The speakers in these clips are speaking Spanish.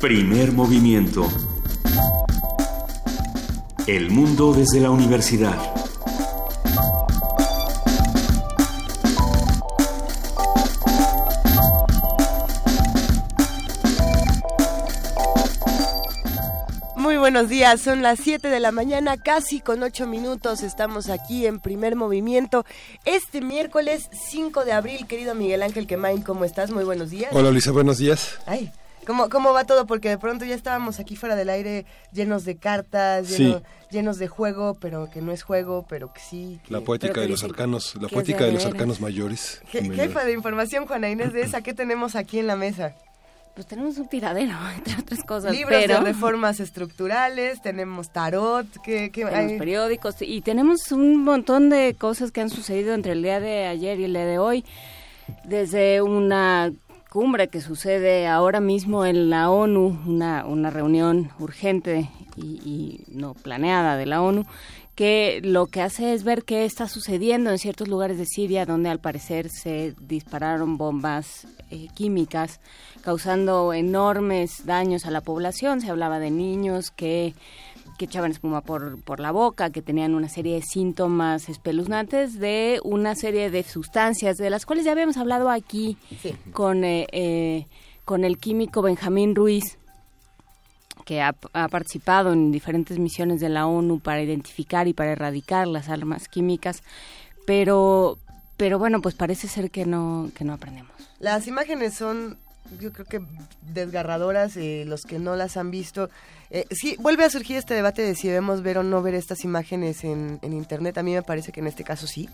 Primer movimiento. El mundo desde la universidad. Muy buenos días, son las 7 de la mañana, casi con 8 minutos. Estamos aquí en primer movimiento. Este miércoles 5 de abril, querido Miguel Ángel Quemain, ¿cómo estás? Muy buenos días. Hola Luisa, buenos días. Ay, ¿cómo, ¿cómo va todo? Porque de pronto ya estábamos aquí fuera del aire llenos de cartas, lleno- llenos de juego, pero que no es juego, pero que sí. que- La poética de que los arcanos, la que poética de los arcanos mayores. Je-. Jefa de información, Juana Inés de esa, ¿qué tenemos aquí en la mesa? Pues tenemos un tiradero, entre otras cosas. Libros pero de reformas estructurales, tenemos tarot, que, tenemos periódicos y tenemos un montón de cosas que han sucedido entre el día de ayer y el día de hoy. Desde una cumbre que sucede ahora mismo en la ONU, una, una reunión urgente y, y no planeada de la ONU, que lo que hace es ver qué está sucediendo en ciertos lugares de Siria donde al parecer se dispararon bombas eh, químicas causando enormes daños a la población. Se hablaba de niños que que echaban espuma por, por la boca, que tenían una serie de síntomas espeluznantes de una serie de sustancias de las cuales ya habíamos hablado aquí Sí. con, eh, eh, con el químico Benjamín Ruiz, que ha, ha participado en diferentes misiones de la ONU para identificar y para erradicar las armas químicas, pero, pero bueno, pues parece ser que no, que no aprendemos. Las imágenes son, yo creo que desgarradoras, eh, los que no las han visto. Eh, sí, vuelve a surgir este debate de si debemos ver o no ver estas imágenes en, en Internet. A mí me parece que en este caso sí.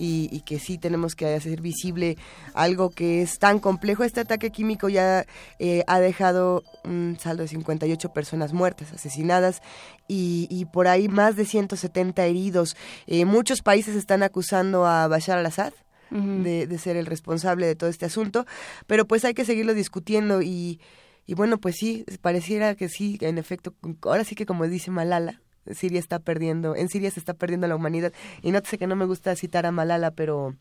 Y, y que sí tenemos que hacer visible algo que es tan complejo. Este ataque químico ya eh, ha dejado un saldo de 58 personas muertas, asesinadas, y, y por ahí más de 170 heridos. Eh, muchos países están acusando a Bashar al-Assad De, de ser el responsable de todo este asunto, pero pues hay que seguirlo discutiendo y, y bueno, pues sí, pareciera que sí, en efecto, ahora sí que como dice Malala, Siria está perdiendo, en Siria se está perdiendo la humanidad. Y nótese que no me gusta citar a Malala, pero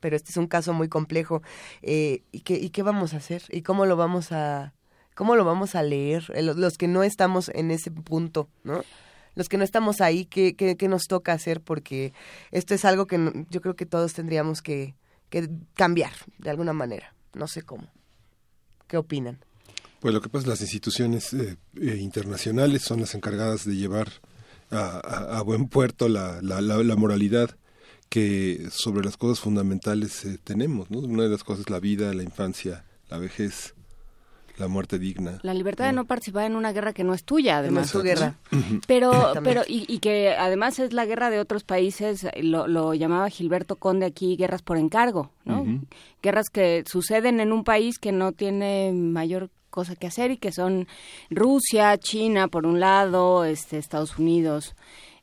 pero este es un caso muy complejo eh, y qué y qué vamos a hacer y cómo lo vamos a cómo lo vamos a leer Eh, los, los que no estamos en ese punto, ¿no? Los que no estamos ahí, ¿qué, qué, qué nos toca hacer? Porque esto es algo que yo creo que todos tendríamos que, que cambiar de alguna manera. No sé cómo. ¿Qué opinan? Pues lo que pasa es que las instituciones eh, eh, internacionales son las encargadas de llevar a buen puerto la, la, la- la moralidad que sobre las cosas fundamentales eh, tenemos. ¿no? Una de las cosas es la vida, la infancia, la vejez, la muerte digna. La libertad de no participar en una guerra que no es tuya, No además. es tu guerra. Pero, pero y, y que además es la guerra de otros países, lo, lo llamaba Gilberto Conde aquí, guerras por encargo, ¿no? Guerras que suceden en un país que no tiene mayor cosa que hacer y que son Rusia, China por un lado, este, Estados Unidos,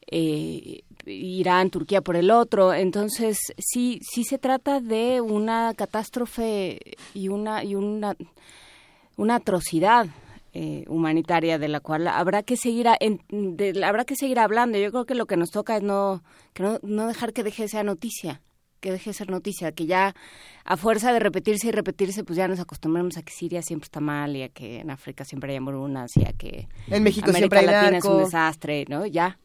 eh, Irán, Turquía por el otro. Entonces sí, sí se trata de una catástrofe y una y una una atrocidad eh, humanitaria de la cual habrá que seguir a- en- de- habrá que seguir hablando. Yo creo que lo que nos toca es no que no, no dejar que deje de ser noticia, que deje de ser noticia, que ya a fuerza de repetirse y repetirse, pues ya nos acostumbramos a que Siria siempre está mal y a que en África siempre hay hambrunas y a que En México América siempre hay Latina es un desastre, ¿no? Ya.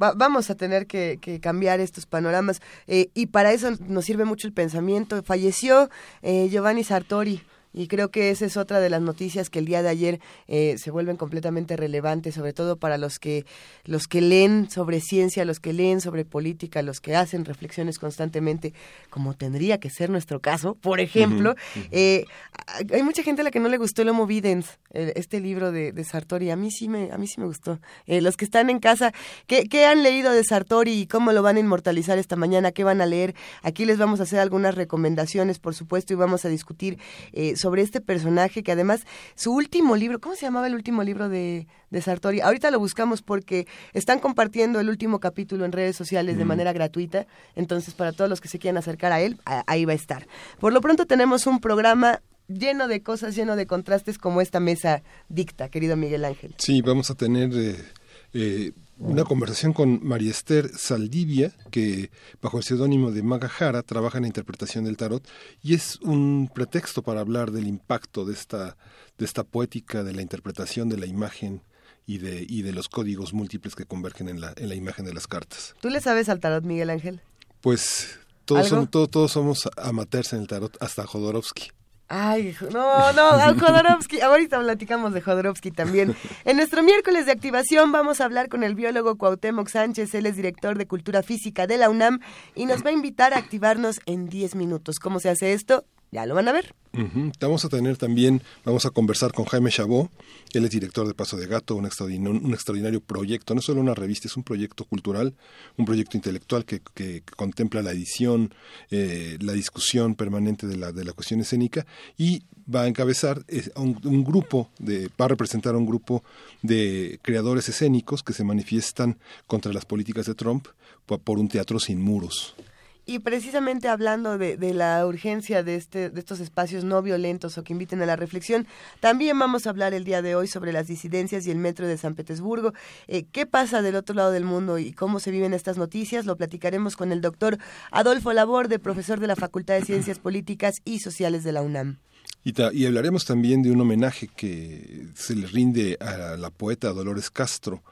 Va- vamos a tener que, que cambiar estos panoramas eh, y para eso nos sirve mucho el pensamiento. Falleció eh, Giovanni Sartori. Y creo que esa es otra de las noticias que el día de ayer eh, se vuelven completamente relevantes, sobre todo para los que los que leen sobre ciencia, los que leen sobre política, los que hacen reflexiones constantemente, como tendría que ser nuestro caso. Por ejemplo, eh, hay mucha gente a la que no le gustó el Homo Videns, eh, este libro de, de Sartori. A mí sí me a mí sí me gustó. Eh, los que están en casa, ¿qué, ¿qué han leído de Sartori y cómo lo van a inmortalizar esta mañana? ¿Qué van a leer? Aquí les vamos a hacer algunas recomendaciones, por supuesto, y vamos a discutir eh, sobre este personaje que además su último libro, ¿cómo se llamaba el último libro de, de Sartori? Ahorita lo buscamos porque están compartiendo el último capítulo en redes sociales de manera gratuita, entonces para todos los que se quieran acercar a él, a- ahí va a estar. Por lo pronto tenemos un programa lleno de cosas, lleno de contrastes como esta mesa dicta, querido Miguel Ángel. Sí, vamos a tener eh, eh, una conversación con María Esther Saldivia, que bajo el seudónimo de Magajara trabaja en la interpretación del tarot, y es un pretexto para hablar del impacto de esta, de esta poética, de la interpretación de la imagen y de, y de los códigos múltiples que convergen en la, en la imagen de las cartas. ¿Tú le sabes al tarot, Miguel Ángel? Pues todos, somos, todos, todos somos amateurs en el tarot, hasta Jodorowsky. Ay, no, no, Jodorowsky. Ahorita platicamos de Jodorowsky también. En nuestro miércoles de activación vamos a hablar con el biólogo Cuauhtémoc Sánchez. Él es director de Cultura Física de la UNAM y nos va a invitar a activarnos en 10 minutos. ¿Cómo se hace esto? Ya lo van a ver. Vamos a tener también, vamos a conversar con Jaime Chabot, él es director de Paso de Gato, un extraordinario, proyecto, no solo una revista, es un proyecto cultural, un proyecto intelectual que, que contempla la edición, eh, la discusión permanente de la, de la cuestión escénica y va a encabezar un, un, grupo, de, va a representar a un grupo de creadores escénicos que se manifiestan contra las políticas de Trump por un teatro sin muros. Y precisamente hablando de, la urgencia de, este, de estos espacios no violentos o que inviten a la reflexión, también vamos a hablar el día de hoy sobre las disidencias y el metro de San Petersburgo. Eh, ¿Qué pasa del otro lado del mundo y cómo se viven estas noticias? Lo platicaremos con el doctor Adolfo Laborde, profesor de la Facultad de Ciencias Políticas y Sociales de la UNAM. Y, y, hablaremos también de un homenaje que se le rinde a la poeta Dolores Castro,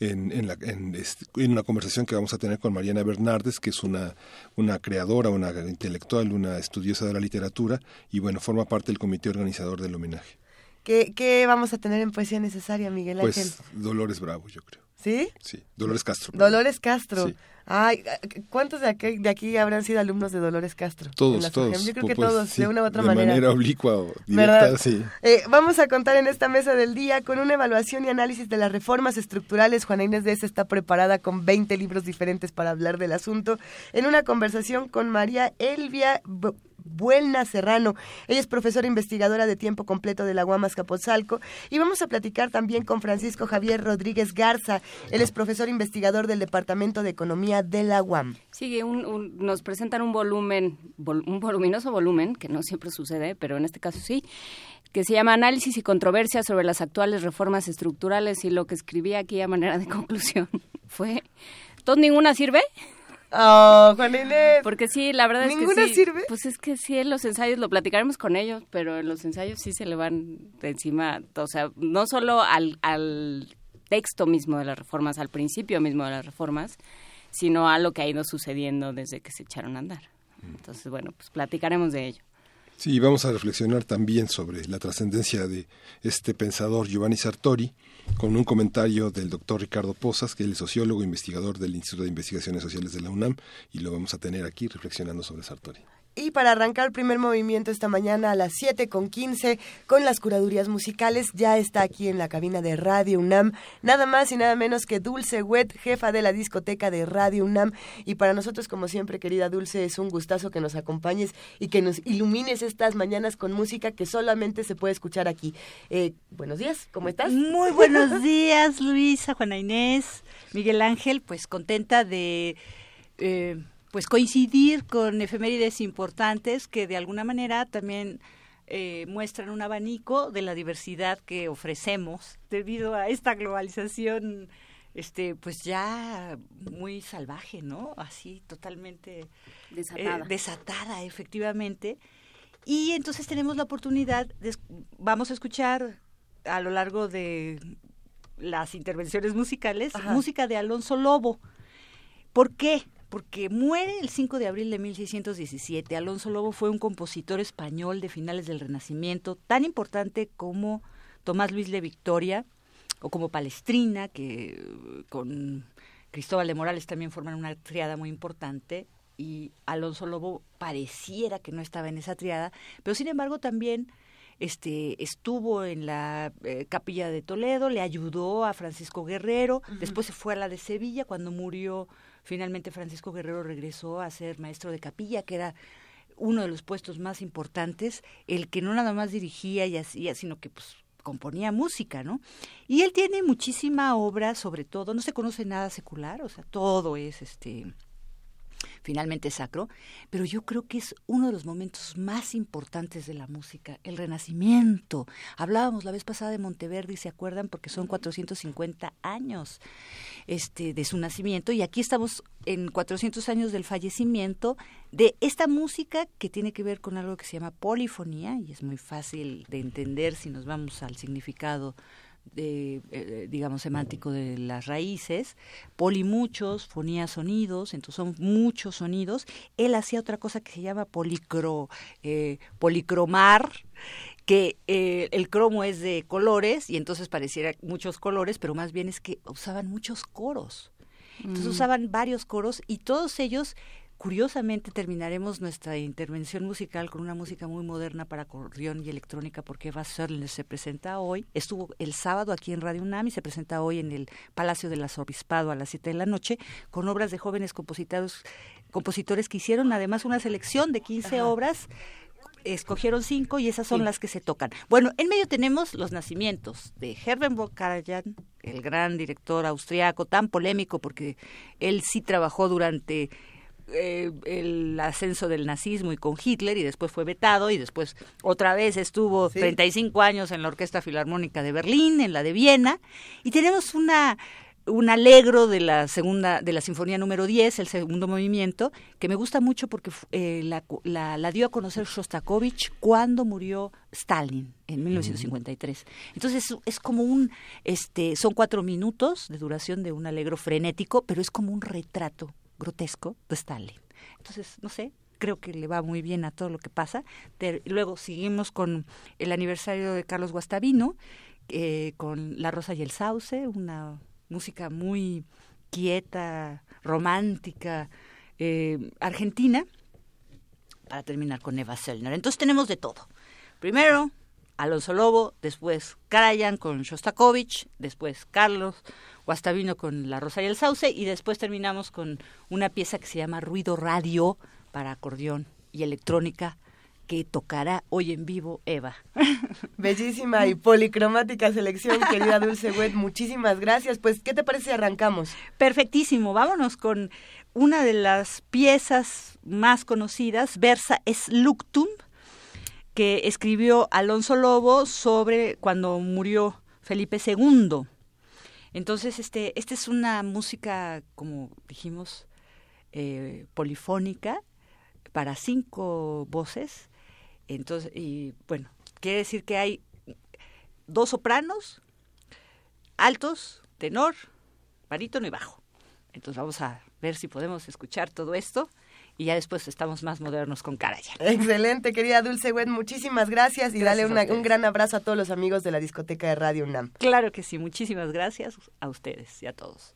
en, en, la, en, en, una conversación que vamos a tener con Mariana Bernardes, que es una, una creadora, una intelectual, una estudiosa de la literatura, y bueno, forma parte del comité organizador del homenaje. ¿Qué, qué vamos a tener en Poesía Necesaria, Miguel Ángel? Pues Dolores Bravo, yo creo. ¿Sí? Sí, Dolores Castro. Dolores Castro. Sí. Ay, ¿cuántos de aquí, de aquí habrán sido alumnos de Dolores Castro? Todos, todos. Yo creo que pues, todos, sí, de una u otra manera. De manera oblicua o directa, ¿verdad? sí. Eh, vamos a contar en esta mesa del día con una evaluación y análisis de las reformas estructurales. Juana Inés de esa está preparada con 20 libros diferentes para hablar del asunto. En una conversación con María Elvia Buelna Serrano. Ella es profesora investigadora de tiempo completo de la UAM Azcapotzalco. Y vamos a platicar también con Francisco Javier Rodríguez Garza. Él es profesor investigador del Departamento de Economía de la UAM. Sí, un, nos presentan un volumen, vol, un voluminoso volumen, que no siempre sucede, pero en este caso sí, que se llama Análisis y controversia sobre las actuales reformas estructurales. Y lo que escribí aquí a manera de conclusión fue, ¿todo ninguna sirve? Oh, Juan Inés. Porque sí, la verdad es que sí. sirve? Pues es que sí, en los ensayos lo platicaremos con ellos, pero en los ensayos sí se le van de encima, o sea, no solo al, al texto mismo de las reformas, al principio mismo de las reformas, sino a lo que ha ido sucediendo desde que se echaron a andar. Entonces, bueno, pues platicaremos de ello. Sí, vamos a reflexionar también sobre la trascendencia de este pensador Giovanni Sartori, con un comentario del doctor Ricardo Posas, que es el sociólogo investigador del Instituto de Investigaciones Sociales de la UNAM, y lo vamos a tener aquí reflexionando sobre Sartori. Y para arrancar el primer movimiento esta mañana a las 7 con 15 con las curadurías musicales, ya está aquí en la cabina de Radio UNAM, nada más y nada menos que Dulce Wet, jefa de la discoteca de Radio UNAM. Y para nosotros, como siempre, querida Dulce, es un gustazo que nos acompañes y que nos ilumines estas mañanas con música que solamente se puede escuchar aquí. Eh, buenos días, ¿cómo estás? Muy buenos días, Luisa, Juana Inés, Miguel Ángel, pues contenta de... Eh, pues coincidir con efemérides importantes que de alguna manera también eh, muestran un abanico de la diversidad que ofrecemos debido a esta globalización este pues ya muy salvaje no así totalmente desatada, eh, desatada efectivamente y entonces tenemos la oportunidad de, vamos a escuchar a lo largo de las intervenciones musicales Ajá. música de Alonso Lobo ¿por qué? Porque muere el 5 de abril de 1617. Alonso Lobo fue un compositor español de finales del Renacimiento, tan importante como Tomás Luis de Victoria o como Palestrina, que con Cristóbal de Morales también forman una triada muy importante y Alonso Lobo pareciera que no estaba en esa triada, pero sin embargo también este estuvo en la eh, capilla de Toledo, le ayudó a Francisco Guerrero, uh -huh. después se fue a la de Sevilla cuando murió Finalmente Francisco Guerrero regresó a ser maestro de capilla, que era uno de los puestos más importantes, el que no nada más dirigía y hacía, sino que pues componía música, ¿no? Y él tiene muchísima obra, sobre todo, no se conoce nada secular, o sea, todo es este finalmente sacro, pero yo creo que es uno de los momentos más importantes de la música, el renacimiento. Hablábamos la vez pasada de Monteverdi, ¿se acuerdan? Porque son 450 años este, de su nacimiento y aquí estamos en 400 años del fallecimiento de esta música que tiene que ver con algo que se llama polifonía y es muy fácil de entender si nos vamos al significado de, eh, digamos, semántico de las raíces, polimuchos, fonía sonidos, entonces son muchos sonidos. Él hacía otra cosa que se llama policro, eh, policromar, que eh, el cromo es de colores y entonces pareciera muchos colores, pero más bien es que usaban muchos coros. Entonces mm. usaban varios coros y todos ellos Curiosamente terminaremos nuestra intervención musical con una música muy moderna para acordeón y electrónica porque Eva Sörler se presenta hoy, estuvo el sábado aquí en Radio UNAM y se presenta hoy en el Palacio del Arzobispado a las 7 de la noche con obras de jóvenes compositores, compositores que hicieron además una selección de 15 obras escogieron cinco y esas son las que se tocan. Bueno, en medio tenemos los nacimientos de Herben Karajan, el gran director austriaco, tan polémico porque él sí trabajó durante eh, el ascenso del nazismo y con Hitler y después fue vetado y después otra vez estuvo 35 años en la Orquesta Filarmónica de Berlín, en la de Viena y tenemos una un alegro de la segunda de la sinfonía número 10, el segundo movimiento, que me gusta mucho porque eh, la, la, dio a conocer Shostakovich cuando murió Stalin en 1953. Entonces es, es, como un este son cuatro minutos de duración de un alegro frenético, pero es como un retrato grotesco de Stalin. Entonces, no sé, creo que le va muy bien a todo lo que pasa. luego seguimos con el aniversario de Carlos Guastavino, eh, con La Rosa y el Sauce, una música muy quieta, romántica, eh, argentina, para terminar con Eva Sellner. Entonces tenemos de todo. Primero, Alonso Lobo, después Karajan con Shostakovich, después Carlos Guastavino con La Rosa y el Sauce y después terminamos con una pieza que se llama Ruido Radio para acordeón y electrónica que tocará hoy en vivo Eva. Bellísima y policromática selección, querida Dulce Wet. Muchísimas gracias. Pues, ¿qué te parece si arrancamos? Perfectísimo. Vámonos con una de las piezas más conocidas, Versa es Luctum, que escribió Alonso Lobo sobre cuando murió Felipe II. Entonces, este, esta es una música, como dijimos, eh, polifónica para cinco voces. Entonces, y bueno, quiere decir que hay dos sopranos, altos, tenor, barítono y bajo. Entonces vamos a ver si podemos escuchar todo esto y ya después estamos más modernos con Caraya. Excelente, querida Dulce Wet, muchísimas gracias y dale un gran abrazo a todos los amigos de la discoteca de Radio UNAM. Claro que sí, muchísimas gracias a ustedes y a todos.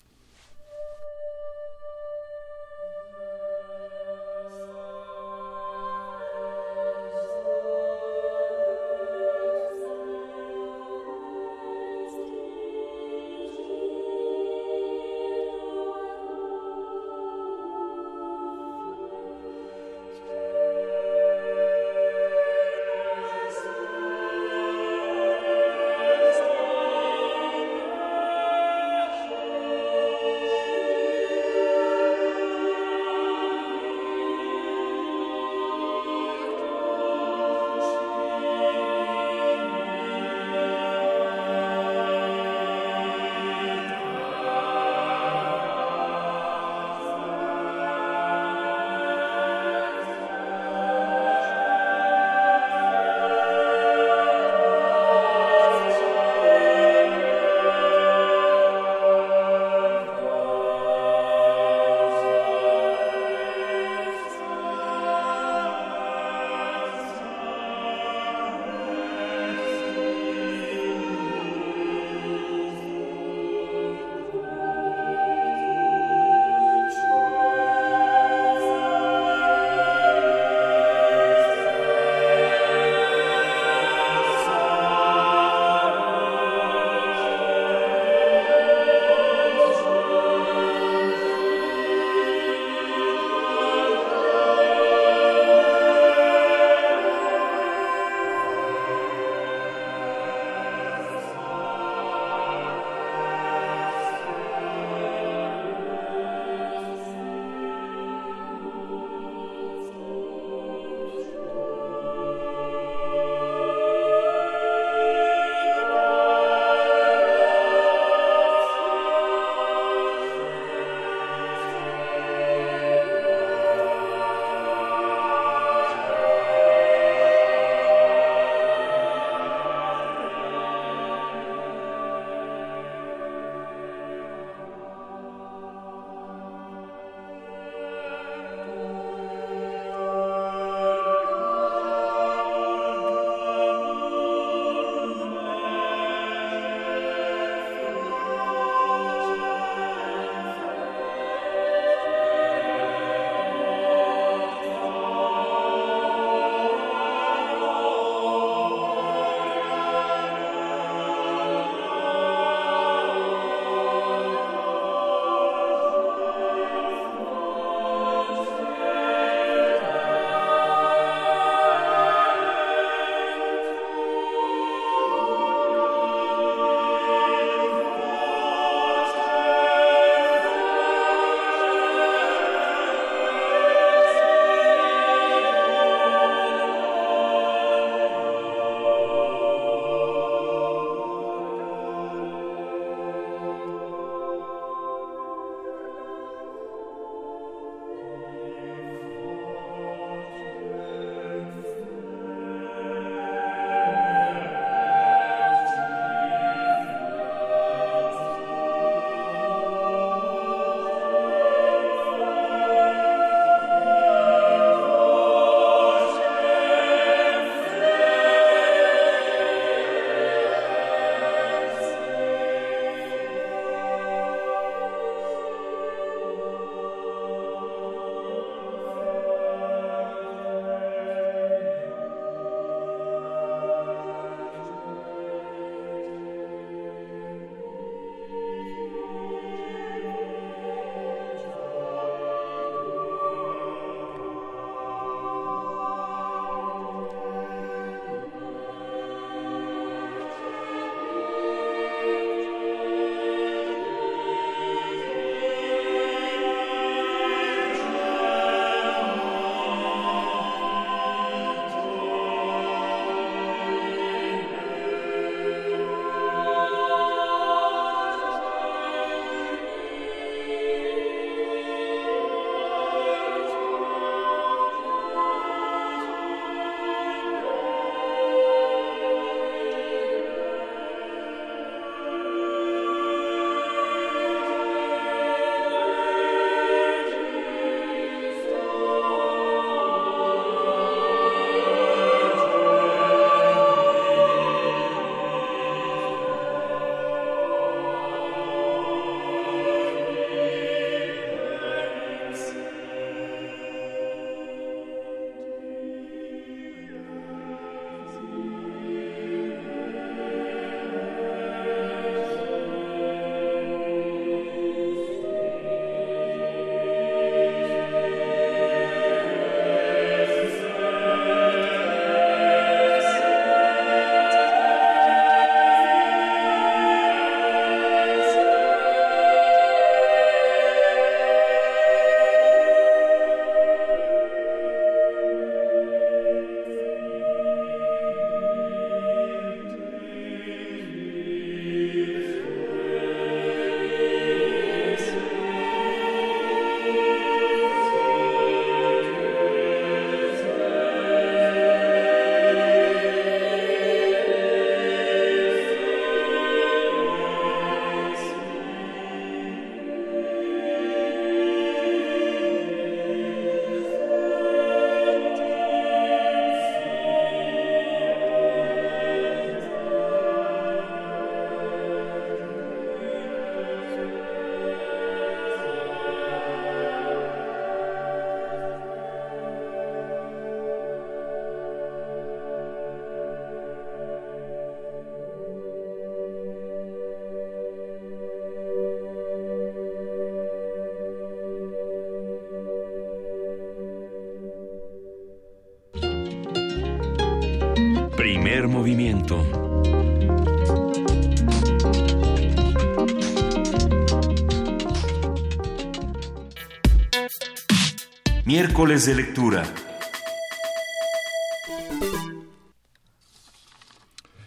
Miércoles de lectura.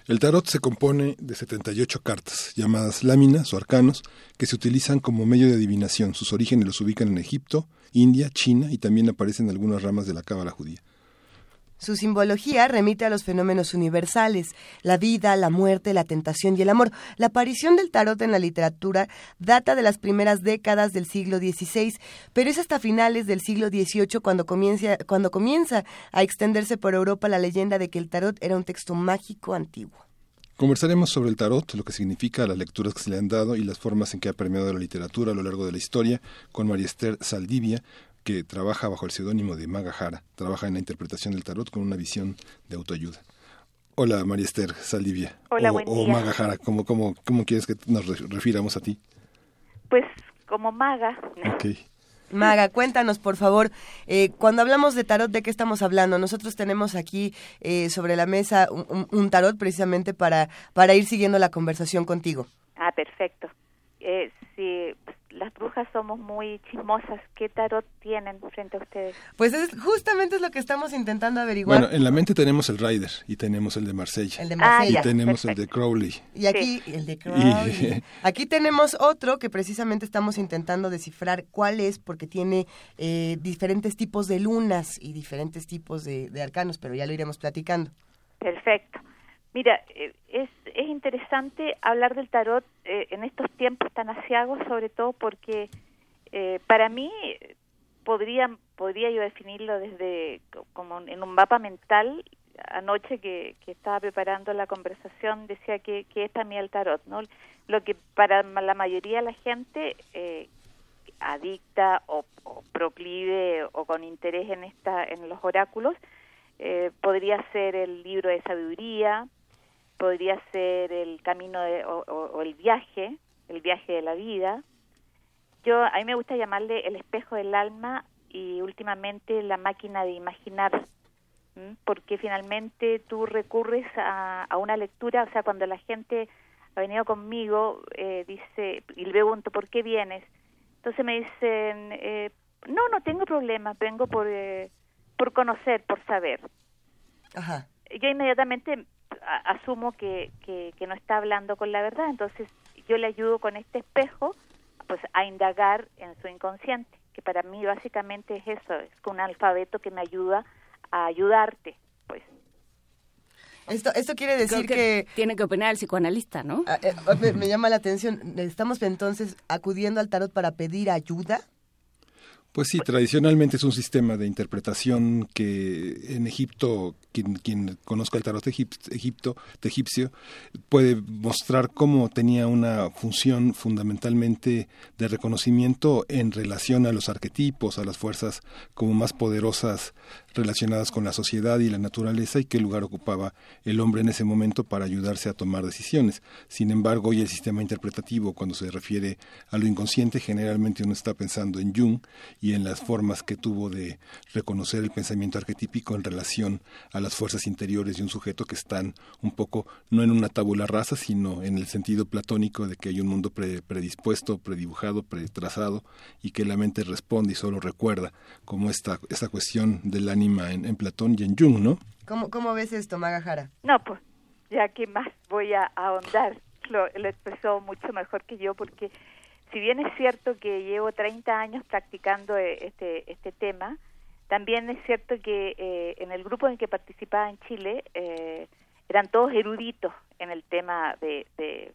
El tarot se compone de 78 cartas, llamadas láminas o arcanos, que se utilizan como medio de adivinación. Sus orígenes los ubican en Egipto, India, China y también aparecen algunas ramas de la cábala judía. Su simbología remite a los fenómenos universales, la vida, la muerte, la tentación y el amor. La aparición del tarot en la literatura data de las primeras décadas del siglo XVI, pero es hasta finales del siglo XVIII cuando comienza, cuando comienza a extenderse por Europa la leyenda de que el tarot era un texto mágico antiguo. Conversaremos sobre el tarot, lo que significa, las lecturas que se le han dado y las formas en que ha permeado la literatura a lo largo de la historia, con María Esther Saldivia, que trabaja bajo el seudónimo de Maga Jara, trabaja en la interpretación del tarot con una visión de autoayuda. Hola María Esther Saldivia. Hola, o, buen o día. Maga Jara, ¿cómo, cómo, ¿cómo quieres que nos re- refiramos a ti? Pues como maga, Ok. Maga, cuéntanos, por favor, eh, cuando hablamos de tarot, ¿de qué estamos hablando? Nosotros tenemos aquí eh, sobre la mesa un, tarot precisamente para, para ir siguiendo la conversación contigo. ah, perfecto. Eh, pues, las brujas somos muy chismosas, ¿qué tarot tienen frente a ustedes? Pues es, justamente es lo que estamos intentando averiguar. Bueno, en la mente tenemos el Rider y tenemos el de Marsella. el de Ah, Marsella. y ya, tenemos el de. Crowley. Y aquí, el de Crowley. Aquí tenemos otro que precisamente estamos intentando descifrar cuál es, porque tiene eh, diferentes tipos de lunas y diferentes tipos de, de arcanos, pero ya lo iremos platicando. Perfecto. Mira, eh, es, es interesante hablar del tarot eh, en estos tiempos tan asiagos, sobre todo porque eh, para mí podría, podría yo definirlo desde co- como en un mapa mental. Anoche que, que estaba preparando la conversación decía que, que es para el tarot, ¿no? Lo que para la mayoría de la gente eh, adicta o, o proclive o con interés en esta en los oráculos podría ser el libro de sabiduría, podría ser el camino de, o, o- o el viaje, el viaje de la vida. Yo a mí me gusta llamarle el espejo del alma y últimamente la máquina de imaginar, ¿m? porque finalmente tú recurres a, a una lectura, o sea, cuando la gente ha venido conmigo, eh, dice y le pregunto por qué vienes, entonces me dicen eh, no, no tengo problema, vengo por eh, por conocer, por saber Ajá. yo inmediatamente asumo que, que, que no está hablando con la verdad, entonces yo le ayudo con este espejo pues a indagar en su inconsciente, que para mí básicamente es eso, es un alfabeto que me ayuda a ayudarte, pues. Esto, esto quiere decir que, que... tiene que opinar el psicoanalista, ¿no? ah, eh, me, me llama la atención, estamos entonces acudiendo al tarot para pedir ayuda. Pues sí, tradicionalmente es un sistema de interpretación que en Egipto, quien, quien conozca el tarot egip- Egipto, egipcio, puede mostrar cómo tenía una función fundamentalmente de reconocimiento en relación a los arquetipos, a las fuerzas como más poderosas relacionadas con la sociedad y la naturaleza y qué lugar ocupaba el hombre en ese momento para ayudarse a tomar decisiones. Sin embargo, hoy el sistema interpretativo, cuando se refiere a lo inconsciente, generalmente uno está pensando en Jung y en las formas que tuvo de reconocer el pensamiento arquetípico en relación a las fuerzas interiores de un sujeto que están un poco no en una tabula rasa, sino en el sentido platónico de que hay un mundo pre- predispuesto, predibujado, pretrazado y que la mente responde y solo recuerda, como esta, esta cuestión del en, en Platón y en Jung, ¿no? ¿Cómo, cómo ves esto, Magajara? No, pues ya que más voy a ahondar, lo, lo expresó mucho mejor que yo porque si bien es cierto que llevo 30 años practicando eh, este, este tema, también es cierto que eh, en el grupo en que participaba en Chile eh, eran todos eruditos en el tema de, de,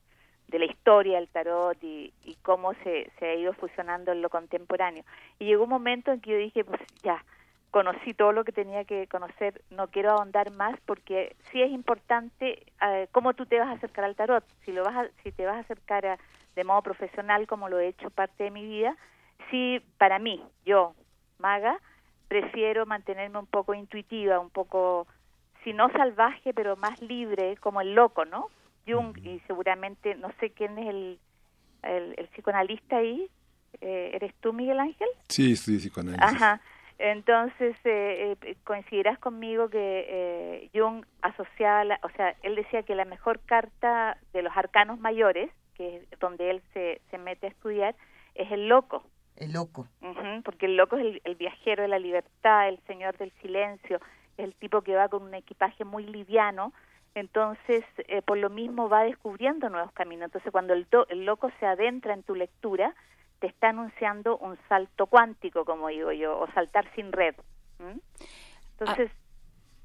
de la historia del tarot y, y cómo se, se ha ido fusionando en lo contemporáneo. Y llegó un momento en que yo dije, pues ya, conocí todo lo que tenía que conocer, no quiero ahondar más porque sí es importante eh, cómo tú te vas a acercar al tarot. Si lo vas a, si te vas a acercar a- de modo profesional como lo he hecho parte de mi vida, sí para mí, yo, maga, prefiero mantenerme un poco intuitiva, un poco si no salvaje, pero más libre, como el loco, ¿no? Jung y seguramente no sé quién es el el, el psicoanalista ahí, eh, ¿eres tú Miguel Ángel? Sí, estoy psicoanálisis. Ajá. Entonces, eh, eh, coincidirás conmigo que eh, Jung asociaba, o sea, él decía que la mejor carta de los arcanos mayores, que es donde él se, se mete a estudiar, es el loco. El loco. porque el loco es el, el, viajero de la libertad, el señor del silencio, es el tipo que va con un equipaje muy liviano, entonces eh, por lo mismo va descubriendo nuevos caminos. Entonces cuando el, el loco se adentra en tu lectura, te está anunciando un salto cuántico, como digo yo, o saltar sin red. Entonces,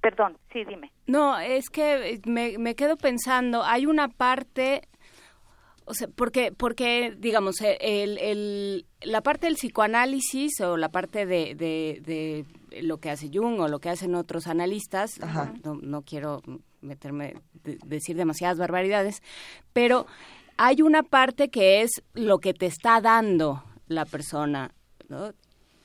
perdón, sí, dime. No, es que me, me quedo pensando, hay una parte o sea, porque, porque digamos, eh, el, el, la parte del psicoanálisis o la parte de, de, lo que hace Jung o lo que hacen otros analistas, no, no, quiero meterme, decir demasiadas barbaridades, pero hay una parte que es lo que te está dando la persona, ¿no?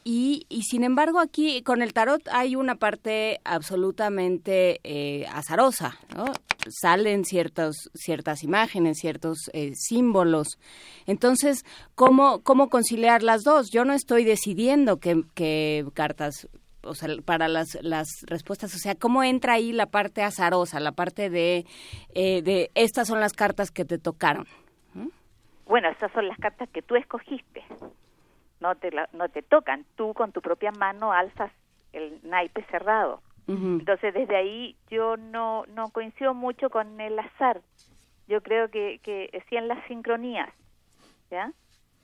Y, sin embargo aquí con el tarot hay una parte absolutamente eh, azarosa. Salen ciertos, ciertas imágenes, ciertos eh, símbolos. Entonces, ¿cómo, ¿cómo conciliar las dos? Yo no estoy decidiendo qué cartas o sea, para las, las respuestas, o sea, ¿cómo entra ahí la parte azarosa, la parte de, eh, de estas son las cartas que te tocaron? Bueno, estas son las cartas que tú escogiste no te, no te tocan. Tú con tu propia mano alzas el naipe cerrado. Entonces, desde ahí yo no, no coincido mucho con el azar. Yo creo que, que sí en las sincronías, ¿ya?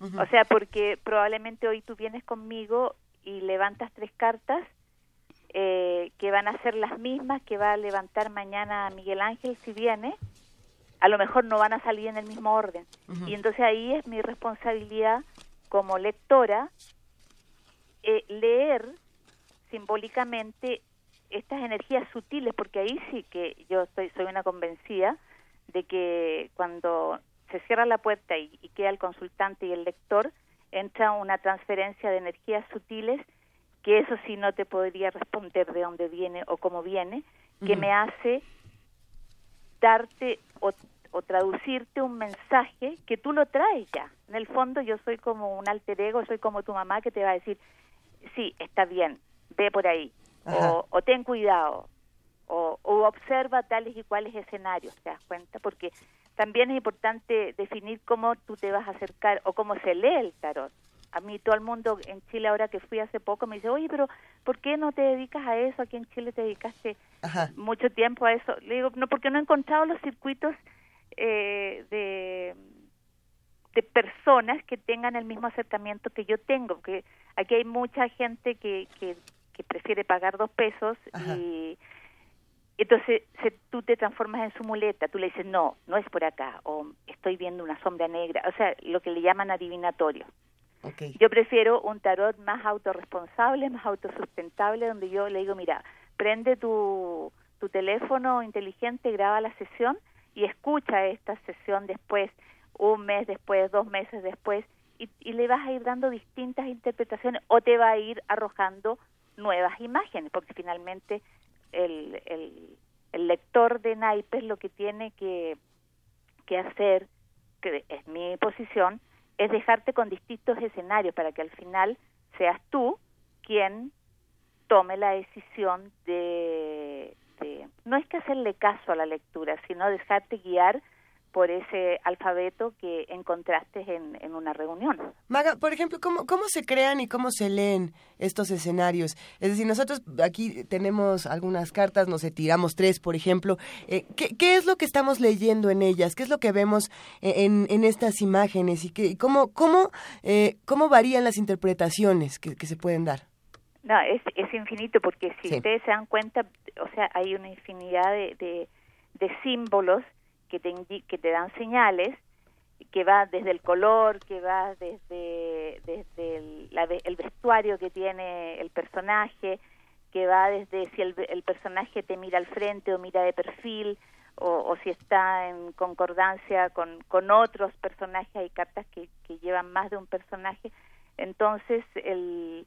O sea, porque probablemente hoy tú vienes conmigo y levantas tres cartas eh, que van a ser las mismas que va a levantar mañana Miguel Ángel si viene. A lo mejor no van a salir en el mismo orden. Y entonces ahí es mi responsabilidad como lectora eh, leer simbólicamente estas energías sutiles, porque ahí sí que yo estoy, soy una convencida de que cuando se cierra la puerta y, queda el consultante y el lector, entra una transferencia de energías sutiles que eso sí no te podría responder de dónde viene o cómo viene, que me hace darte o o traducirte un mensaje que tú lo traes ya. En el fondo yo soy como un alter ego, soy como tu mamá que te va a decir, sí, está bien, ve por ahí, o, ten cuidado, o, observa tales y cuales escenarios, ¿te das cuenta? Porque también es importante definir cómo tú te vas a acercar o cómo se lee el tarot. A mí todo el mundo en Chile ahora que fui hace poco me dice, oye, pero ¿por qué no te dedicas a eso? Aquí en Chile te dedicaste mucho tiempo a eso. Le digo, no, porque no he encontrado los circuitos eh, de, de personas que tengan el mismo acercamiento que yo tengo, que aquí hay mucha gente que, que, prefiere pagar dos pesos y entonces se, tú te transformas en su muleta, tú le dices, no, no es por acá, o estoy viendo una sombra negra, o sea, lo que le llaman adivinatorio. Yo prefiero un tarot más autorresponsable, más autosustentable, donde yo le digo, mira, prende tu, tu teléfono inteligente, graba la sesión y escucha esta sesión después, un mes después, dos meses después, y, le vas a ir dando distintas interpretaciones o te va a ir arrojando nuevas imágenes, porque finalmente el, el, lector de naipes lo que tiene que, que hacer, que es mi posición, es dejarte con distintos escenarios para que al final seas tú quien tome la decisión de, este, no es que hacerle caso a la lectura, sino dejarte guiar por ese alfabeto que encontraste en, en, una reunión. Maga, por ejemplo, ¿cómo, ¿cómo se crean y cómo se leen estos escenarios? Es decir, nosotros aquí tenemos algunas cartas, nos sé, tiramos tres, por ejemplo. Eh, ¿qué, ¿qué, es lo que estamos leyendo en ellas? ¿Qué es lo que vemos en, en estas imágenes? ¿Y qué, cómo, cómo, eh, cómo varían las interpretaciones que, que se pueden dar? No, es, es infinito porque si ustedes se dan cuenta, o sea, hay una infinidad de, de, símbolos que te, que te dan señales, que va desde el color, que va desde, el, el vestuario que tiene el personaje, que va desde si el, el, personaje te mira al frente o mira de perfil, o, si está en concordancia con, otros personajes, hay cartas que, llevan más de un personaje. Entonces, el,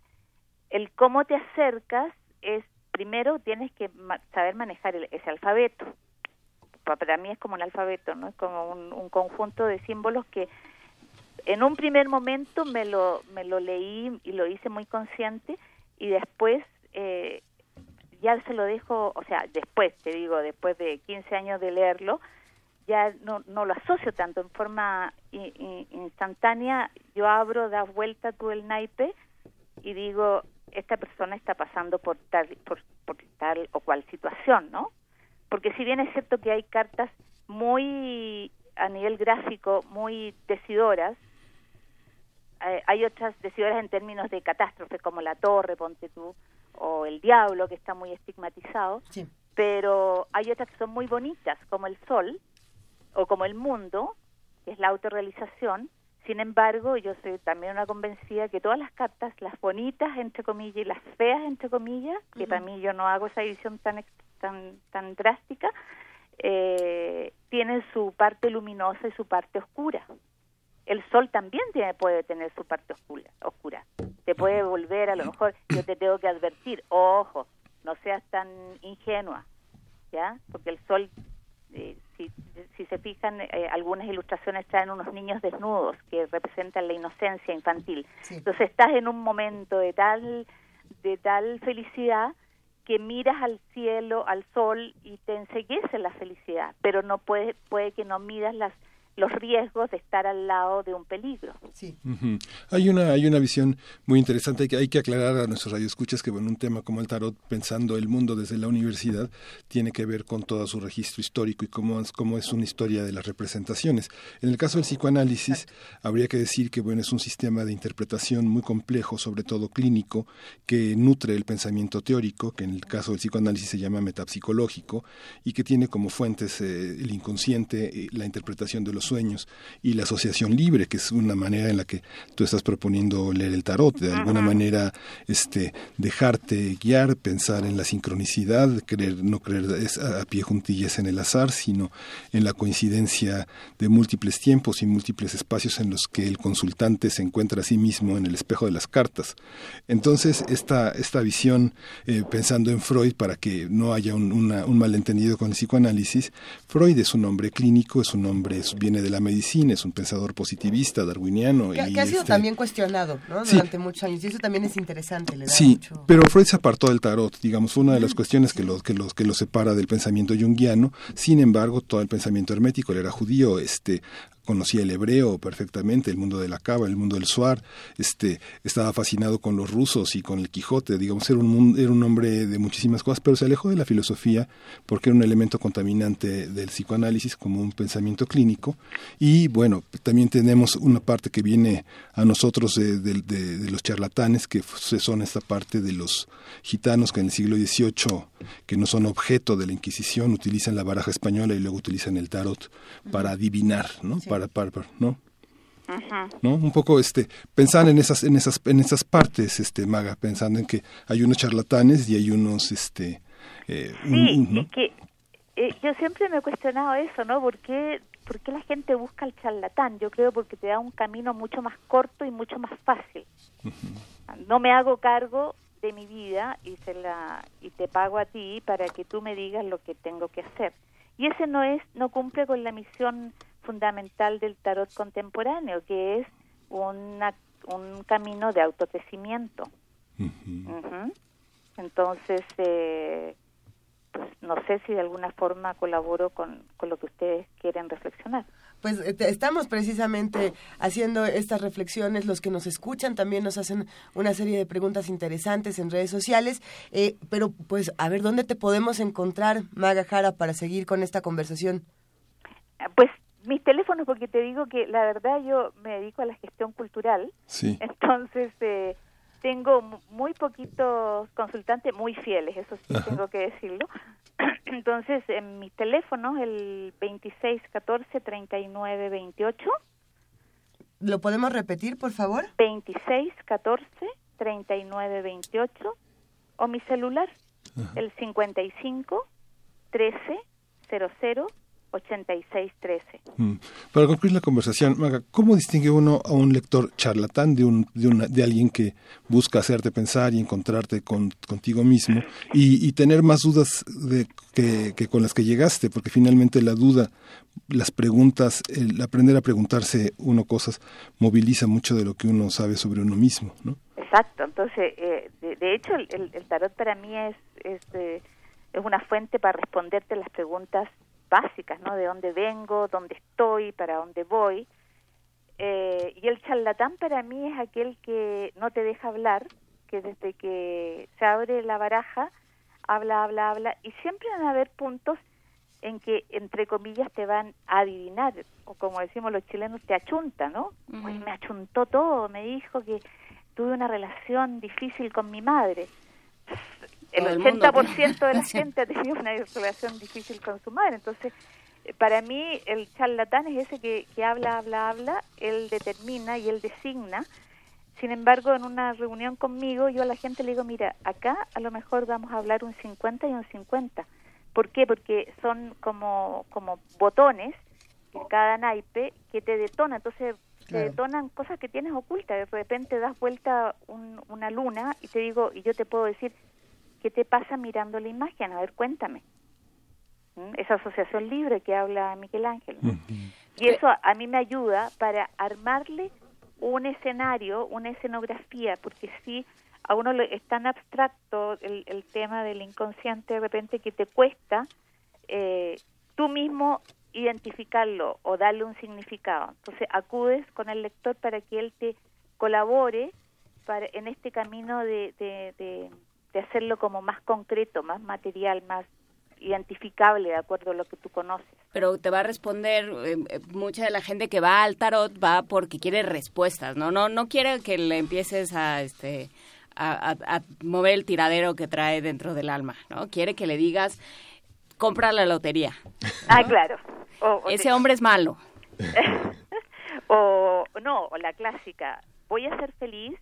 el cómo te acercas es, primero tienes que saber manejar ese alfabeto. Para mí es como un alfabeto, ¿no? Es como un, conjunto de símbolos que en un primer momento me lo, me lo leí y lo hice muy consciente y después eh, ya se lo dejo, o sea, después, te digo, después de 15 años de leerlo, ya no, lo asocio tanto en forma instantánea, yo abro, da vuelta todo el naipe y digo, esta persona está pasando por tal, por, por tal o cual situación, ¿no? Porque si bien es cierto que hay cartas muy a nivel gráfico muy decidoras, eh, hay otras decidoras en términos de catástrofe como la torre, ponte tú, o el diablo que está muy estigmatizado, pero hay otras que son muy bonitas como el sol o como el mundo, que es la autorrealización, sin embargo, yo soy también una convencida que todas las cartas, las bonitas, entre comillas, y las feas, entre comillas, que para mí yo no hago esa edición tan, tan, tan drástica, eh, tienen su parte luminosa y su parte oscura. El sol también tiene, puede tener su parte oscura, oscura. Te puede volver, a lo mejor, yo te tengo que advertir, ojo, no seas tan ingenua, ¿ya? Porque el sol eh, si, si, se fijan, eh, algunas ilustraciones traen unos niños desnudos que representan la inocencia infantil. Entonces estás en un momento de tal, de tal felicidad que miras al cielo, al sol y te enseguece la felicidad, pero no puede, puede que no miras las los riesgos de estar al lado de un peligro. Sí. Hay una hay una visión muy interesante que hay que aclarar a nuestros radioescuchas que bueno, un tema como el tarot pensando el mundo desde la universidad tiene que ver con todo su registro histórico y cómo es, cómo es una historia de las representaciones. En el caso del psicoanálisis habría que decir que bueno, es un sistema de interpretación muy complejo, sobre todo clínico, que nutre el pensamiento teórico, que en el caso del psicoanálisis se llama metapsicológico y que tiene como fuentes eh, el inconsciente, y la interpretación de los sueños y la asociación libre, que es una manera en la que tú estás proponiendo leer el tarot, de alguna manera este dejarte guiar, pensar en la sincronicidad, creer no creer a, pie juntillas en el azar, sino en la coincidencia de múltiples tiempos y múltiples espacios en los que el consultante se encuentra a sí mismo en el espejo de las cartas. Entonces, esta, esta visión, eh, pensando en Freud, para que no haya un, un malentendido con el psicoanálisis, Freud es un hombre clínico, es un hombre, viene de la medicina, es un pensador positivista, darwiniano. Que, y ha sido este también cuestionado durante muchos años, y eso también es interesante. sí, pero Freud se apartó del tarot, digamos, una de las cuestiones que lo, que, los, que lo separa del pensamiento junguiano, sin embargo, todo el pensamiento hermético, él era judío, este, conocía el hebreo perfectamente, el mundo de la cava, el mundo del suar, este, estaba fascinado con los rusos y con el Quijote, digamos, era un, era un hombre de muchísimas cosas, pero se alejó de la filosofía porque era un elemento contaminante del psicoanálisis como un pensamiento clínico. Y bueno, también tenemos una parte que viene a nosotros de, de los charlatanes, que son esta parte de los gitanos que en el siglo XVIII, que no son objeto de la Inquisición, utilizan la baraja española y luego utilizan el tarot para adivinar, ¿no? para, ¿no? ¿no? Un poco este pensar en esas en esas en esas partes este maga pensando en que hay unos charlatanes y hay unos este eh, sí, y que eh, yo siempre me he cuestionado eso, ¿no? ¿Por qué, ¿Por qué la gente busca el charlatán? Yo creo porque te da un camino mucho más corto y mucho más fácil. No me hago cargo de mi vida y se la y te pago a ti para que tú me digas lo que tengo que hacer. Y ese no es no cumple con la misión fundamental del tarot contemporáneo, que es una, un camino de autocrecimiento. Entonces, eh, pues no sé si de alguna forma colaboro con, con lo que ustedes quieren reflexionar. Pues eh, estamos precisamente haciendo estas reflexiones, los que nos escuchan también nos hacen una serie de preguntas interesantes en redes sociales, eh, pero pues a ver, ¿dónde te podemos encontrar, Maga Jara, para seguir con esta conversación? Pues mis teléfonos, porque te digo que la verdad yo me dedico a la gestión cultural, sí. entonces eh, tengo muy poquitos consultantes muy fieles, eso sí tengo que decirlo. Entonces, en mi teléfono, el 2614-3928. ¿Lo podemos repetir, por favor? 2614-3928. O mi celular, el 55 13 00 8613. Mm. Para concluir la conversación, Maga, ¿cómo distingue uno a un lector charlatán de, un, de, una, de alguien que busca hacerte pensar y encontrarte con, contigo mismo y, tener más dudas de, que, con las que llegaste? Porque finalmente la duda, las preguntas, el aprender a preguntarse uno cosas, moviliza mucho de lo que uno sabe sobre uno mismo, ¿no? Exacto, entonces, eh, de, hecho, el, tarot para mí es, es, es una fuente para responderte las preguntas básicas, ¿no? De dónde vengo, dónde estoy, para dónde voy. Eh, y el charlatán para mí es aquel que no te deja hablar, que desde que se abre la baraja, habla, habla, habla, y siempre van a haber puntos en que, entre comillas, te van a adivinar, o como decimos los chilenos, te achunta, ¿no? me achuntó todo, me dijo que tuve una relación difícil con mi madre. El, 80% de la gente ha tenido una relación difícil con su madre, entonces para mí el charlatán es ese que, que habla, habla, habla, él determina y él designa. Sin embargo, en una reunión conmigo, yo a la gente le digo, mira, acá a lo mejor vamos a hablar un 50 y un 50. ¿Por qué? Porque son como, como botones en cada naipe que te detonan. Entonces, te detonan cosas que tienes ocultas. De repente das vuelta una luna y te digo, y yo te puedo decir, ¿qué te pasa mirando la imagen? A ver, cuéntame esa asociación libre que habla Miguel Ángel. Y eso a mí me ayuda para armarle un escenario, una escenografía, porque si a uno le, es tan abstracto el, el, tema del inconsciente de repente que te cuesta eh, tú mismo identificarlo o darle un significado. Entonces acudes con el lector para que él te colabore para, en este camino de, de, de, de hacerlo como más concreto, más material, más identificable de acuerdo a lo que tú conoces. Pero te va a responder eh, eh, mucha de la gente que va al tarot va porque quiere respuestas, ¿no? No no quiere que le empieces a este a, mover el tiradero que trae dentro del alma, ¿no? Quiere que le digas compra la lotería. Ah, claro. Ese hombre es malo. o no, o la clásica, voy a ser feliz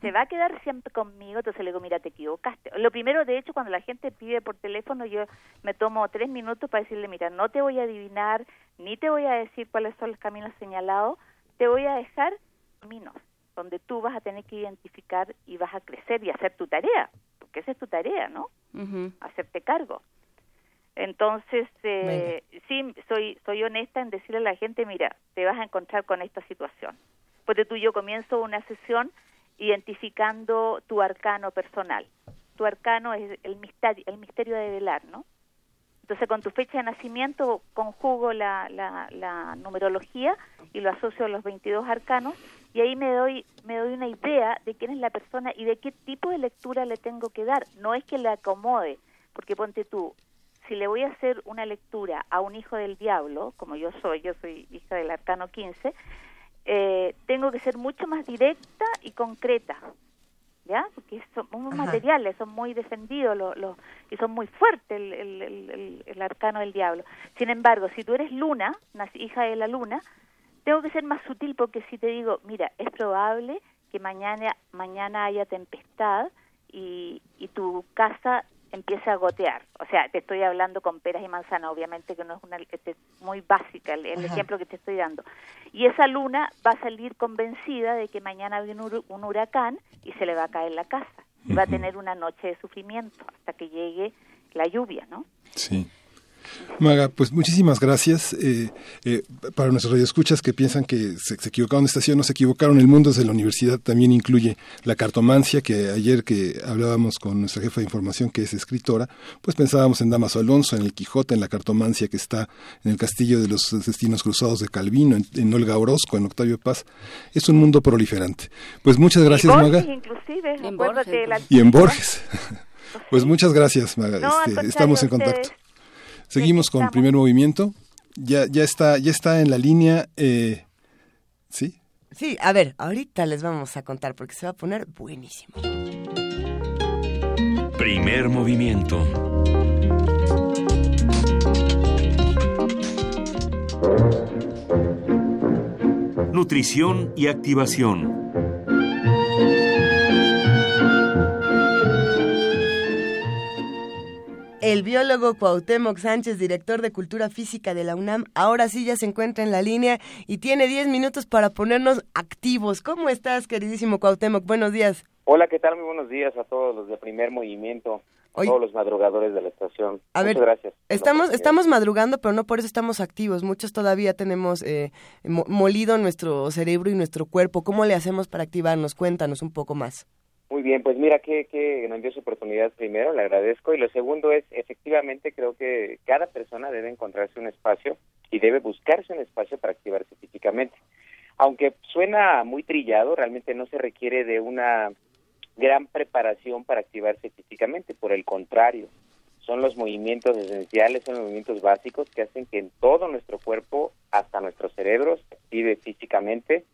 se va a quedar siempre conmigo, entonces le digo, mira, te equivocaste. Lo primero, de hecho, cuando la gente pide por teléfono, yo me tomo tres minutos para decirle, mira, no te voy a adivinar, ni te voy a decir cuáles son los caminos señalados, te voy a dejar caminos donde tú vas a tener que identificar y vas a crecer y hacer tu tarea, porque esa es tu tarea, ¿no? Hacerte cargo. Entonces, eh, sí, soy, soy honesta en decirle a la gente, mira, te vas a encontrar con esta situación. Porque tú y yo comienzo una sesión identificando tu arcano personal. Tu arcano es el misterio, de velar, ¿no? Entonces, con tu fecha de nacimiento conjugo la, la, la, numerología y lo asocio a los 22 arcanos y ahí me doy me doy una idea de quién es la persona y de qué tipo de lectura le tengo que dar. No es que le acomode, porque ponte tú, si le voy a hacer una lectura a un hijo del diablo, como yo soy, yo soy hija del arcano 15, eh, tengo que ser mucho más directa y concreta, ¿ya? Porque son muy materiales, son muy defendidos los, y son muy fuertes el, el, el, arcano del diablo. Sin embargo, si tú eres luna, hija de la luna, tengo que ser más sutil porque si te digo, mira, es probable que mañana, mañana haya tempestad y, y tu casa empiece a gotear. O sea, te estoy hablando con peras y manzanas, obviamente que no es una este, muy básica el, ejemplo que te estoy dando. Y esa luna va a salir convencida de que mañana viene un, huracán y se le va a caer la casa. Y va a tener una noche de sufrimiento hasta que llegue la lluvia, ¿no? Sí. Maga, pues muchísimas gracias. Eh, eh, para nuestros radioescuchas que piensan que se, equivocaron de estación, no se equivocaron. El mundo desde la universidad también incluye la cartomancia, que ayer que hablábamos con nuestra jefa de información, que es escritora, pues pensábamos en Damaso Alonso, en el Quijote, en la cartomancia que está en el Castillo de los Destinos Cruzados de Calvino, en, Olga Orozco, en Octavio Paz. Es un mundo proliferante. Pues muchas gracias, Maga. Inclusive, y en Borges. pues muchas gracias, Maga. Este, estamos en contacto. Seguimos con primer movimiento. Ya, ya está, ya está en la línea. Eh, ¿Sí? Sí, a ver, ahorita les vamos a contar porque se va a poner buenísimo. Primer movimiento. Nutrición y activación. El biólogo Cuauhtémoc Sánchez, director de Cultura Física de la UNAM, ahora sí ya se encuentra en la línea y tiene 10 minutos para ponernos activos. ¿Cómo estás, queridísimo Cuauhtémoc? Buenos días. Hola, ¿qué tal? Muy buenos días a todos los de Primer Movimiento. todos los madrugadores de la estación. A Muchas ver, gracias. Estamos, estamos madrugando, pero no por eso estamos activos. Muchos todavía tenemos eh, molido nuestro cerebro y nuestro cuerpo. ¿Cómo le hacemos para activarnos? Cuéntanos un poco más. Muy bien, pues mira qué, qué grandiosa oportunidad primero, le agradezco. Y lo segundo es, efectivamente, creo que cada persona debe encontrarse un espacio y debe buscarse un espacio para activarse físicamente. Aunque suena muy trillado, realmente no se requiere de una gran preparación para activarse físicamente, por el contrario, son los movimientos esenciales, son los movimientos básicos que hacen que en todo nuestro cuerpo, hasta nuestro cerebro, se active físicamente,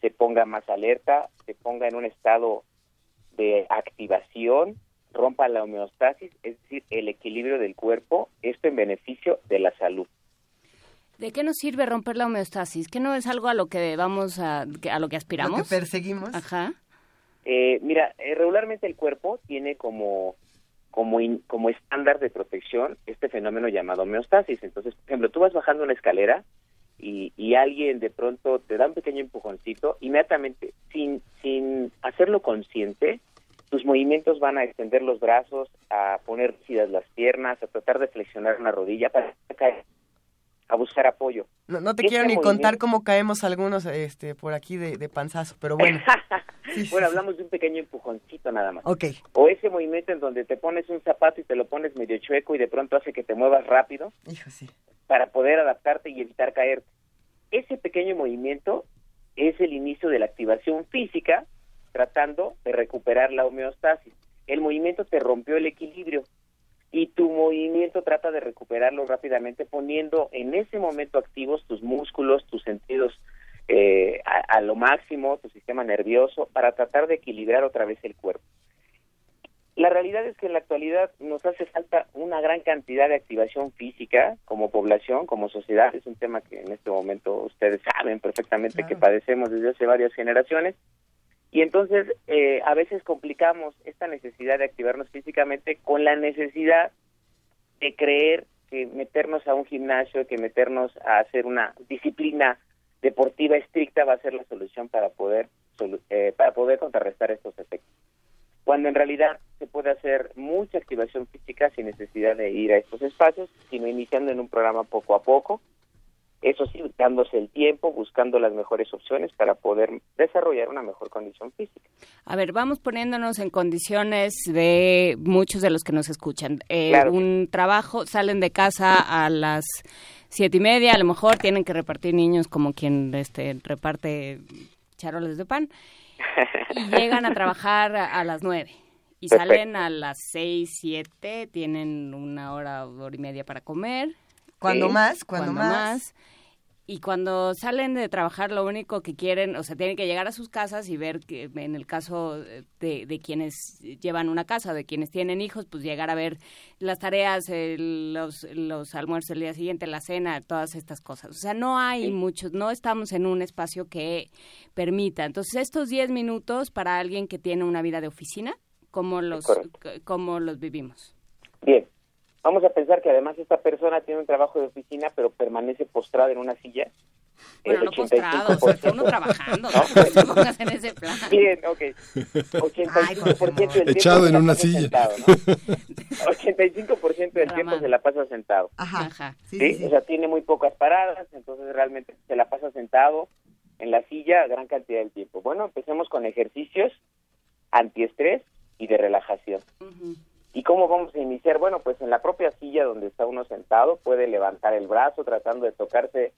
se ponga más alerta, se ponga en un estado de activación, rompa la homeostasis, es decir, el equilibrio del cuerpo, esto en beneficio de la salud. ¿De qué nos sirve romper la homeostasis? ¿Que no es algo a lo que vamos a, a lo que aspiramos? Lo que perseguimos. Ajá. Eh, mira, eh, regularmente el cuerpo tiene como como como estándar de protección este fenómeno llamado homeostasis. Entonces, por ejemplo, tú vas bajando una escalera y, y alguien de pronto te da un pequeño empujoncito, inmediatamente, sin, sin hacerlo consciente, tus movimientos van a extender los brazos, a poner rígidas las piernas, a tratar de flexionar una rodilla para caer a buscar apoyo. No, te quiero ni contar cómo caemos algunos este por aquí de, panzazo, pero bueno. bueno, hablamos de un pequeño empujoncito nada más. Ok. O ese movimiento en donde te pones un zapato y te lo pones medio chueco y de pronto hace que te muevas rápido. Hijo, sí. Para poder adaptarte y evitar caer. Ese pequeño movimiento es el inicio de la activación física tratando de recuperar la homeostasis. El movimiento te rompió el equilibrio, y tu movimiento trata de recuperarlo rápidamente poniendo en ese momento activos tus músculos, tus sentidos eh, a, lo máximo, tu sistema nervioso, para tratar de equilibrar otra vez el cuerpo. La realidad es que en la actualidad nos hace falta una gran cantidad de activación física como población, como sociedad. Es un tema que en este momento ustedes saben perfectamente que padecemos desde hace varias generaciones y entonces eh, a veces complicamos esta necesidad de activarnos físicamente con la necesidad de creer que meternos a un gimnasio, que meternos a hacer una disciplina deportiva estricta va a ser la solución para poder eh, para poder contrarrestar estos efectos. Cuando en realidad se puede hacer mucha activación física sin necesidad de ir a estos espacios, sino iniciando en un programa poco a poco, eso sí, dándose el tiempo, buscando las mejores opciones para poder desarrollar una mejor condición física. A ver, vamos poniéndonos en condiciones de muchos de los que nos escuchan. Eh, un trabajo, salen de casa a las siete y media, a lo mejor tienen que repartir niños como quien este, reparte charoles de pan, y llegan a trabajar a, las nueve. Y salen a las seis, siete, tienen una hora, hora y media para comer, cuando más, cuando, más. Y cuando salen de trabajar, lo único que quieren, o sea, tienen que llegar a sus casas y ver que en el caso de, de quienes llevan una casa, de quienes tienen hijos, pues llegar a ver las tareas, los, los almuerzos el día siguiente, la cena, todas estas cosas. O sea, no hay muchos, no estamos en un espacio que permita. Entonces, estos 10 minutos para alguien que tiene una vida de oficina, ¿cómo los, cómo los vivimos? Bien, Vamos a pensar que además esta persona tiene un trabajo de oficina, pero permanece postrada en una silla. Bueno, no postrado, o sea, uno trabajando, ¿no? no pongas en ese plan. Bien, ok. 85% del tiempo Echado en una silla. Sentado, ¿no? 85% del tiempo se la pasa sentado. Ajá. Ajá. Sí, ¿sí? O sea, tiene muy pocas paradas, entonces realmente se la pasa sentado en la silla gran cantidad del tiempo. Bueno, empecemos con ejercicios antiestrés y de relajación. Uh ¿Y cómo vamos a iniciar? Bueno, pues en la propia silla donde está uno sentado puede levantar el brazo tratando de tocarse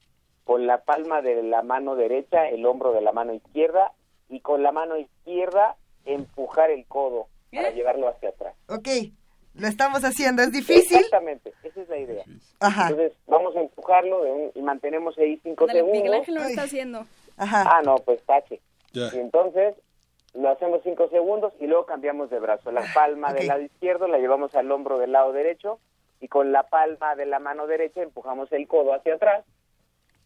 con la palma de la mano derecha el hombro de la mano izquierda y con la mano izquierda empujar el codo para llevarlo hacia atrás. Ok, lo estamos haciendo, ¿es difícil? Exactamente, esa es la idea. Ajá. Entonces vamos a empujarlo y mantenemos ahí cinco segundos. Miguel Ángel lo está haciendo. Ajá. Ah, no, pues tache. Y entonces lo hacemos cinco segundos y luego cambiamos de brazo. La palma del lado izquierdo la llevamos al hombro del lado derecho y con la palma de la mano derecha empujamos el codo hacia atrás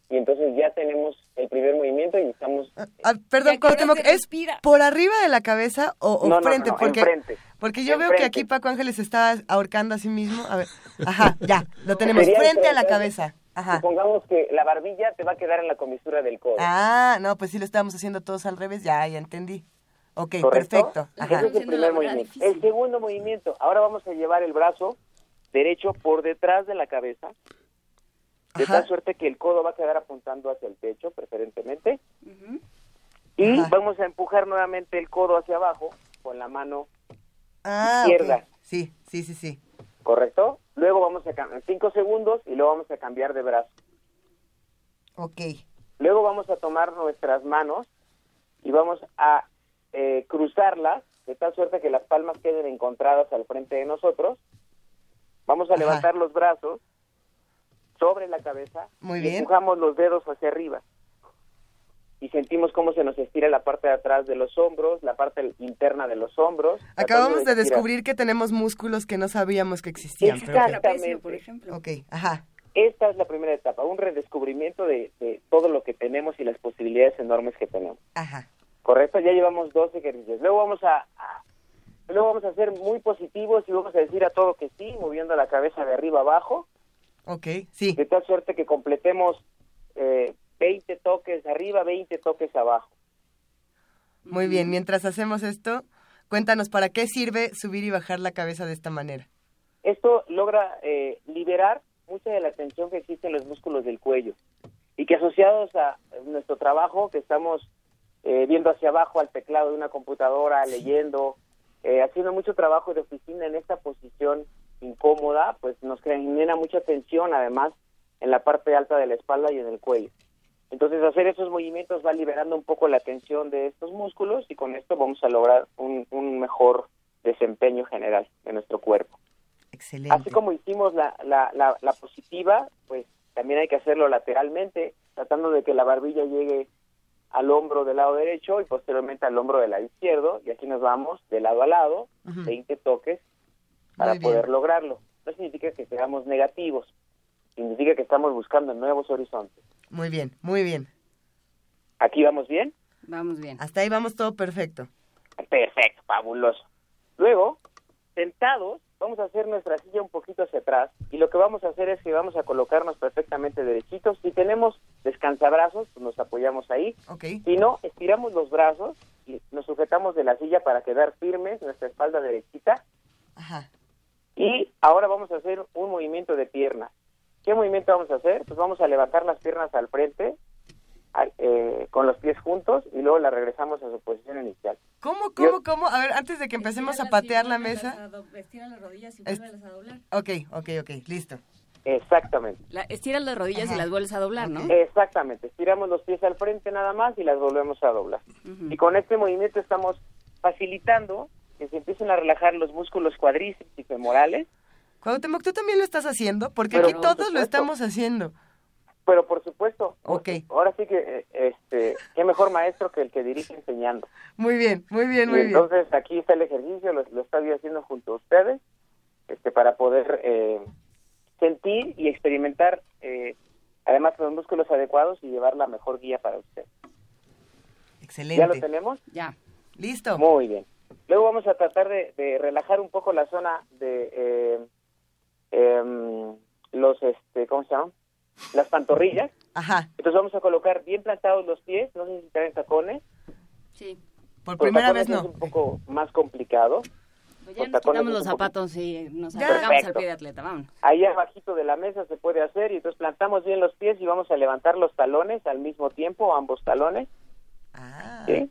y entonces ya tenemos el primer movimiento y estamos... Ah, ah, perdón, ¿es por arriba de la cabeza o, frente? porque, porque yo veo que aquí Paco Ángeles está ahorcando a sí mismo. A ver, ajá, ya, lo tenemos frente a la cabeza. Ajá. Supongamos que la barbilla te va a quedar en la comisura del codo. Ah, no, pues sí lo estamos haciendo todos al revés, ya, ya entendí. Ok, perfecto. Ese es el primer movimiento. El segundo movimiento, ahora vamos a llevar el brazo derecho por detrás de la cabeza, de tal suerte que el codo va a quedar apuntando hacia el techo, preferentemente. Y vamos a empujar nuevamente el codo hacia abajo con la mano ah, izquierda. Sí, sí, sí, sí. ¿Correcto? Luego vamos a cambiar cinco segundos y luego vamos a cambiar de brazo. Ok. Luego vamos a tomar nuestras manos y vamos a eh, cruzarlas de tal suerte que las palmas queden encontradas al frente de nosotros. Vamos a levantar los brazos sobre la cabeza Muy y bien. empujamos los dedos hacia arriba. Y sentimos cómo se nos estira la parte de atrás de los hombros, la parte interna de los hombros. Acabamos de descubrir que tenemos músculos que no sabíamos que existían. Exactamente. por ejemplo. Ok, ajá. Esta es la primera etapa, un redescubrimiento de, de todo lo que tenemos y las posibilidades enormes que tenemos. Ajá. Correcto, ya llevamos dos ejercicios. Luego vamos a, a- luego vamos a ser muy positivos y vamos a decir a todo que sí, moviendo la cabeza de arriba abajo, Ok, sí. de tal suerte que completemos eh, 20 toques arriba, 20 toques abajo. Muy bien. Mientras hacemos esto, cuéntanos para qué sirve subir y bajar la cabeza de esta manera. Esto logra eh, liberar mucha de la tensión que existe en los músculos del cuello y que asociados a nuestro trabajo, que estamos eh, viendo hacia abajo al teclado de una computadora, leyendo, eh, haciendo mucho trabajo de oficina en esta posición incómoda, pues nos genera mucha tensión además en la parte alta de la espalda y en el cuello. Entonces hacer esos movimientos va liberando un poco la tensión de estos músculos y con esto vamos a lograr un, un mejor desempeño general de nuestro cuerpo. Excelente. Así como hicimos la, la, la, la positiva, pues también hay que hacerlo lateralmente, tratando de que la barbilla llegue al hombro del lado derecho y posteriormente al hombro del lado izquierdo, y aquí nos vamos de lado a lado, Ujú. 20 toques, para poder lograrlo. No significa que seamos negativos, significa que estamos buscando nuevos horizontes. Muy bien, muy bien. ¿Aquí vamos bien? Vamos bien. Hasta ahí vamos todo perfecto. Perfecto, fabuloso. Luego, sentados, vamos a hacer nuestra silla un poquito hacia atrás y lo que vamos a hacer es que vamos a colocarnos perfectamente derechitos. Si tenemos descansabrazos, pues nos apoyamos ahí. Ok. Si no, estiramos los brazos y nos sujetamos de la silla para quedar firmes, nuestra espalda derechita. Ajá. Y ahora vamos a hacer un movimiento de pierna. ¿Qué movimiento vamos a hacer? Pues vamos a levantar las piernas al frente eh, con los pies juntos y luego la regresamos a su posición inicial. ¿Cómo, cómo, cómo? A ver, antes de que empecemos a patear la mesa. Estira las rodillas y vuélvelas a doblar. Ok, ok, ok, listo. Exactamente. La, estiras las rodillas y las vuelves a doblar, ¿no? Exactamente, estiramos los pies al frente nada más y las volvemos a doblar. Y con este movimiento estamos facilitando que se empiecen a relajar los músculos cuádriceps y femorales, Cuauhtémoc, ¿tú también lo estás haciendo? Porque Pero aquí todos lo estamos haciendo. Pero por supuesto, Ok. ahora sí que, eh, este, qué mejor maestro que el que dirige enseñando. Muy bien, muy bien, Y muy bien. entonces aquí está el ejercicio, lo, lo estoy haciendo junto a ustedes, este, para poder eh, sentir y experimentar, eh, además los músculos adecuados y llevar la mejor guía para usted. ¿Ya lo Excelente. tenemos? Ya. Listo. Muy bien. Luego vamos a tratar de, de relajar un poco la zona de eh, em, los, este, ¿cómo se llama? Las pantorrillas. Ajá. Entonces vamos a colocar bien plantados los pies, no sé si traen tacones. Sí. Por Con primera vez Es no. un poco más complicado. Pues ya nos quitamos es los zapatos y nos acercamos al pie de atleta. Vámonos. Ahí abajito de la mesa se puede hacer y entonces plantamos bien los pies y vamos a levantar los talones al mismo tiempo, ambos talones. Ah. ¿sí?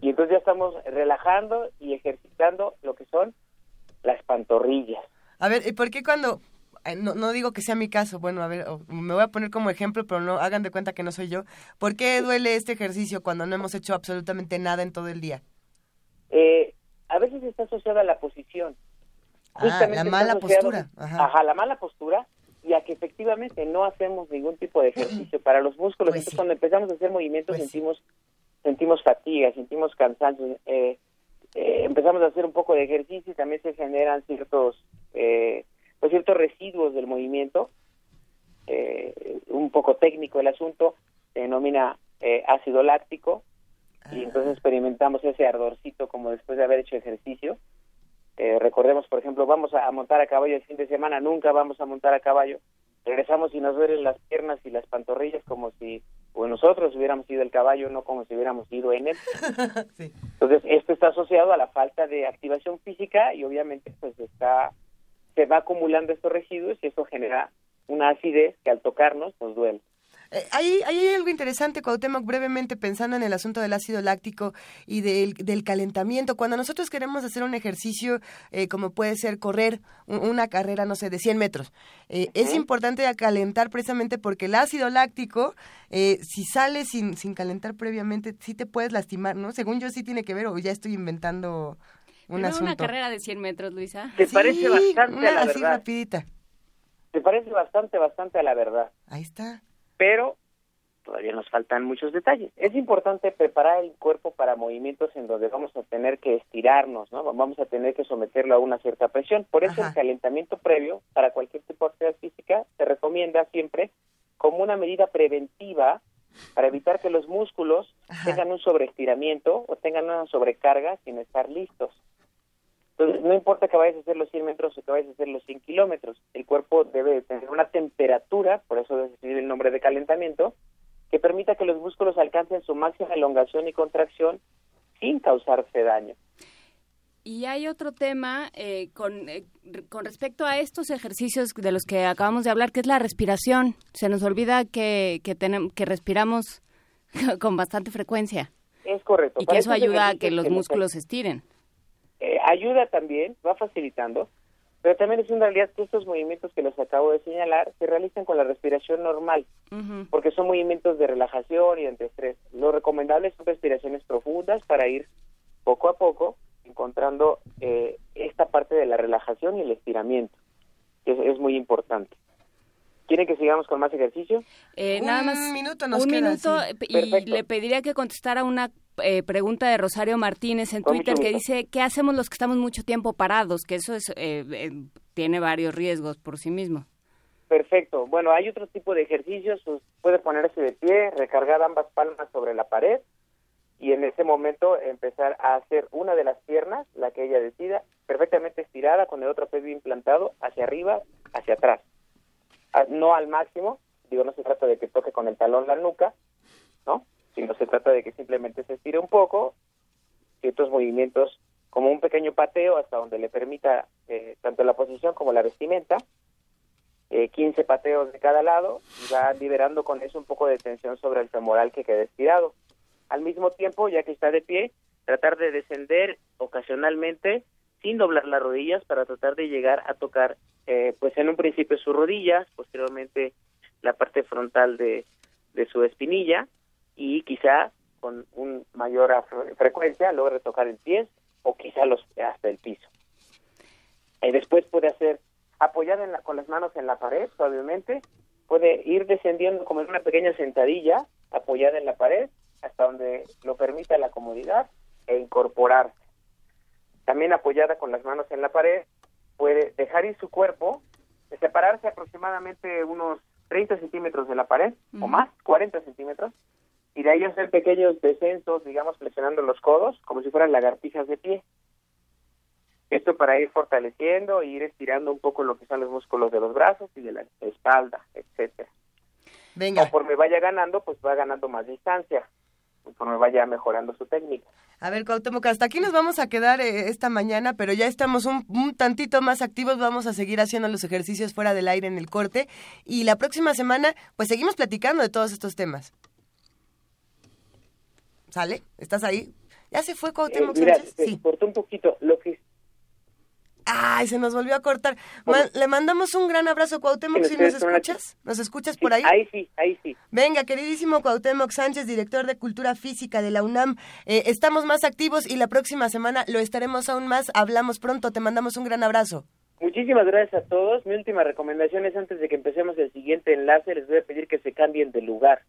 Y entonces ya estamos relajando y ejercitando lo que son las pantorrillas. A ver, ¿y por qué cuando... eh, No, no digo que sea mi caso, bueno, a ver, me voy a poner como ejemplo, pero no hagan de cuenta que no soy yo. ¿Por qué duele este ejercicio cuando no hemos hecho absolutamente nada en todo el día? Eh, a veces está asociada a la posición. Ah, la mala postura. Ajá. la mala postura y a que efectivamente no hacemos ningún tipo de ejercicio para los músculos. Pues Entonces, sí. cuando empezamos a hacer movimientos Pues sí. sentimos sentimos fatiga, sentimos cansancio. eh, eh, empezamos a hacer un poco de ejercicio y también se generan ciertos eh, pues ciertos residuos del movimiento. Eh, un poco técnico el asunto, se denomina eh, ácido láctico y Ah. entonces experimentamos ese ardorcito como después de haber hecho ejercicio. Eh, recordemos, por ejemplo, vamos a, a montar a caballo el fin de semana, nunca vamos a montar a caballo. Regresamos y nos duelen las piernas y las pantorrillas como si o nosotros hubiéramos sido el caballo, no como si hubiéramos ido en él. Entonces, esto está asociado a la falta de activación física y obviamente pues está se va acumulando estos residuos y eso genera una acidez que al tocarnos nos duele. Eh, hay, hay, algo interesante, Cuauhtémoc, brevemente pensando en el asunto del ácido láctico y del, del calentamiento. Cuando nosotros queremos hacer un ejercicio, eh, como puede ser correr una carrera, no sé, de 100 metros, eh, es importante calentar precisamente porque el ácido láctico, si sale sin, sin calentar previamente, sí te puedes lastimar, ¿no? Según yo sí tiene que ver, o ya estoy inventando un asunto. una carrera de 100 metros, Luisa? Te parece bastante a la así verdad. rapidita. Te parece bastante, bastante a la verdad. Ahí está pero todavía nos faltan muchos detalles. Es importante preparar el cuerpo para movimientos en donde vamos a tener que estirarnos, ¿no? Vamos a tener que someterlo a una cierta presión. Por eso el calentamiento previo para cualquier tipo de actividad física se recomienda siempre como una medida preventiva para evitar que los músculos tengan un sobreestiramiento o tengan una sobrecarga sin estar listos. Entonces, no importa que vayas a hacer los 100 metros o que vayas a hacer los 100 kilómetros, el cuerpo debe tener una temperatura, por eso recibir el nombre de calentamiento, que permita que los músculos alcancen su máxima elongación y contracción sin causarse daño. Y hay otro tema eh, con, eh, con respecto a estos ejercicios de los que acabamos de hablar, que es la respiración. Se nos olvida que, que, tenemos, que respiramos con bastante frecuencia. Es correcto. Y que eso ayuda a que los músculos se estiren. Eh, ayuda también, va facilitando, pero también es una realidad que estos movimientos que les acabo de señalar se realizan con la respiración normal, porque son movimientos de relajación y de estrés. Lo recomendable son respiraciones profundas para ir poco a poco encontrando eh, esta parte de la relajación y el estiramiento, que es, muy importante. ¿Quieren que sigamos con más ejercicio? Eh, nada más un minuto nos un queda, minuto sí. y le pediría que contestara una eh, pregunta de Rosario Martínez en Con Twitter que dice ¿qué hacemos los que estamos mucho tiempo parados? Que eso es eh, eh, tiene varios riesgos por sí mismo. Perfecto. Bueno, hay otro tipo de ejercicios. Puede ponerse de pie, recargar ambas palmas sobre la pared y en ese momento empezar a hacer una de las piernas, la que ella decida, perfectamente estirada con el otro pie bien implantado hacia arriba, hacia atrás. Ah, No al máximo, digo, no se trata de que toque con el talón la nuca, ¿no? Sino se trata de que simplemente se estire un poco, ciertos movimientos como un pequeño pateo hasta donde le permita eh, tanto la posición como la vestimenta, eh, 15 pateos de cada lado y va liberando con eso un poco de tensión sobre el femoral que quede estirado. Al mismo tiempo, ya que está de pie, tratar de descender ocasionalmente sin doblar las rodillas para tratar de llegar a tocar, eh, pues en un principio sus rodillas, posteriormente la parte frontal de, de su espinilla y quizá con un mayor fre- frecuencia logre tocar el pie o quizá los hasta el piso. Y después puede hacer apoyada en la- con las manos en la pared suavemente, puede ir descendiendo como en una pequeña sentadilla apoyada en la pared hasta donde lo permita la comodidad e incorporarse. También apoyada con las manos en la pared, puede dejar ir su cuerpo, separarse aproximadamente unos 30 centímetros de la pared o más, 40 centímetros, y de ahí hacer pequeños descensos, digamos, flexionando los codos, como si fueran lagartijas de pie. Esto para ir fortaleciendo e ir estirando un poco lo que son los músculos de los brazos y de la espalda, etcétera. Venga. Conforme vaya ganando, pues va ganando más distancia, conforme vaya mejorando su técnica. A ver, Cuauhtémoc, hasta aquí nos vamos a quedar eh, esta mañana, pero ya estamos un, un tantito más activos, vamos a seguir haciendo los ejercicios fuera del aire en el corte y la próxima semana pues seguimos platicando de todos estos temas. ¿Sale? ¿Estás ahí? ¿Ya se fue Eh, Cuauhtémoc mira, Sánchez? se Sí. cortó un poquito. Lo que Ay, se nos volvió a cortar. Ma- le mandamos un gran abrazo, Cuauhtémoc, si nos escuchas. ¿Nos escuchas sí, por ahí? ahí sí, ahí sí. Venga, queridísimo Cuauhtémoc Sánchez, director de Cultura Física de la UNAM. eh, estamos más activos y la próxima semana lo estaremos aún más. Hablamos pronto, te mandamos un gran abrazo. Muchísimas gracias a todos. Mi última recomendación es antes de que empecemos el siguiente enlace, les voy a pedir que se cambien de lugar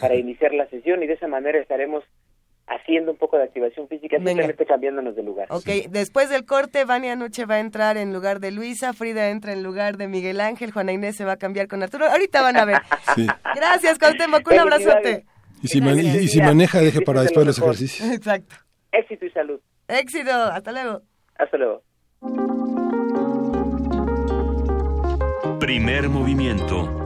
para iniciar la sesión y de esa manera estaremos haciendo un poco de activación física, Venga. simplemente cambiándonos de lugar. Ok, después del corte, Vania Nuche va a entrar en lugar de Luisa, Frida entra en lugar de Miguel Ángel, Juana Inés se va a cambiar con Arturo. Ahorita van a ver. Sí. Gracias, Cuauhtémoc, un abrazote. Y si, man- y si maneja, deje para después los ejercicios. Exacto. Éxito y salud. Éxito, hasta luego. Hasta luego. Primer movimiento.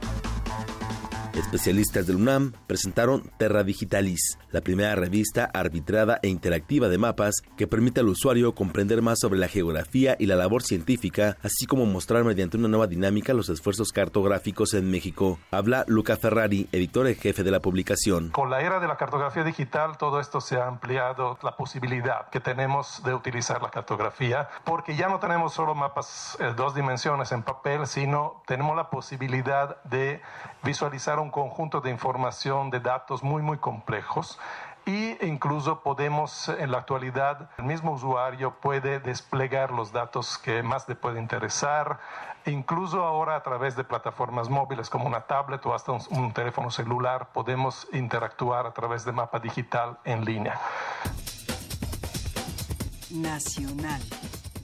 Especialistas del UNAM presentaron Terra Digitalis, la primera revista arbitrada e interactiva de mapas que permite al usuario comprender más sobre la geografía y la labor científica, así como mostrar mediante una nueva dinámica los esfuerzos cartográficos en México. Habla Luca Ferrari, editor en jefe de la publicación. Con la era de la cartografía digital, todo esto se ha ampliado la posibilidad que tenemos de utilizar la cartografía, porque ya no tenemos solo mapas eh, dos dimensiones en papel, sino tenemos la posibilidad de visualizar un conjunto de información, de datos muy, muy complejos y incluso podemos en la actualidad el mismo usuario puede desplegar los datos que más le puede interesar incluso ahora a través de plataformas móviles como una tablet o hasta un, un teléfono celular podemos interactuar a través de mapa digital en línea. Nacional.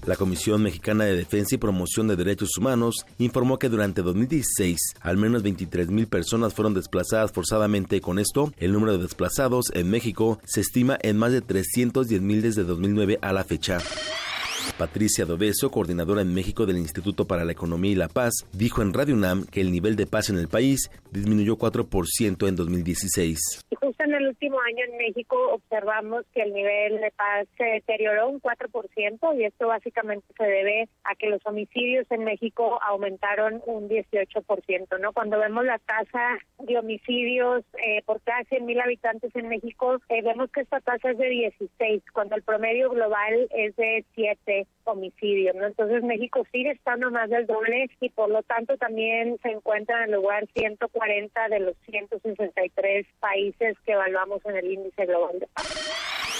La Comisión Mexicana de Defensa y Promoción de Derechos Humanos informó que durante 2016 al menos 23 mil personas fueron desplazadas forzadamente. Con esto, el número de desplazados en México se estima en más de 310 mil desde 2009 a la fecha. Patricia Dobeso, coordinadora en México del Instituto para la Economía y la Paz, dijo en Radio UNAM que el nivel de paz en el país disminuyó 4% en 2016. Justo en el último año en México observamos que el nivel de paz se deterioró un 4% y esto básicamente se debe a que los homicidios en México aumentaron un 18%, ¿no? Cuando vemos la tasa de homicidios eh, por cada 100.000 habitantes en México, eh, vemos que esta tasa es de 16, cuando el promedio global es de 7 homicidios, ¿no? Entonces México sigue estando más del doble y por lo tanto también se encuentra en el lugar 140 de los 163 países que evaluamos en el índice global de.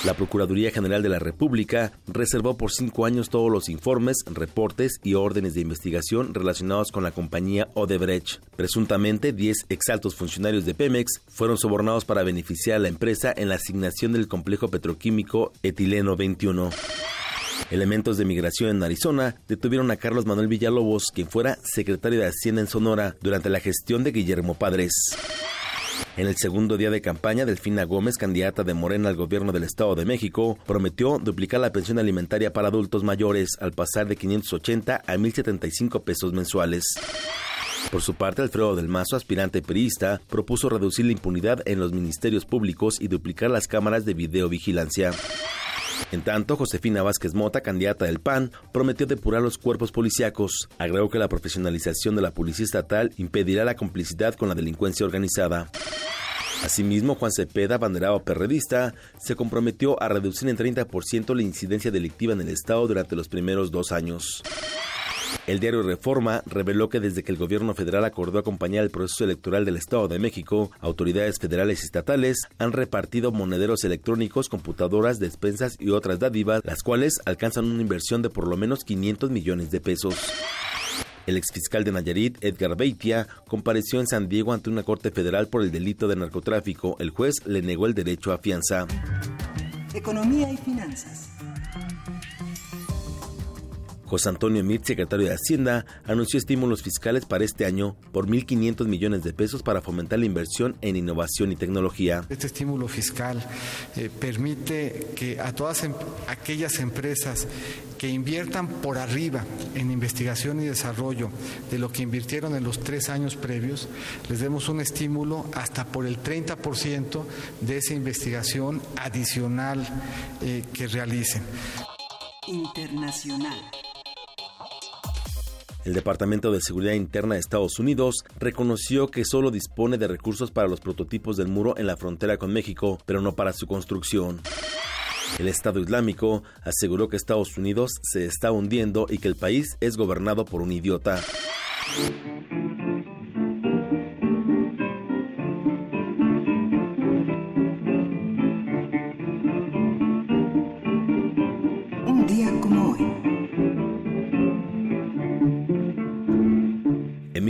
La Procuraduría General de la República reservó por cinco años todos los informes, reportes y órdenes de investigación relacionados con la compañía Odebrecht. Presuntamente, 10 exaltos funcionarios de Pemex fueron sobornados para beneficiar a la empresa en la asignación del complejo petroquímico Etileno 21. Elementos de migración en Arizona detuvieron a Carlos Manuel Villalobos, quien fuera secretario de Hacienda en Sonora durante la gestión de Guillermo Padres. En el segundo día de campaña, Delfina Gómez, candidata de Morena al gobierno del Estado de México, prometió duplicar la pensión alimentaria para adultos mayores al pasar de 580 a 1.075 pesos mensuales. Por su parte, Alfredo del Mazo, aspirante periodista, propuso reducir la impunidad en los ministerios públicos y duplicar las cámaras de videovigilancia. En tanto, Josefina Vázquez Mota, candidata del PAN, prometió depurar los cuerpos policíacos. Agregó que la profesionalización de la policía estatal impedirá la complicidad con la delincuencia organizada. Asimismo, Juan Cepeda, banderado perredista, se comprometió a reducir en 30% la incidencia delictiva en el Estado durante los primeros dos años. El diario Reforma reveló que desde que el gobierno federal acordó acompañar el proceso electoral del Estado de México, autoridades federales y estatales han repartido monederos electrónicos, computadoras, despensas y otras dádivas, las cuales alcanzan una inversión de por lo menos 500 millones de pesos. El exfiscal de Nayarit, Edgar Beitia, compareció en San Diego ante una corte federal por el delito de narcotráfico. El juez le negó el derecho a fianza. Economía y finanzas. José Antonio Mit, secretario de Hacienda, anunció estímulos fiscales para este año por 1.500 millones de pesos para fomentar la inversión en innovación y tecnología. Este estímulo fiscal eh, permite que a todas em, aquellas empresas que inviertan por arriba en investigación y desarrollo de lo que invirtieron en los tres años previos, les demos un estímulo hasta por el 30% de esa investigación adicional eh, que realicen. Internacional. El Departamento de Seguridad Interna de Estados Unidos reconoció que solo dispone de recursos para los prototipos del muro en la frontera con México, pero no para su construcción. El Estado Islámico aseguró que Estados Unidos se está hundiendo y que el país es gobernado por un idiota.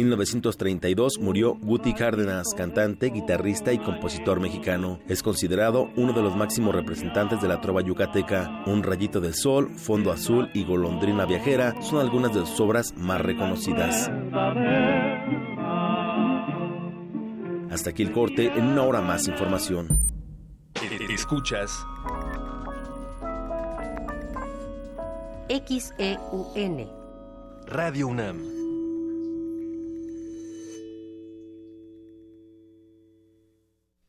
1932 murió Guti Cárdenas, cantante, guitarrista y compositor mexicano. Es considerado uno de los máximos representantes de la trova yucateca. Un rayito de sol, fondo azul y golondrina viajera son algunas de sus obras más reconocidas. Hasta aquí el corte, en una hora más información. Escuchas XEUN Radio UNAM.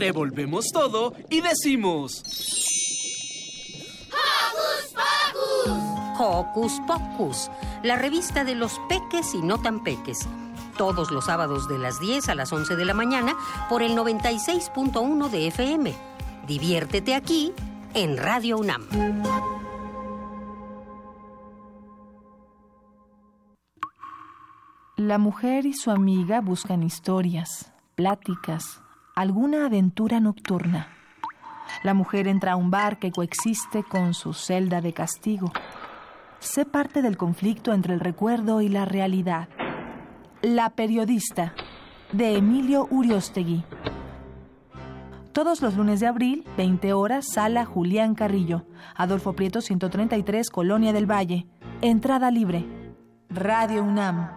Revolvemos todo y decimos... ¡Hocus Pocus! Hocus Pocus, la revista de los peques y no tan peques. Todos los sábados de las 10 a las 11 de la mañana por el 96.1 de FM. Diviértete aquí en Radio UNAM. La mujer y su amiga buscan historias, pláticas, alguna aventura nocturna. La mujer entra a un bar que coexiste con su celda de castigo. Sé parte del conflicto entre el recuerdo y la realidad. La periodista, de Emilio Uriostegui. Todos los lunes de abril, 20 horas, sala Julián Carrillo, Adolfo Prieto 133, Colonia del Valle. Entrada libre. Radio UNAM.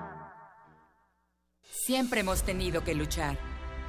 Siempre hemos tenido que luchar.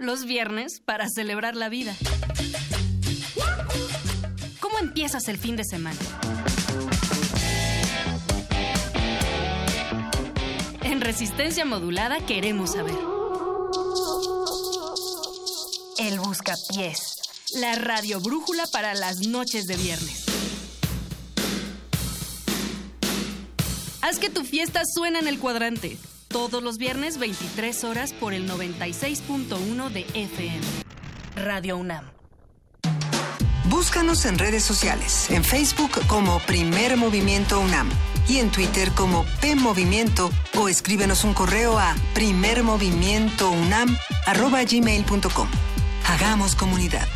Los viernes para celebrar la vida. ¿Cómo empiezas el fin de semana? En resistencia modulada queremos saber. El Buscapiés. La radio brújula para las noches de viernes. Haz que tu fiesta suene en el cuadrante. Todos los viernes 23 horas por el 96.1 de FM. Radio UNAM. Búscanos en redes sociales, en Facebook como Primer Movimiento UNAM y en Twitter como P Movimiento o escríbenos un correo a primermovimientounam@gmail.com. Hagamos comunidad.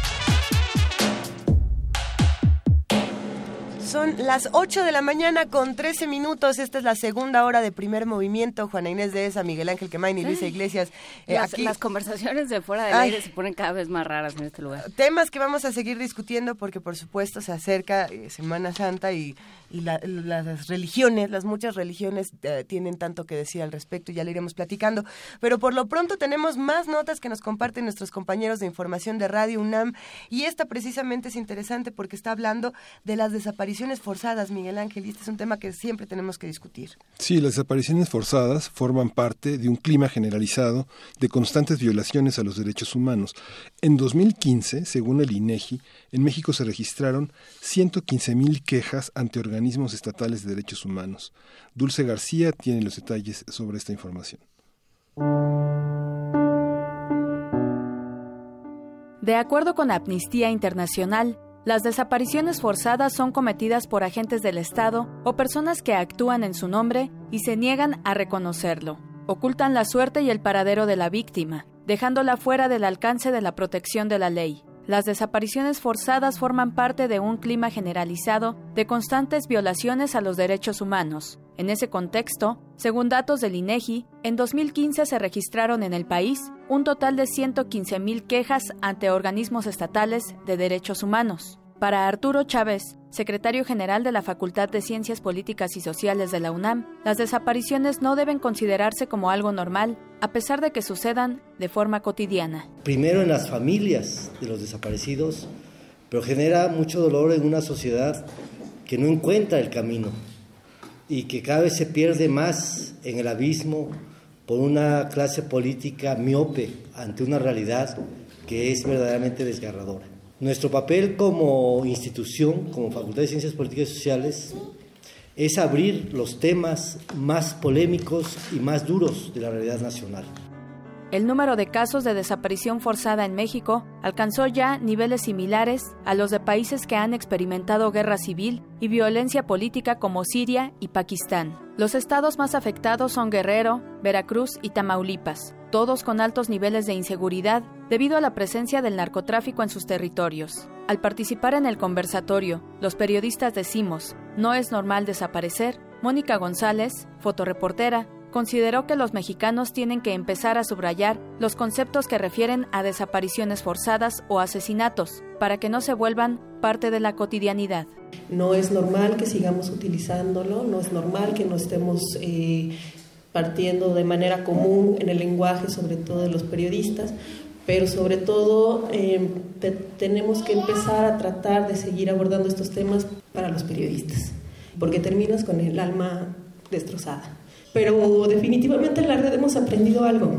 Son las 8 de la mañana con 13 minutos. Esta es la segunda hora de primer movimiento. Juana Inés de esa, Miguel Ángel Quemain y Luisa Iglesias. Eh, las, las, conversaciones de fuera del Ay. aire se ponen cada vez más raras en este lugar. Temas que vamos a seguir discutiendo porque, por supuesto, se acerca eh, Semana Santa y, y la, las religiones, las muchas religiones eh, tienen tanto que decir al respecto y ya le iremos platicando. Pero por lo pronto tenemos más notas que nos comparten nuestros compañeros de información de Radio UNAM y esta precisamente es interesante porque está hablando de las desapariciones forzadas, Miguel Ángel, y este es un tema que siempre tenemos que discutir. Sí, las desapariciones forzadas forman parte de un clima generalizado de constantes violaciones a los derechos humanos. En 2015, según el INEGI, en México se registraron 115.000 quejas ante organismos estatales de derechos humanos. Dulce García tiene los detalles sobre esta información. De acuerdo con Amnistía Internacional, las desapariciones forzadas son cometidas por agentes del Estado o personas que actúan en su nombre y se niegan a reconocerlo. Ocultan la suerte y el paradero de la víctima, dejándola fuera del alcance de la protección de la ley. Las desapariciones forzadas forman parte de un clima generalizado de constantes violaciones a los derechos humanos. En ese contexto, según datos del INEGI, en 2015 se registraron en el país un total de 115.000 quejas ante organismos estatales de derechos humanos. Para Arturo Chávez, secretario general de la Facultad de Ciencias Políticas y Sociales de la UNAM, las desapariciones no deben considerarse como algo normal, a pesar de que sucedan de forma cotidiana. Primero en las familias de los desaparecidos, pero genera mucho dolor en una sociedad que no encuentra el camino y que cada vez se pierde más en el abismo por una clase política miope ante una realidad que es verdaderamente desgarradora. Nuestro papel como institución, como Facultad de Ciencias Políticas y Sociales, es abrir los temas más polémicos y más duros de la realidad nacional. El número de casos de desaparición forzada en México alcanzó ya niveles similares a los de países que han experimentado guerra civil y violencia política como Siria y Pakistán. Los estados más afectados son Guerrero, Veracruz y Tamaulipas, todos con altos niveles de inseguridad debido a la presencia del narcotráfico en sus territorios. Al participar en el conversatorio, los periodistas decimos, no es normal desaparecer, Mónica González, fotoreportera, consideró que los mexicanos tienen que empezar a subrayar los conceptos que refieren a desapariciones forzadas o asesinatos, para que no se vuelvan parte de la cotidianidad. No es normal que sigamos utilizándolo, no es normal que no estemos eh, partiendo de manera común en el lenguaje, sobre todo de los periodistas, pero sobre todo eh, te, tenemos que empezar a tratar de seguir abordando estos temas para los periodistas, porque terminas con el alma destrozada. Pero definitivamente en la red hemos aprendido algo,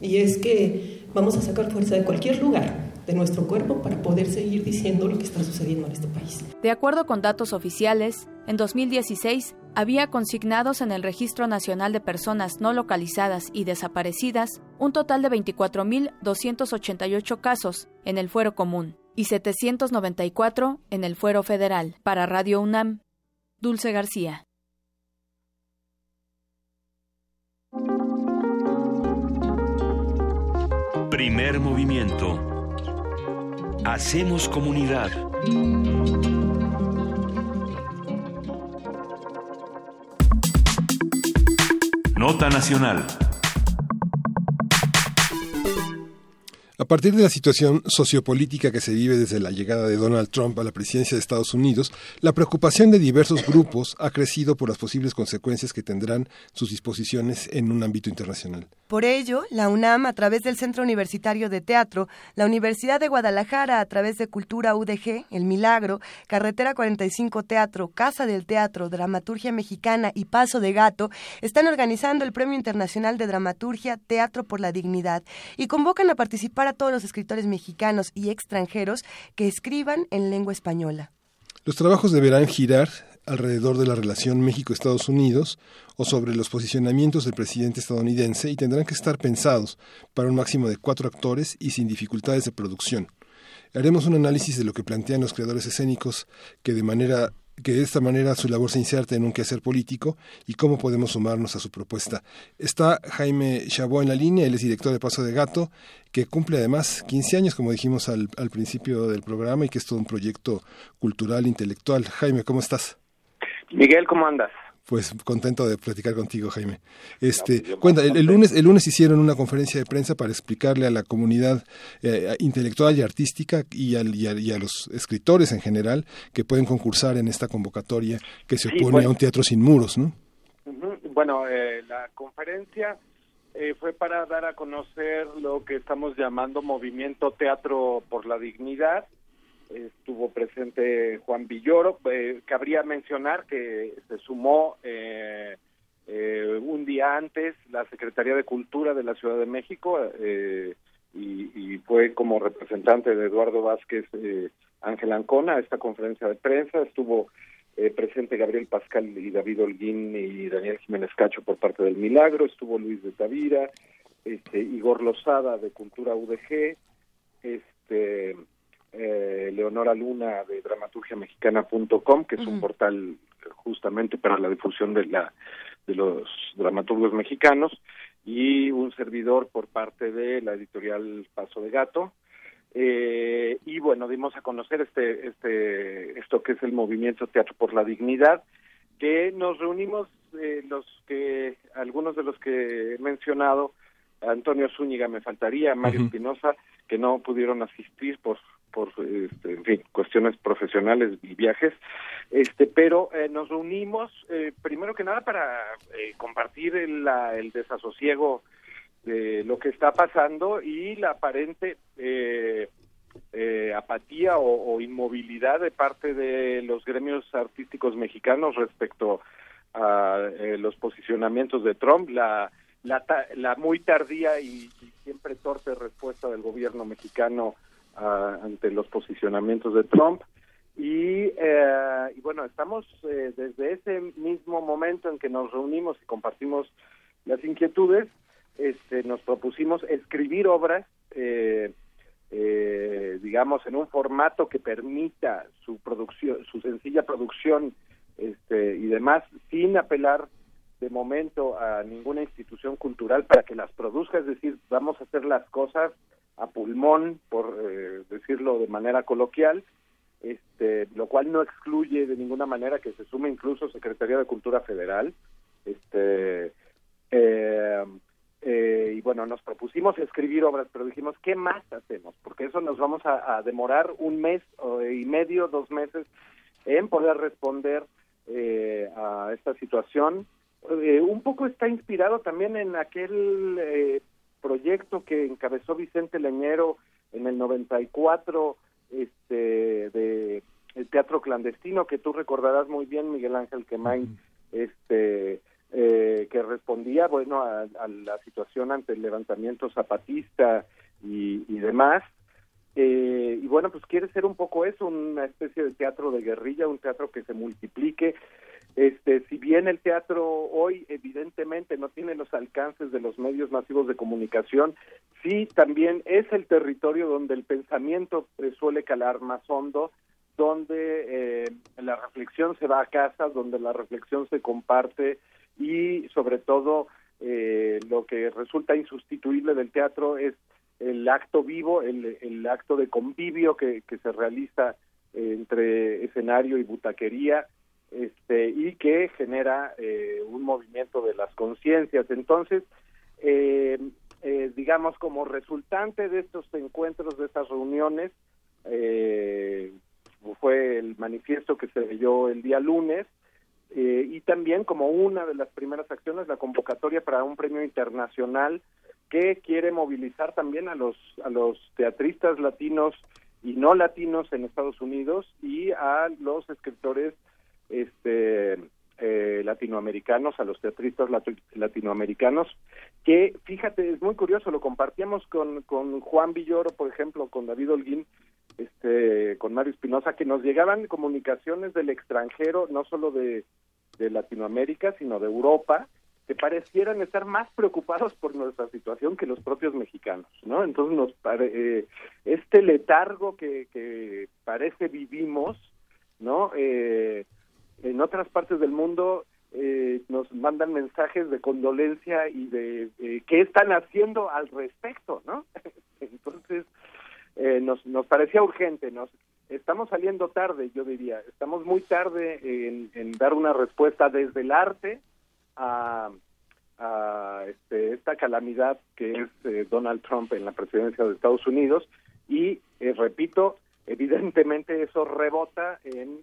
y es que vamos a sacar fuerza de cualquier lugar de nuestro cuerpo para poder seguir diciendo lo que está sucediendo en este país. De acuerdo con datos oficiales, en 2016 había consignados en el Registro Nacional de Personas No Localizadas y Desaparecidas un total de 24.288 casos en el fuero común y 794 en el fuero federal. Para Radio UNAM, Dulce García. Primer movimiento. Hacemos comunidad. Nota Nacional. A partir de la situación sociopolítica que se vive desde la llegada de Donald Trump a la presidencia de Estados Unidos, la preocupación de diversos grupos ha crecido por las posibles consecuencias que tendrán sus disposiciones en un ámbito internacional. Por ello, la UNAM, a través del Centro Universitario de Teatro, la Universidad de Guadalajara, a través de Cultura UDG, El Milagro, Carretera 45 Teatro, Casa del Teatro, Dramaturgia Mexicana y Paso de Gato, están organizando el Premio Internacional de Dramaturgia Teatro por la Dignidad y convocan a participar a todos los escritores mexicanos y extranjeros que escriban en lengua española. Los trabajos deberán girar alrededor de la relación México-Estados Unidos o sobre los posicionamientos del presidente estadounidense y tendrán que estar pensados para un máximo de cuatro actores y sin dificultades de producción. Haremos un análisis de lo que plantean los creadores escénicos que de manera que de esta manera su labor se inserta en un quehacer político y cómo podemos sumarnos a su propuesta. Está Jaime Chabot en la línea, él es director de Paso de Gato, que cumple además 15 años, como dijimos al, al principio del programa, y que es todo un proyecto cultural, intelectual. Jaime, ¿cómo estás? Miguel, ¿cómo andas? Pues contento de platicar contigo, Jaime. Este, cuenta, el, el, lunes, el lunes hicieron una conferencia de prensa para explicarle a la comunidad eh, intelectual y artística y, al, y, a, y, a, los escritores en general que pueden concursar en esta convocatoria que se opone sí, bueno, a un teatro sin muros, ¿no? Uh -huh. Bueno, eh, la conferencia eh, fue para dar a conocer lo que estamos llamando Movimiento Teatro por la Dignidad, estuvo presente Juan Villoro. Eh, cabría mencionar que se sumó eh, eh, un día antes la Secretaría de Cultura de la Ciudad de México y, y, fue como representante de Eduardo Vázquez Ángel Ancona a esta conferencia de prensa. Estuvo presente Gabriel Pascal y David Holguín y Daniel Jiménez Cacho por parte del Milagro. Estuvo Luis de Tavira, este, Igor Lozada de Cultura UDG. Este, eh, Leonora Luna de dramaturgiamexicana.com, que es uh -huh. un portal justamente para la difusión de la de los dramaturgos mexicanos y un servidor por parte de la editorial Paso de Gato. Eh, y bueno, dimos a conocer este este esto que es el movimiento Teatro por la Dignidad, que nos reunimos eh, los que algunos de los que he mencionado, Antonio Zúñiga me faltaría, Mario Espinosa, uh -huh. que no pudieron asistir por por este, en fin, cuestiones profesionales y viajes, este, pero eh, nos reunimos eh, primero que nada para eh, compartir el, la, el, desasosiego de lo que está pasando y la aparente apatía o, inmovilidad de parte de los gremios artísticos mexicanos respecto a los posicionamientos de Trump, la la, la muy tardía y, y siempre torpe respuesta del gobierno mexicano uh, ante los posicionamientos de Trump. Y, eh, bueno, estamos eh, desde ese mismo momento en que nos reunimos y compartimos las inquietudes, este, nos propusimos escribir obras, eh, eh, digamos, en un formato que permita su producción, su sencilla producción este, y demás, sin apelar de momento a ninguna institución cultural para que las produzca, es decir, vamos a hacer las cosas a pulmón, por eh, decirlo de manera coloquial, este, lo cual no excluye de ninguna manera que se sume incluso Secretaría de Cultura Federal. Este, eh, eh, y bueno, nos propusimos escribir obras, pero dijimos, ¿qué más hacemos? Porque eso nos vamos a, demorar un mes y medio, dos meses en poder responder eh, a esta situación. Eh, un poco está inspirado también en aquel eh, proyecto que encabezó Vicente Leñero en el 94 este de el teatro clandestino que tú recordarás muy bien Miguel Ángel Quemain este eh, que respondía bueno a, a, la situación ante el levantamiento zapatista y, y demás. Eh, y bueno, pues quiere ser un poco eso, una especie de teatro de guerrilla, un teatro que se multiplique. Este, si bien el teatro hoy evidentemente no tiene los alcances de los medios masivos de comunicación, sí también es el territorio donde el pensamiento eh, suele calar más hondo, donde eh, la reflexión se va a casa, donde la reflexión se comparte y sobre todo eh, lo que resulta insustituible del teatro es el acto vivo, el, el acto de convivio que, que se realiza entre escenario y butaquería, este, y que genera eh, un movimiento de las conciencias. Entonces, eh, eh, digamos, como resultante de estos encuentros, de estas reuniones, eh, fue el manifiesto que se leyó el día lunes, eh, y también como una de las primeras acciones, la convocatoria para un premio internacional que quiere movilizar también a los, a los teatristas latinos y no latinos en Estados Unidos y a los escritores este eh, latinoamericanos, a los teatristas lati- latinoamericanos, que fíjate, es muy curioso, lo compartíamos con, con Juan Villoro, por ejemplo, con David Holguín, este, con Mario Espinosa, que nos llegaban comunicaciones del extranjero, no solo de, de Latinoamérica, sino de Europa, que parecieran estar más preocupados por nuestra situación que los propios mexicanos, ¿no? Entonces nos pare- eh, este letargo que, que parece vivimos, ¿no? Eh, en otras partes del mundo eh, nos mandan mensajes de condolencia y de eh, qué están haciendo al respecto, ¿no? Entonces eh, nos nos parecía urgente, nos estamos saliendo tarde, yo diría, estamos muy tarde en, en dar una respuesta desde el arte a, a este, esta calamidad que es eh, Donald Trump en la presidencia de Estados Unidos y eh, repito, evidentemente eso rebota en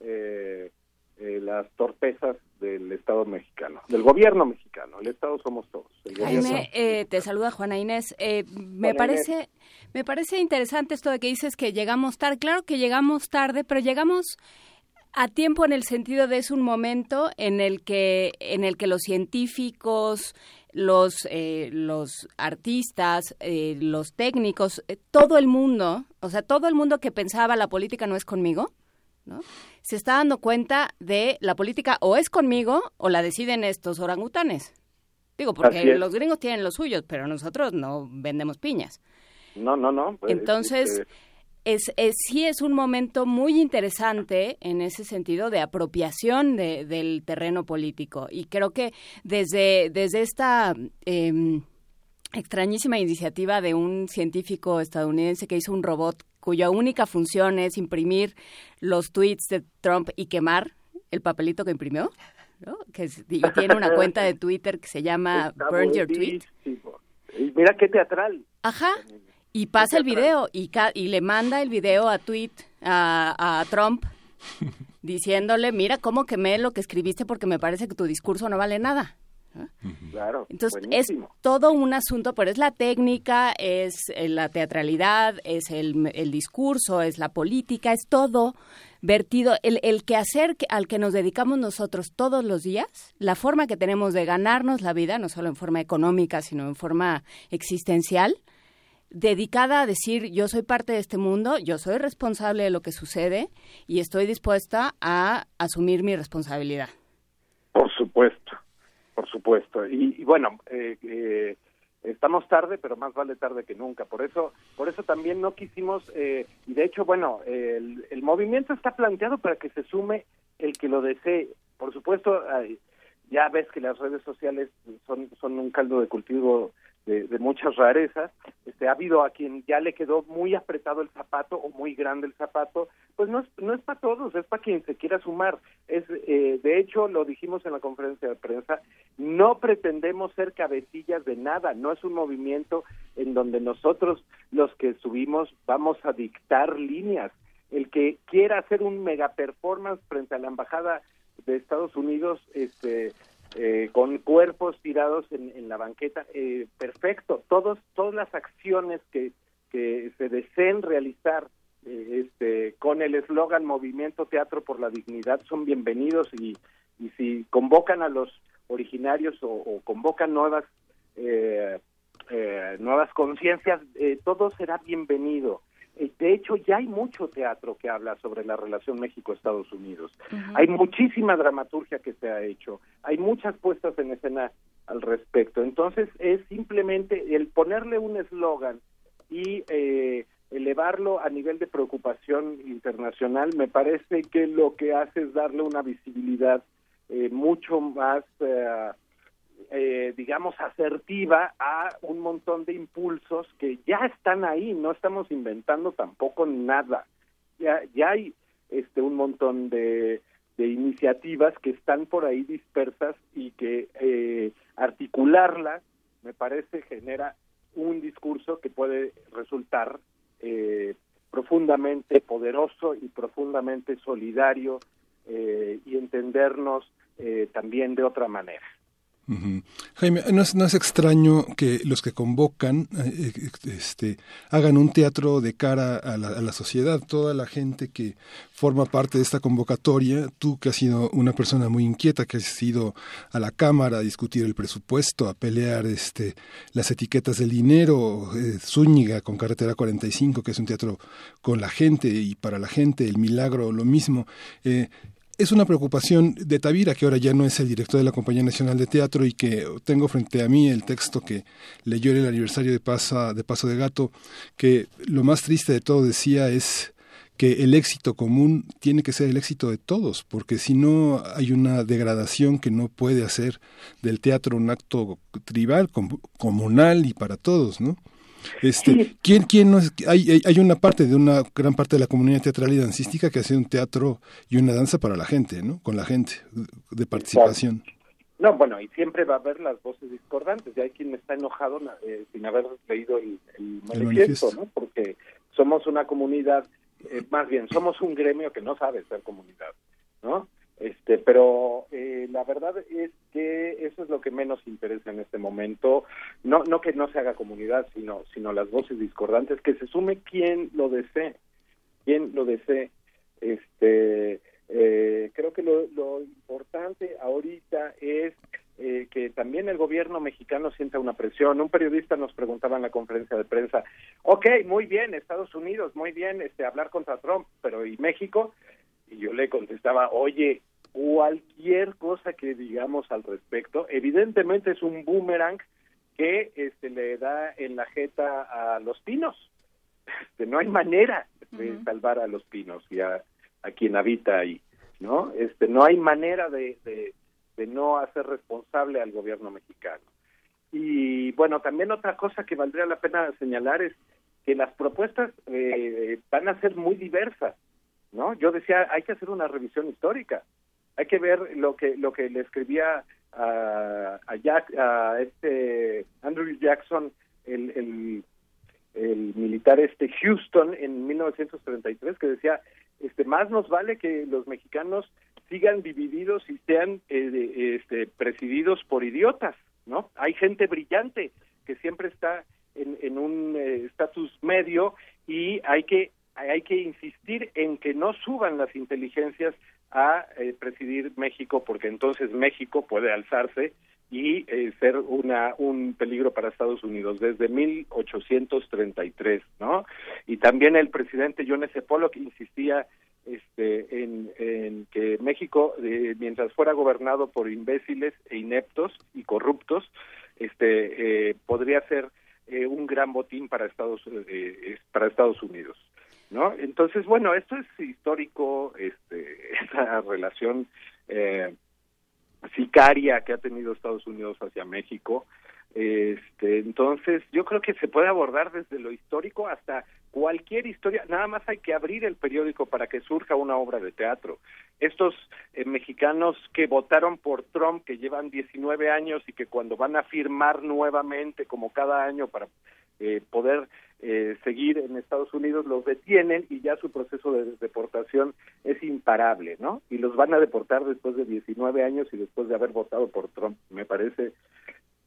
eh, eh, las torpezas del Estado mexicano, del gobierno mexicano. El Estado somos todos. El. Jaime, eh, te saluda Juana Inés. Eh, me Juana parece, me parece interesante esto de que dices que llegamos tarde. Claro que llegamos tarde, pero llegamos a tiempo en el sentido de es un momento en el que, en el que los científicos, los, eh, los artistas, eh, los técnicos, eh, todo el mundo, o sea, todo el mundo que pensaba la política no es conmigo, ¿no? Se está dando cuenta de la política o es conmigo o la deciden estos orangutanes. Digo, porque los gringos tienen los suyos, pero nosotros no vendemos piñas. No, no, no. pues, Entonces, este, es, es- sí es un momento muy interesante en ese sentido de apropiación de- del terreno político. Y creo que desde, desde esta em, extrañísima iniciativa de un científico estadounidense que hizo un robot cuya única función es imprimir los tweets de Trump y quemar el papelito que imprimió, ¿no? que es- y tiene una cuenta de Twitter que se llama está Burn Your Tweet. Y mira qué teatral. Ajá. Y pasa el video y, ca- y le manda el video a tweet a, a Trump diciéndole, mira cómo quemé lo que escribiste porque me parece que tu discurso no vale nada. Claro. Entonces buenísimo. es todo un asunto, pero es la técnica, es eh, la teatralidad, es el, el discurso, es la política, es todo vertido, el, el quehacer que- al que nos dedicamos nosotros todos los días, la forma que tenemos de ganarnos la vida, no solo en forma económica, sino en forma existencial, dedicada a decir yo soy parte de este mundo, yo soy responsable de lo que sucede y estoy dispuesta a asumir mi responsabilidad. Por supuesto, por supuesto. Y, y bueno, eh, eh, estamos tarde, pero más vale tarde que nunca. Por eso, por eso también no quisimos, eh, y de hecho, bueno, el, el movimiento está planteado para que se sume el que lo desee. Por supuesto, ya ves que las redes sociales son, son un caldo de cultivo de, de muchas rarezas. Este, ha habido a quien ya le quedó muy apretado el zapato o muy grande el zapato, pues no es, no es para todos, es para quien se quiera sumar. Es, eh, de hecho, lo dijimos en la conferencia de prensa, no pretendemos ser cabecillas de nada, no es un movimiento en donde nosotros, los que subimos, vamos a dictar líneas. El que quiera hacer un mega performance frente a la embajada de Estados Unidos, este, eh, con cuerpos tirados en, en la banqueta, eh, perfecto. Todos, todas las acciones que, que se deseen realizar eh, este, con el eslogan Movimiento Teatro por la Dignidad son bienvenidos y, y si convocan a los originarios o, o convocan nuevas eh, eh, nuevas conciencias, todo será bienvenido. Eh, De hecho, ya hay mucho teatro que habla sobre la relación México-Estados Unidos. Hay muchísima dramaturgia que se ha hecho. Hay muchas puestas en escena al respecto. Entonces, es simplemente el ponerle un eslogan y eh, elevarlo a nivel de preocupación internacional, me parece que lo que hace es darle una visibilidad eh, mucho más, eh, eh, digamos, asertiva a un montón de impulsos que ya están ahí, no estamos inventando tampoco nada. Ya, ya hay este un montón de, de iniciativas que están por ahí dispersas y que eh, articularlas, me parece, genera un discurso que puede resultar eh, profundamente poderoso y profundamente solidario eh, y entendernos eh, también de otra manera. Jaime, ¿no es, no es extraño que los que convocan eh, eh, este, hagan un teatro de cara a la, a la sociedad? Toda la gente que forma parte de esta convocatoria, tú que has sido una persona muy inquieta, que has ido a la Cámara a discutir el presupuesto, a pelear este, las etiquetas del dinero, eh, Zúñiga con Carretera 45, que es un teatro con la gente y para la gente, El Milagro, lo mismo. Eh, es una preocupación de Tavira, que ahora ya no es el director de la Compañía Nacional de Teatro y que tengo frente a mí el texto que leyó en el aniversario de, de Paso de Gato, que lo más triste de todo decía es que el éxito común tiene que ser el éxito de todos, porque si no hay una degradación que no puede hacer del teatro un acto tribal, com- comunal y para todos, ¿no? Este, ¿quién, quién no es? Hay, hay, una parte de una gran parte de la comunidad teatral y dancística que hace un teatro y una danza para la gente, ¿no? Con la gente, de participación. No, bueno, y siempre va a haber las voces discordantes. Y hay quien está enojado eh, sin haber leído el, el manifiesto, manifiesto. ¿no? Porque somos una comunidad, eh, más bien, somos un gremio que no sabe ser comunidad, ¿no? Este, pero eh, la verdad es que eso es lo que menos interesa en este momento. No, no que no se haga comunidad, sino, sino las voces discordantes, que se sume quien lo desee, quien lo desee. Este, eh, creo que lo, lo importante ahorita es eh, que también el gobierno mexicano sienta una presión. Un periodista nos preguntaba en la conferencia de prensa, ok, muy bien, Estados Unidos, muy bien, este, hablar contra Trump, pero ¿y México? Y yo le contestaba, oye, cualquier cosa que digamos al respecto, evidentemente es un boomerang que este, le da en la jeta a los pinos. Este, no hay manera de salvar a los pinos y a, a quien habita ahí, ¿no? Este, no hay manera de, de, de no hacer responsable al gobierno mexicano. Y bueno, también otra cosa que valdría la pena señalar es que las propuestas eh, van a ser muy diversas, ¿no? Yo decía, hay que hacer una revisión histórica, hay que ver lo que lo que le escribía a, a, Jack, a este Andrew Jackson, el, el, militar este Houston en 1933, que decía, este más nos vale que los mexicanos sigan divididos y sean eh, este, presididos por idiotas, ¿no? Hay gente brillante que siempre está en, en un eh, estatus medio y hay que hay que insistir en que no suban las inteligencias a eh, presidir México porque entonces México puede alzarse y eh, ser una un peligro para Estados Unidos desde 1833, ¿no? Y también el presidente John S. Pollock insistía este, en, que México, eh, mientras fuera gobernado por imbéciles e ineptos y corruptos, este, eh, podría ser eh, un gran botín para Estados es- para Estados Unidos, ¿no? Entonces, bueno, esto es histórico, este, esa relación eh, sicaria que ha tenido Estados Unidos hacia México. Este, entonces, yo creo que se puede abordar desde lo histórico hasta cualquier historia. Nada más hay que abrir el periódico para que surja una obra de teatro. Estos eh, mexicanos que votaron por Trump, que llevan 19 años y que cuando van a firmar nuevamente, como cada año, para eh, poder eh, seguir en Estados Unidos, los detienen y ya su proceso de deportación es imparable, ¿no? Y los van a deportar después de 19 años y después de haber votado por Trump. Me parece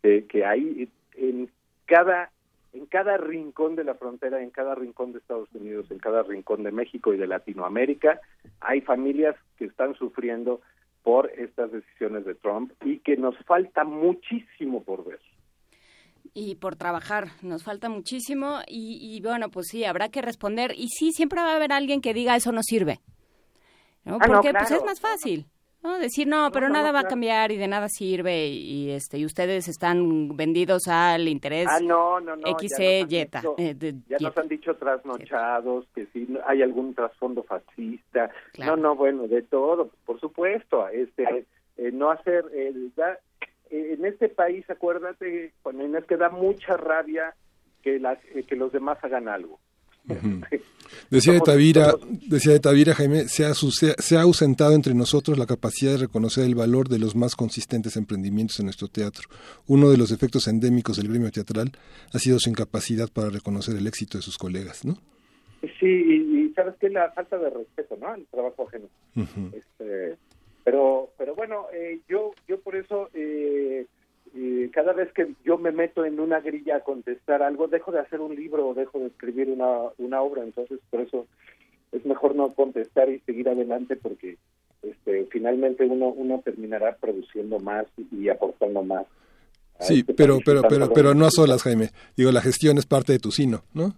eh, que ahí en cada en cada rincón de la frontera, en cada rincón de Estados Unidos, en cada rincón de México y de Latinoamérica, hay familias que están sufriendo por estas decisiones de Trump y que nos falta muchísimo por ver. Y por trabajar. Nos falta muchísimo y, y, bueno, pues sí, habrá que responder. Y sí, siempre va a haber alguien que diga eso no sirve. ¿no? Ah, no, Porque pues es más fácil. ¿no? Decir, no, pero no, nada va a cambiar y de nada sirve y, este y ustedes están vendidos al interés Ah, no, no, no. X, ya E, nos han yeta. dicho- eh, de- Ya nos han dicho trasnochados, que si hay algún trasfondo fascista. Claro. No, no, bueno, de todo, por supuesto. Este, eh, no hacer, eh, da- en este país, acuérdate, Juan Inés, que da mucha rabia que, las, eh, que los demás hagan algo. Decía de Tavira, decía de Tavira Jaime, se ha, se, ha- se ha ausentado entre nosotros la capacidad de reconocer el valor de los más consistentes emprendimientos en nuestro teatro. Uno de los efectos endémicos del gremio teatral ha sido su incapacidad para reconocer el éxito de sus colegas, ¿no? Sí, y, y sabes que la falta de respeto, ¿no? Al trabajo ajeno. Ujú. Este, pero, pero bueno, eh, yo, yo por eso, eh, eh, cada vez que yo me meto en una grilla a contestar algo, dejo de hacer un libro o dejo de escribir una, una obra. Entonces, por eso es mejor no contestar y seguir adelante porque este, finalmente uno, uno terminará produciendo más y aportando más. Sí, este pero, pero, pero, pero no a solas, Jaime. Digo, la gestión es parte de tu sino, ¿no?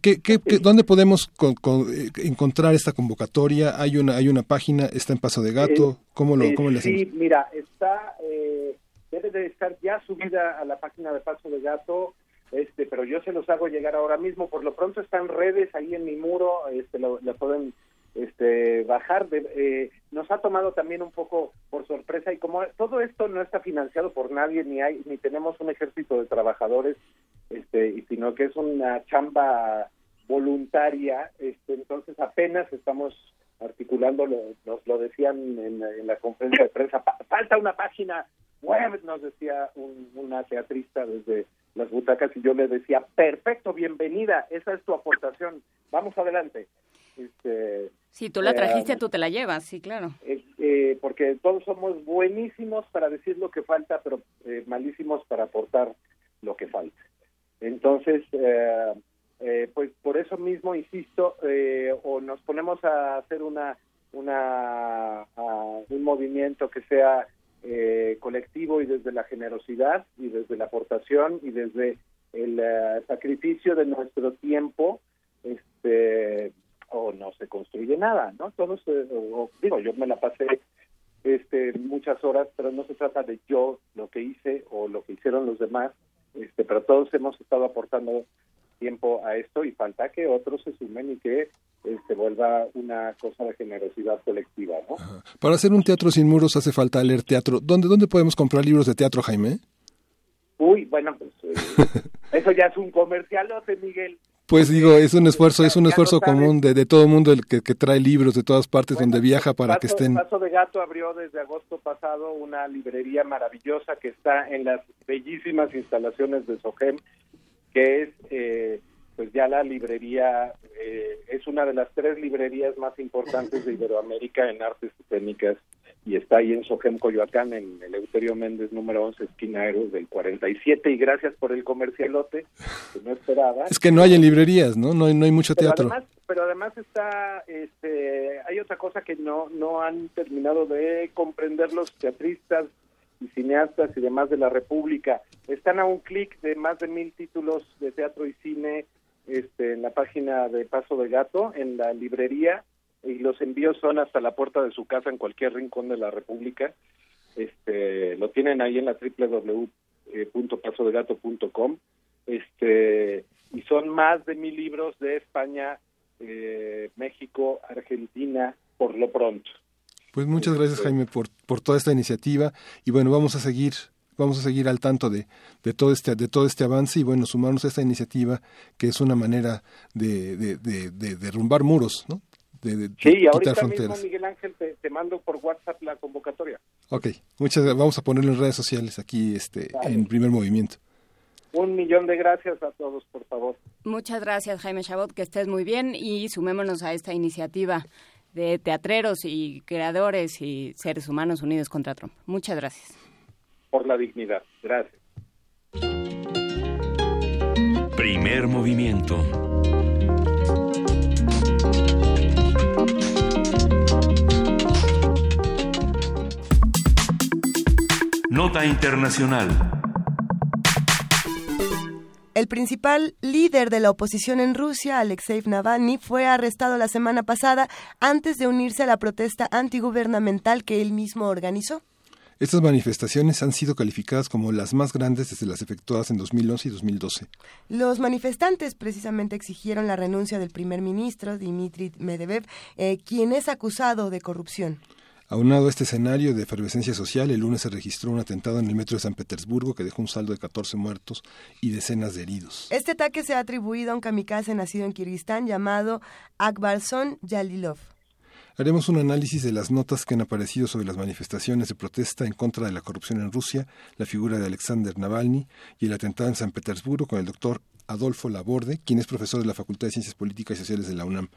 ¿Qué, qué, qué- ¿Dónde podemos con- con- eh, encontrar esta convocatoria? ¿Hay una, hay una página? ¿Está en Paso de Gato? ¿Cómo lo, cómo le sí, hacemos? mira, está, eh, debe de estar ya subida a la página de Paso de Gato, este, pero yo se los hago llegar ahora mismo. Por lo pronto están redes ahí en mi muro, este, lo, la pueden este, bajar. De, eh, nos ha tomado también un poco por sorpresa y como todo esto no está financiado por nadie ni hay ni tenemos un ejército de trabajadores, este, y sino que es una chamba voluntaria, este, entonces apenas estamos articulando, lo, nos lo decían en, en la conferencia de prensa, "Pa- falta una página web, nos decía un- una teatrista desde las butacas y yo le decía, perfecto, bienvenida, esa es tu aportación, vamos adelante. Este, Si tú la eh, trajiste, tú te la llevas, sí, claro. eh, eh, porque todos somos buenísimos para decir lo que falta, pero eh, malísimos para aportar lo que falta. Entonces, eh, eh, pues por eso mismo insisto, eh, o nos ponemos a hacer una, una a un movimiento que sea eh, colectivo y desde la generosidad y desde la aportación y desde el eh, sacrificio de nuestro tiempo, este o no se construye nada, ¿no? Todos, o- digo, yo me la pasé este, muchas horas, pero no se trata de yo, lo que hice o lo que hicieron los demás, este, pero todos hemos estado aportando tiempo a esto y falta que otros se sumen y que este, vuelva una cosa de generosidad colectiva, ¿no? Para hacer un teatro sin muros hace falta leer teatro. ¿Dónde, dónde podemos comprar libros de teatro, Jaime? Uy, bueno, pues eh, eso ya es un comercialote, Miguel. Pues digo, es un esfuerzo, es un esfuerzo común de, de todo el mundo el que, que trae libros de todas partes donde viaja para que estén. Paso de Gato abrió desde agosto pasado una librería maravillosa que está en las bellísimas instalaciones de Sogem, que es eh, pues ya la librería, eh, es una de las tres librerías más importantes de Iberoamérica en artes escénicas y está ahí en Sogem, Coyoacán, en el Euterio Méndez número 11, esquina Eros del 47 y gracias por el comercialote, que no esperaba. Es que no hay en librerías, ¿no? No hay, no hay mucho Pero teatro. además, pero además está, este, hay otra cosa que no, no han terminado de comprender los teatristas y cineastas y demás de la República. Están a un clic de más de mil títulos de teatro y cine este, en la página de Paso de Gato, en la librería, y los envíos son hasta la puerta de su casa en cualquier rincón de la República. Este, lo tienen ahí en la www.pasodegato.com. Este, y son más de mil libros de España, eh, México, Argentina, por lo pronto. Pues muchas gracias, Jaime, por, por toda esta iniciativa. Y bueno, vamos a seguir, vamos a seguir al tanto de, de todo este, de todo este avance y bueno, sumarnos a esta iniciativa que es una manera de, de, de, de derrumbar muros, ¿no? De, de- de Sí, ahorita mismo, fronteras. Miguel Ángel, te, te mando por WhatsApp la convocatoria. Ok, muchas vamos a ponerlo en redes sociales aquí este, en primer movimiento. Un millón de gracias a todos, por favor. Muchas gracias, Jaime Chabot, que estés muy bien y sumémonos a esta iniciativa de teatreros y creadores y seres humanos unidos contra Trump. Muchas gracias. Por la dignidad. Gracias. Primer movimiento. Nota Internacional. el principal líder de la oposición en Rusia, Alexei Navalny, fue arrestado la semana pasada antes de unirse a la protesta antigubernamental que él mismo organizó. Estas manifestaciones han sido calificadas como las más grandes desde las efectuadas en 2011 y 2012. Los manifestantes precisamente exigieron la renuncia del primer ministro, Dmitry Medvedev, eh, quien es acusado de corrupción. Aunado a este escenario de efervescencia social, el lunes se registró un atentado en el metro de San Petersburgo que dejó un saldo de 14 muertos y decenas de heridos. Este ataque se ha atribuido a un kamikaze nacido en Kirguistán llamado Akbarson Yalilov. Haremos un análisis de las notas que han aparecido sobre las manifestaciones de protesta en contra de la corrupción en Rusia, la figura de Alexander Navalny y el atentado en San Petersburgo con el doctor Adolfo Laborde, quien es profesor de la Facultad de Ciencias Políticas y Sociales de la UNAM.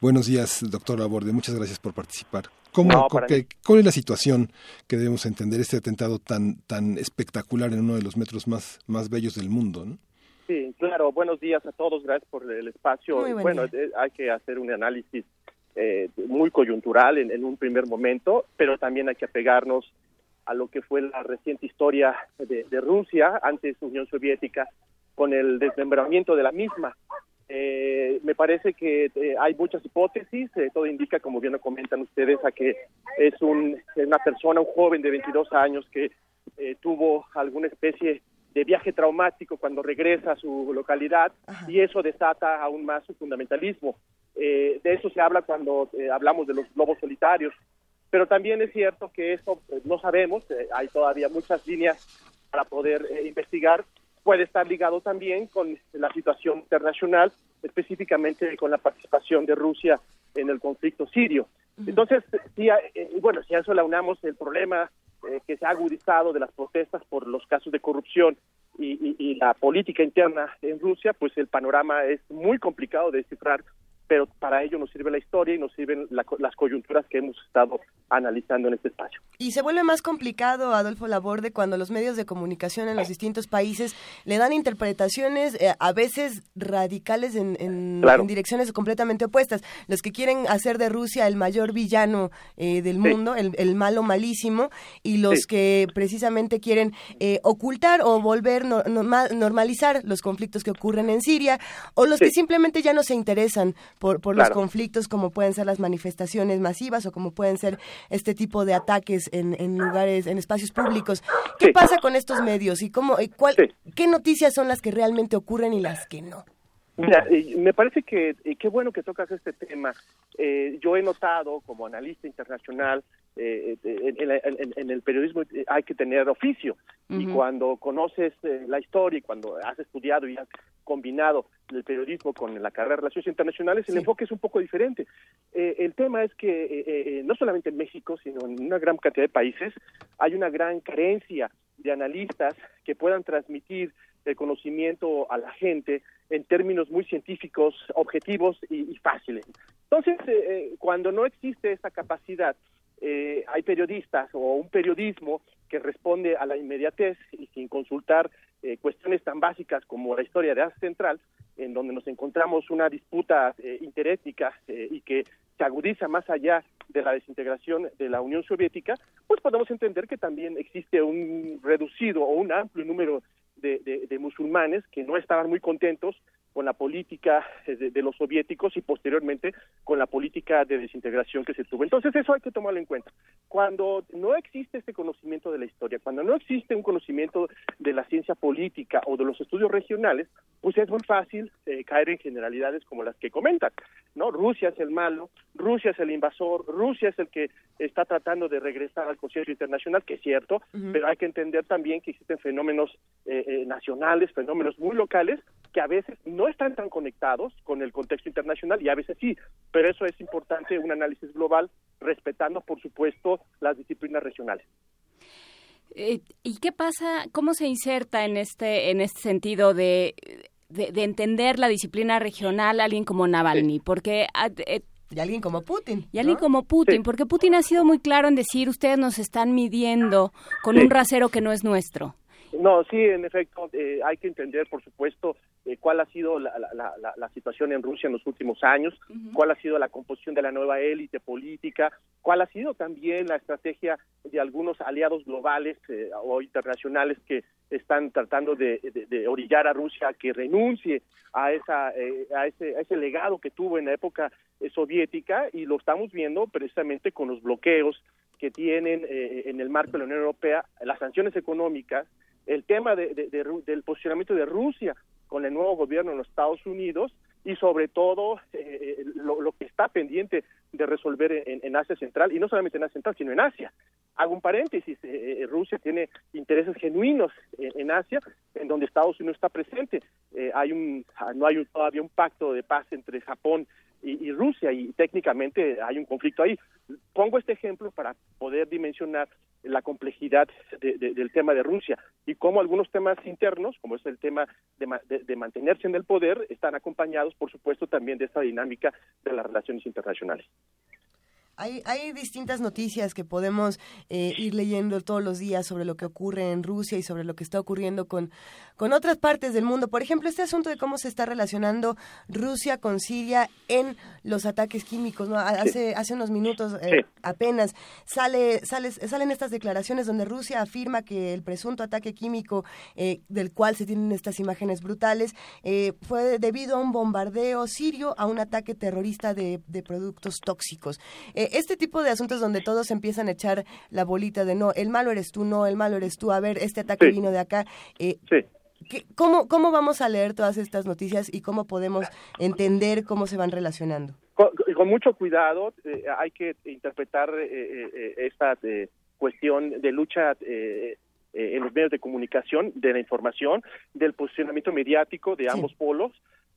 Buenos días, doctor Laborde. Muchas gracias por participar. ¿Cómo, ¿Cuál es la situación que debemos entender este atentado tan, tan espectacular en uno de los metros más, más bellos del mundo? Sí, claro. Buenos días a todos. Gracias por el espacio. bueno, eh, hay que hacer un análisis eh, muy coyuntural en, un primer momento, pero también hay que apegarnos a lo que fue la reciente historia de, Rusia, antes Unión Soviética, con el desmembramiento de la misma. Eh, me parece que eh, hay muchas hipótesis, todo indica, como bien lo comentan ustedes, a que es un, una persona, un joven de 22 años que tuvo alguna especie de viaje traumático cuando regresa a su localidad y eso desata aún más su fundamentalismo. Eh, de eso se habla cuando eh, hablamos de los globos solitarios, pero también es cierto que eso pues, no sabemos, eh, hay todavía muchas líneas para poder investigar, puede estar ligado también con la situación internacional, específicamente con la participación de Rusia en el conflicto sirio. Entonces, sí, bueno, si a eso le unamos el problema que se ha agudizado de las protestas por los casos de corrupción y, y, la política interna en Rusia, pues el panorama es muy complicado de descifrar pero para ello nos sirve la historia y nos sirven las coyunturas que hemos estado analizando en este espacio. Y se vuelve más complicado, Adolfo Laborde, cuando los medios de comunicación en los distintos países le dan interpretaciones eh, a veces radicales en, direcciones completamente opuestas. Los que quieren hacer de Rusia el mayor villano eh, del mundo, el, malo malísimo, y los que precisamente quieren eh, ocultar o volver normalizar los conflictos que ocurren en Siria, o los que simplemente ya no se interesan por, por los conflictos como pueden ser las manifestaciones masivas o como pueden ser este tipo de ataques en, en lugares, en espacios públicos. ¿Qué pasa con estos medios y cómo, y cuál, qué noticias son las que realmente ocurren y las que no? Mira, me parece que qué bueno que tocas este tema. Eh, yo he notado como analista internacional eh, en, el periodismo hay que tener oficio y cuando conoces eh, la historia y cuando has estudiado y has combinado el periodismo con la carrera de relaciones internacionales, el enfoque es un poco diferente. Eh, el tema es que no solamente en México, sino en una gran cantidad de países, hay una gran carencia de analistas que puedan transmitir el conocimiento a la gente en términos muy científicos, objetivos y, fáciles. Entonces, cuando no existe esa capacidad, eh, hay periodistas o un periodismo que responde a la inmediatez y sin consultar eh, cuestiones tan básicas como la historia de Asia Central, en donde nos encontramos una disputa eh, interétnica y que se agudiza más allá de la desintegración de la Unión Soviética, pues podemos entender que también existe un reducido o un amplio número de musulmanes que no estaban muy contentos con la política eh, de, los soviéticos y posteriormente con la política de desintegración que se tuvo. Entonces eso hay que tomarlo en cuenta. Cuando no existe este conocimiento de la historia, cuando no existe un conocimiento de la ciencia política o de los estudios regionales, pues es muy fácil eh, caer en generalidades como las que comentan. ¿no? Rusia es el malo, Rusia es el invasor, Rusia es el que está tratando de regresar al concierto internacional, que es cierto, pero hay que entender también que existen fenómenos eh, nacionales, fenómenos muy locales, que a veces no están tan conectados con el contexto internacional y a veces sí, pero eso es importante, un análisis global, respetando, por supuesto, las disciplinas regionales. Eh, ¿Y qué pasa? ¿Cómo se inserta en este en este sentido de, de, entender la disciplina regional alguien como Navalny? Porque ah, eh, y alguien como Putin. Y alguien como Putin, porque Putin ha sido muy claro en decir, ustedes nos están midiendo con un rasero que no es nuestro No, sí, en efecto, eh, hay que entender, por supuesto, eh, cuál ha sido la, la, la, la, situación en Rusia en los últimos años, cuál ha sido la composición de la nueva élite política, cuál ha sido también la estrategia de algunos aliados globales eh, o internacionales que están tratando de, de, de, orillar a Rusia a que renuncie a, esa, eh, a, ese, a ese legado que tuvo en la época eh, soviética y lo estamos viendo precisamente con los bloqueos que tienen eh, en el marco de la Unión Europea, las sanciones económicas, el tema de, de, del posicionamiento de Rusia con el nuevo gobierno en los Estados Unidos y sobre todo eh, lo, lo, que está pendiente de resolver en, Asia Central y no solamente en Asia Central sino en Asia. Hago un paréntesis, eh, Rusia tiene intereses genuinos en, Asia en donde Estados Unidos está presente. Eh, hay un no hay un, todavía un pacto de paz entre Japón y, Rusia y técnicamente hay un conflicto ahí. Pongo este ejemplo para poder dimensionar la complejidad de, de, del tema de Rusia y cómo algunos temas internos, como es el tema de, de, mantenerse en el poder, están acompañados, por supuesto, también de esta dinámica de las relaciones internacionales. Hay, hay, distintas noticias que podemos eh, ir leyendo todos los días sobre lo que ocurre en Rusia y sobre lo que está ocurriendo con, con otras partes del mundo. Por ejemplo, este asunto de cómo se está relacionando Rusia con Siria en los ataques químicos. ¿no? Hace, sí. hace unos minutos eh, sí. apenas sale, sale, salen estas declaraciones donde Rusia afirma que el presunto ataque químico eh, del cual se tienen estas imágenes brutales eh, fue debido a un bombardeo sirio, a un ataque terrorista de, de productos tóxicos este tipo de asuntos donde todos empiezan a echar la bolita de no, el malo eres tú, no, el malo eres tú, a ver, este ataque sí. vino de acá. Eh, sí. ¿cómo, ¿Cómo vamos a leer todas estas noticias y cómo podemos entender cómo se van relacionando? Con, con mucho cuidado, eh, hay que interpretar eh, eh esta eh, cuestión de lucha en los medios de comunicación, de la información, del posicionamiento mediático de ambos sí. polos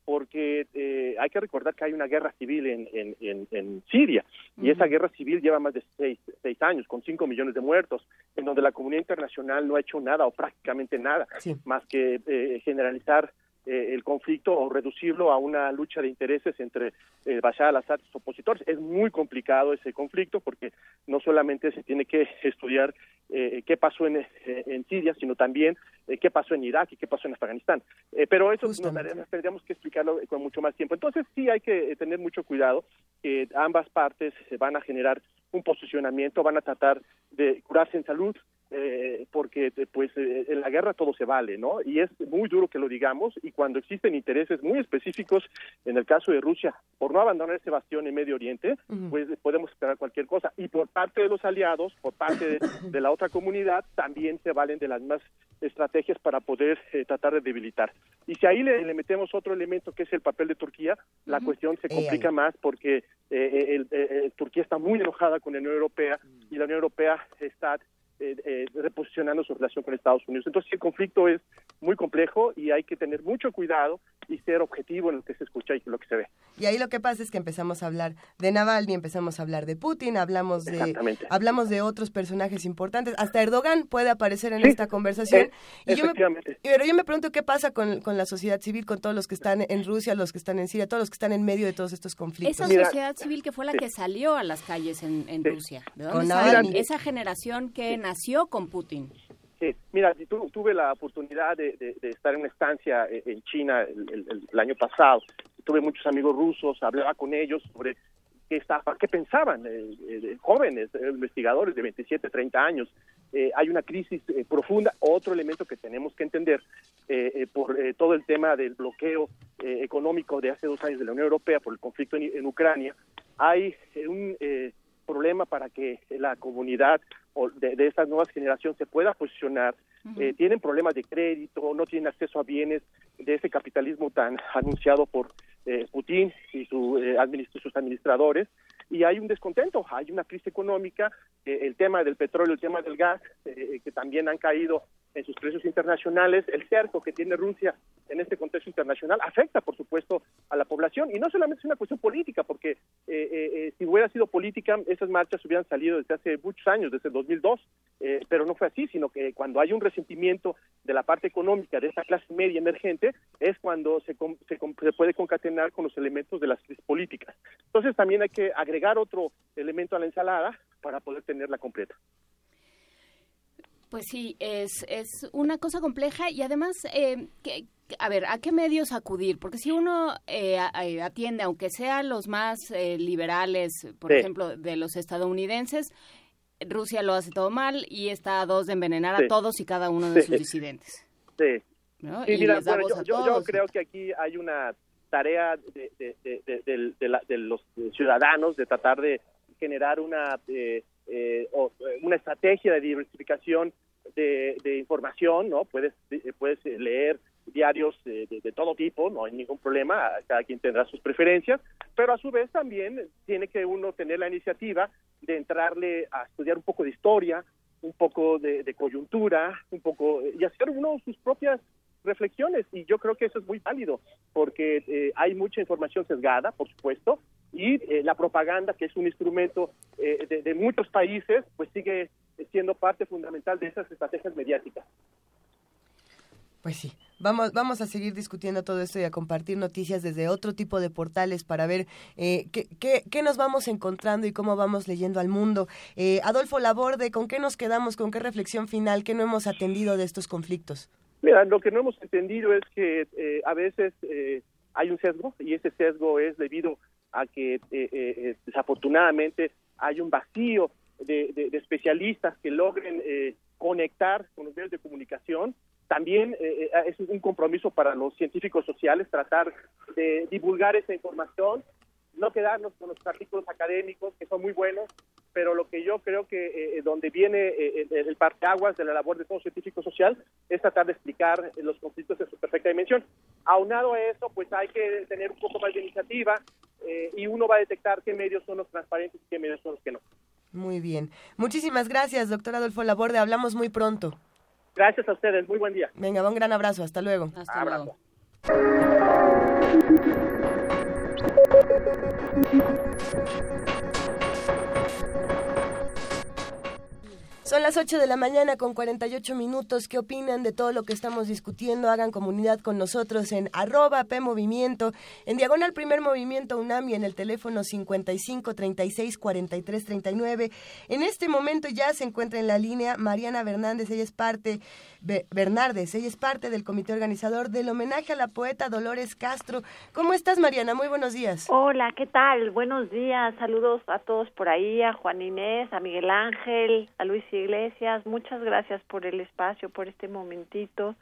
porque eh, hay que recordar que hay una guerra civil en, en, en, en Siria y uh -huh. esa guerra civil lleva más de seis, seis, años, con cinco millones de muertos, en donde la comunidad internacional no ha hecho nada o prácticamente nada, sí. más que eh, generalizar eh, el conflicto o reducirlo a una lucha de intereses entre eh, Bashar al-Assad y sus opositores. Es muy complicado ese conflicto porque no solamente se tiene que estudiar eh, qué pasó en, en, Siria, sino también eh, qué pasó en Irak y qué pasó en Afganistán. Eh, pero eso nos, nos, tendríamos que explicarlo con mucho más tiempo. Entonces sí hay que tener mucho cuidado que ambas partes van a generar un posicionamiento, van a tratar de curarse en salud, eh, porque pues eh, en la guerra todo se vale, ¿no? Y es muy duro que lo digamos y cuando existen intereses muy específicos, en el caso de Rusia, por no abandonar ese bastión en Medio Oriente, uh -huh. pues podemos esperar cualquier cosa. Y por parte de los aliados, por parte de, de la otra comunidad, también se valen de las más estrategias para poder eh, tratar de debilitar. Y si ahí le, le, metemos otro elemento que es el papel de Turquía, la uh -huh. cuestión se complica más porque eh, el, el, Turquía está muy enojada con la Unión Europea y la Unión Europea está eh, eh, reposicionando su relación con Estados Unidos. Entonces el conflicto es muy complejo y hay que tener mucho cuidado y ser objetivo en lo que se escucha y lo que se ve. Y ahí lo que pasa es que empezamos a hablar de Navalny, empezamos a hablar de Putin, hablamos de hablamos de otros personajes importantes, hasta Erdogan puede aparecer en sí, esta conversación. Eh, y yo me, pero yo me pregunto qué pasa con, con, la sociedad civil, con todos los que están en Rusia, los que están en Siria, todos los que están en medio de todos estos conflictos. Esa Mira, sociedad civil que fue la sí. que salió a las calles en, en sí. Rusia, ¿de dónde con Esa generación que nació con Putin. Mira, tu, tuve la oportunidad de, estar en una estancia en China el, año pasado. Tuve muchos amigos rusos, hablaba con ellos sobre qué, estaba, qué pensaban, eh, eh, jóvenes, eh, investigadores de 27, 30 años. hay una crisis profunda. Otro elemento que tenemos que entender por todo el tema del bloqueo económico de hace dos años de la Unión Europea por el conflicto en, en Ucrania, hay un problema para que la comunidad de, de estas nuevas generaciones se pueda posicionar. Uh -huh. eh, tienen problemas de crédito, no tienen acceso a bienes de ese capitalismo tan anunciado por eh, Putin y su, eh, administ sus administradores. Y hay un descontento, hay una crisis económica, eh, el tema del petróleo, el tema del gas, eh, que también han caído en sus precios internacionales, el cerco que tiene Rusia en este contexto internacional afecta, por supuesto, a la población. Y no solamente es una cuestión política, porque eh, eh, eh si hubiera sido política, esas marchas hubieran salido desde hace muchos años, desde el 2002, eh, pero no fue así, sino que cuando hay un resentimiento de la parte económica de esta clase media emergente, es cuando se, se, se puede concatenar con los elementos de las crisis políticas. Entonces también hay que agregar otro elemento a la ensalada para poder tenerla completa. Pues sí, es, es una cosa compleja y además, eh, que, a ver, ¿a qué medios acudir? Porque si uno eh, atiende, aunque sean los más eh, liberales, por ejemplo, de los estadounidenses, Rusia lo hace todo mal y está a dos de envenenar a todos y cada uno de sus disidentes. Sí. mira, yo, creo que aquí hay una tarea de, de, los ciudadanos de tratar de generar una eh, eh, una estrategia de diversificación de, información, ¿no? Puedes, puedes leer diarios de, todo tipo, no hay ningún problema, cada quien tendrá sus preferencias, pero a su vez también tiene que uno tener la iniciativa de entrarle a estudiar un poco de historia, un poco de, coyuntura, un poco y hacer uno sus propias reflexiones y yo creo que eso es muy válido porque eh, hay mucha información sesgada, por supuesto, y eh, la propaganda, que es un instrumento eh, de, de, muchos países, pues sigue siendo parte fundamental de esas estrategias mediáticas. Pues sí, vamos, vamos a seguir discutiendo todo esto y a compartir noticias desde otro tipo de portales para ver eh, qué, qué, nos vamos encontrando y cómo vamos leyendo al mundo. Eh, Adolfo Laborde, ¿con qué nos quedamos? ¿Con qué reflexión final? ¿Qué no hemos atendido de estos conflictos? Mira, lo que no hemos entendido es que eh, a veces hay un sesgo y ese sesgo es debido a que desafortunadamente hay un vacío de, de especialistas que logren conectar con los medios de comunicación. También eh, eh, es un compromiso para los científicos sociales tratar de divulgar esa información, no quedarnos con los artículos académicos que son muy buenos, pero lo que yo creo que eh, donde viene el, el parteaguas de la labor de todo científico social es tratar de explicar los conflictos en su perfecta dimensión. Aunado a eso, pues hay que tener un poco más de iniciativa y uno va a detectar qué medios son los transparentes y qué medios son los que no. Muy bien. Muchísimas gracias, doctor Adolfo Laborde. Hablamos muy pronto. Gracias a ustedes, muy buen día. Venga, un gran abrazo, hasta luego. Hasta luego. Son las 8 de la mañana con 48 minutos. ¿Qué opinan de todo lo que estamos discutiendo? Hagan comunidad con nosotros en arroba P Movimiento, en diagonal primer movimiento UNAMI en el teléfono 55 36 43 39. En este momento ya se encuentra en la línea Mariana Fernández. Ella es parte, ella es parte del comité organizador del homenaje a la poeta Dolores Castro. ¿Cómo estás, Mariana? Muy buenos días. Hola, ¿qué tal? Buenos días. Saludos a todos por ahí, a Juan Inés, a Miguel Ángel, a Luis Iglesias, muchas gracias por el espacio, por este momentito.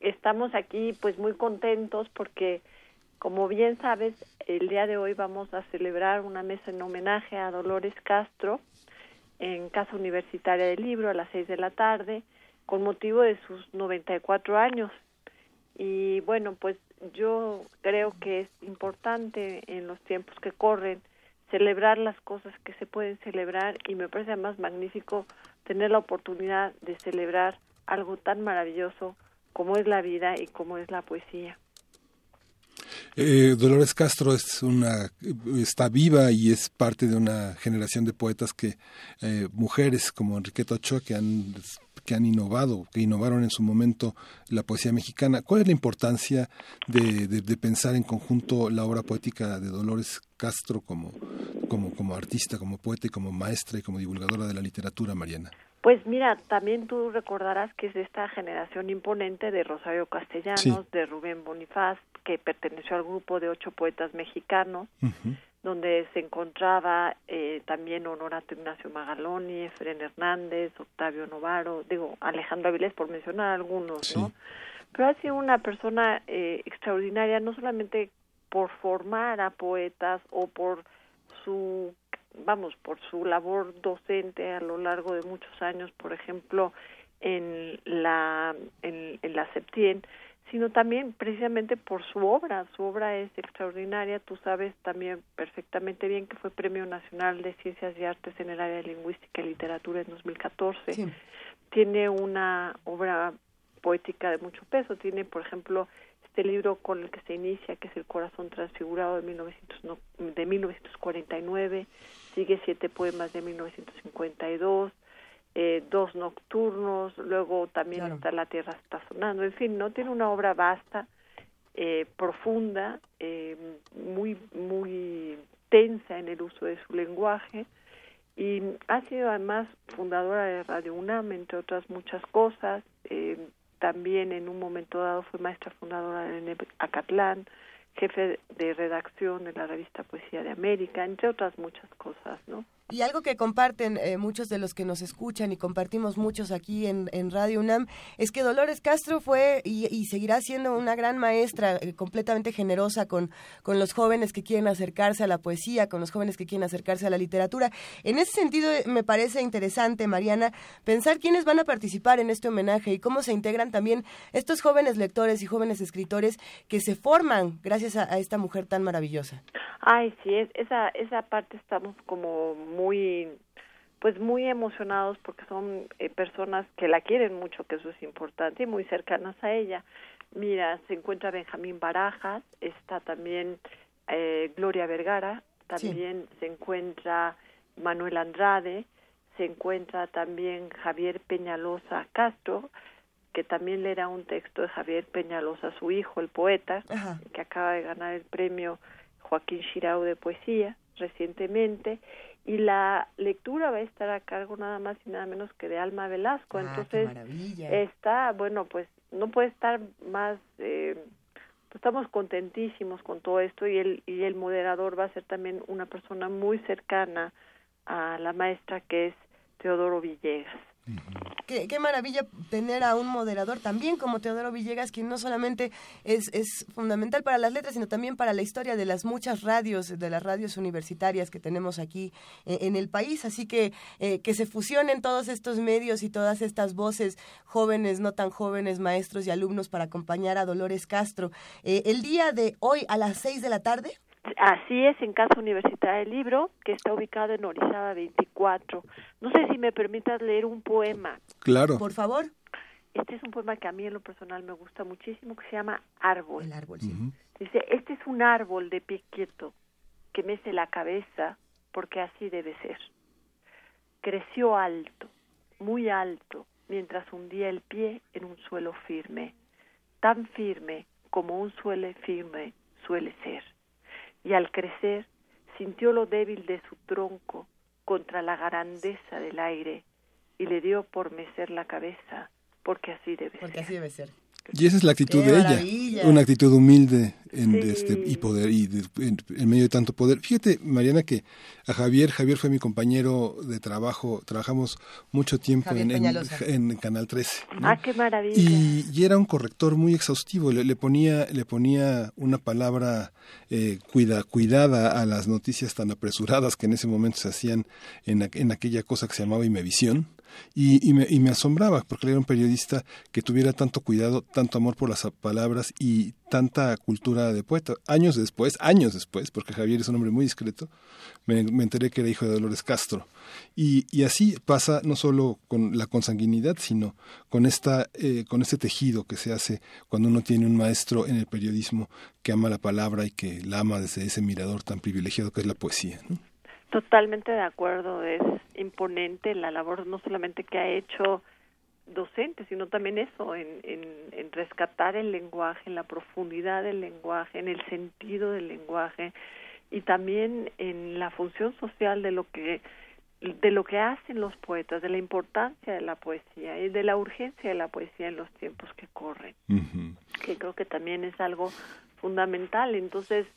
Estamos aquí pues muy contentos porque como bien sabes, el día de hoy vamos a celebrar una mesa en homenaje a Dolores Castro en Casa Universitaria del Libro a las seis de la tarde con motivo de sus 94 años. Y bueno, pues yo creo que es importante en los tiempos que corren celebrar las cosas que se pueden celebrar y me parece más magnífico tener la oportunidad de celebrar algo tan maravilloso como es la vida y como es la poesía. Eh, Dolores Castro es una está viva y es parte de una generación de poetas que eh, mujeres como Enriqueta Ochoa que han que han innovado, que innovaron en su momento la poesía mexicana. ¿Cuál es la importancia de, de, pensar en conjunto la obra poética de Dolores Castro como, como, como artista, como poeta y como maestra y como divulgadora de la literatura, Mariana? Pues mira, también tú recordarás que es de esta generación imponente de Rosario Castellanos, de Rubén Bonifaz, que perteneció al grupo de ocho poetas mexicanos, donde se encontraba eh, también Honorato Ignacio Magaloni, Efren Hernández, Octavio Novaro, digo, Alejandro Avilés, por mencionar algunos, ¿no? Pero ha sido una persona eh, extraordinaria, no solamente por formar a poetas o por su, vamos, por su labor docente a lo largo de muchos años, por ejemplo, en la, en, en la Septien, sino también precisamente por su obra. Su obra es extraordinaria. Tú sabes también perfectamente bien que fue Premio Nacional de Ciencias y Artes en el área de Lingüística y Literatura en 2014. Tiene una obra poética de mucho peso. Tiene, por ejemplo, este libro con el que se inicia, que es El Corazón Transfigurado de, 1900, de 1949. Sigue siete poemas de 1952 eh, dos nocturnos, luego también está La Tierra está sonando, en fin, no tiene una obra vasta, eh, profunda, eh, muy muy tensa en el uso de su lenguaje y ha sido además fundadora de Radio UNAM, entre otras muchas cosas. Eh, también en un momento dado fue maestra fundadora de Acatlán, jefe de redacción de la revista Poesía de América, entre otras muchas cosas, ¿no? Y algo que comparten eh, muchos de los que nos escuchan y compartimos muchos aquí en, Radio UNAM es que Dolores Castro fue y, seguirá siendo una gran maestra eh, completamente generosa con, con los jóvenes que quieren acercarse a la poesía, con los jóvenes que quieren acercarse a la literatura. En ese sentido eh, me parece interesante, Mariana, pensar quiénes van a participar en este homenaje y cómo se integran también estos jóvenes lectores y jóvenes escritores que se forman gracias a, esta mujer tan maravillosa. Ay, sí, esa, esa parte estamos como muy pues muy emocionados porque son eh, personas que la quieren mucho, que eso es importante, y muy cercanas a ella. Mira, se encuentra Benjamín Barajas, está también eh, Gloria Vergara, también se encuentra Manuel Andrade, se encuentra también Javier Peñalosa Castro, que también le da un texto de Javier Peñalosa, su hijo, el poeta, que acaba de ganar el premio Joaquín Shirau de poesía recientemente, y la lectura va a estar a cargo nada más y nada menos que de Alma Velasco. Ah, Entonces, está, bueno, pues no puede estar más, eh, pues, estamos contentísimos con todo esto y el, y el moderador va a ser también una persona muy cercana a la maestra que es Teodoro Villegas. Qué, maravilla tener a un moderador también como Teodoro Villegas, quien no solamente es, es, fundamental para las letras, sino también para la historia de las muchas radios, de las radios universitarias que tenemos aquí eh, en el país. Así que eh, que se fusionen todos estos medios y todas estas voces jóvenes, no tan jóvenes, maestros y alumnos para acompañar a Dolores Castro. Eh, el día de hoy a las seis de la tarde. Así es, en Casa Universitaria del Libro, que está ubicado en Orizaba 24. No sé si me permitas leer un poema. Claro. Por favor. Este es un poema que a mí en lo personal me gusta muchísimo, que se llama Árbol. El árbol, sí. Dice, este es un árbol de pie quieto que mece la cabeza porque así debe ser. Creció alto, muy alto, mientras hundía el pie en un suelo firme, tan firme como un suelo firme suele ser y al crecer sintió lo débil de su tronco contra la grandeza del aire y le dio por mecer la cabeza, porque así debe porque Así debe ser. Y esa es la actitud de ella, una actitud humilde en este y poder y en, medio de tanto poder. Fíjate, Mariana, que a Javier, Javier fue mi compañero de trabajo, trabajamos mucho tiempo en, en, Canal 13. Ah, qué maravilla. Y, era un corrector muy exhaustivo, le, ponía le ponía una palabra eh, cuida, cuidada a las noticias tan apresuradas que en ese momento se hacían en, en aquella cosa que se llamaba Imevisión y, y, me, asombraba porque era un periodista que tuviera tanto cuidado, tanto amor por las palabras y tanta cultura de poeta. Años después, años después, porque Javier es un hombre muy discreto, me, enteré que era hijo de Dolores Castro. Y, y, así pasa no solo con la consanguinidad, sino con, esta, eh, con este tejido que se hace cuando uno tiene un maestro en el periodismo que ama la palabra y que la ama desde ese mirador tan privilegiado que es la poesía. Totalmente de acuerdo, es imponente la labor no solamente que ha hecho docente, sino también eso, en, en, rescatar el lenguaje, en la profundidad del lenguaje, en el sentido del lenguaje y también en la función social de lo que de lo que hacen los poetas, de la importancia de la poesía y de la urgencia de la poesía en los tiempos que corren, que creo que también es algo fundamental. Entonces,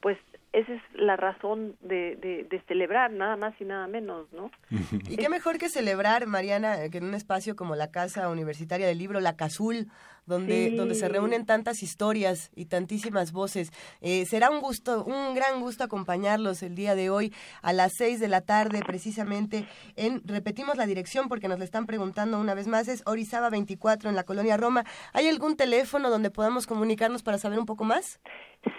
pues esa es la razón de, de, celebrar, nada más y nada menos, ¿no? Y qué mejor que celebrar, Mariana, que en un espacio como la Casa Universitaria del Libro, la CASUL, donde, donde se reúnen tantas historias y tantísimas voces. Eh, será un gusto, un gran gusto acompañarlos el día de hoy a las seis de la tarde, precisamente en, repetimos la dirección porque nos la están preguntando una vez más, es Orizaba 24 en la colonia Roma. ¿Hay algún teléfono donde podamos comunicarnos para saber un poco más?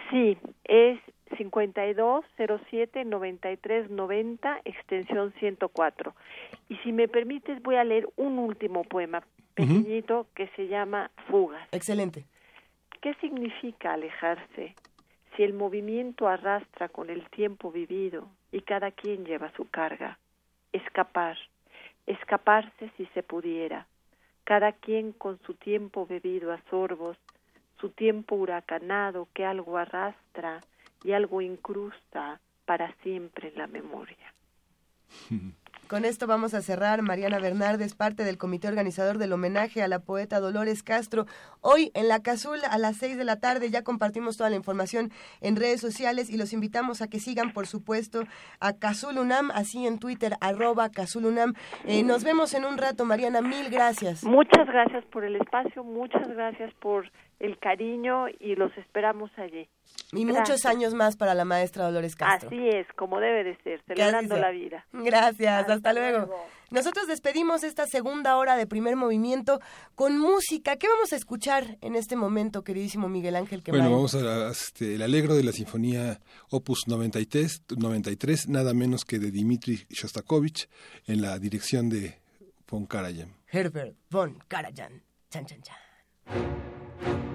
Sí, es 5207-9390, extensión 104. Y si me permites, voy a leer un último poema pequeñito que se llama Fugas. Excelente. ¿Qué significa alejarse si el movimiento arrastra con el tiempo vivido y cada quien lleva su carga? Escapar, escaparse si se pudiera, cada quien con su tiempo bebido a sorbos, su tiempo huracanado que algo arrastra y algo incrusta para siempre en la memoria. Con esto vamos a cerrar. Mariana Bernardes, parte del comité organizador del homenaje a la poeta Dolores Castro. Hoy en la Cazul a las 6 de la tarde ya compartimos toda la información en redes sociales y los invitamos a que sigan, por supuesto, a Cazul UNAM, así en Twitter, arroba Cazul UNAM. Eh, nos vemos en un rato, Mariana. Mil gracias. Muchas gracias por el espacio, muchas gracias por el cariño y los esperamos allí. Y muchos años más para la maestra Dolores Castro. Así es, como debe de ser, celebrando la vida. Gracias, hasta, luego. Nosotros despedimos esta segunda hora de primer movimiento con música. ¿Qué vamos a escuchar en este momento, queridísimo Miguel Ángel? bueno, vamos a este, el alegro de la Sinfonía Opus 93, 93, nada menos que de Dmitri Shostakovich, en la dirección de von Karajan. Herbert von Karajan. Chan, chan, chan.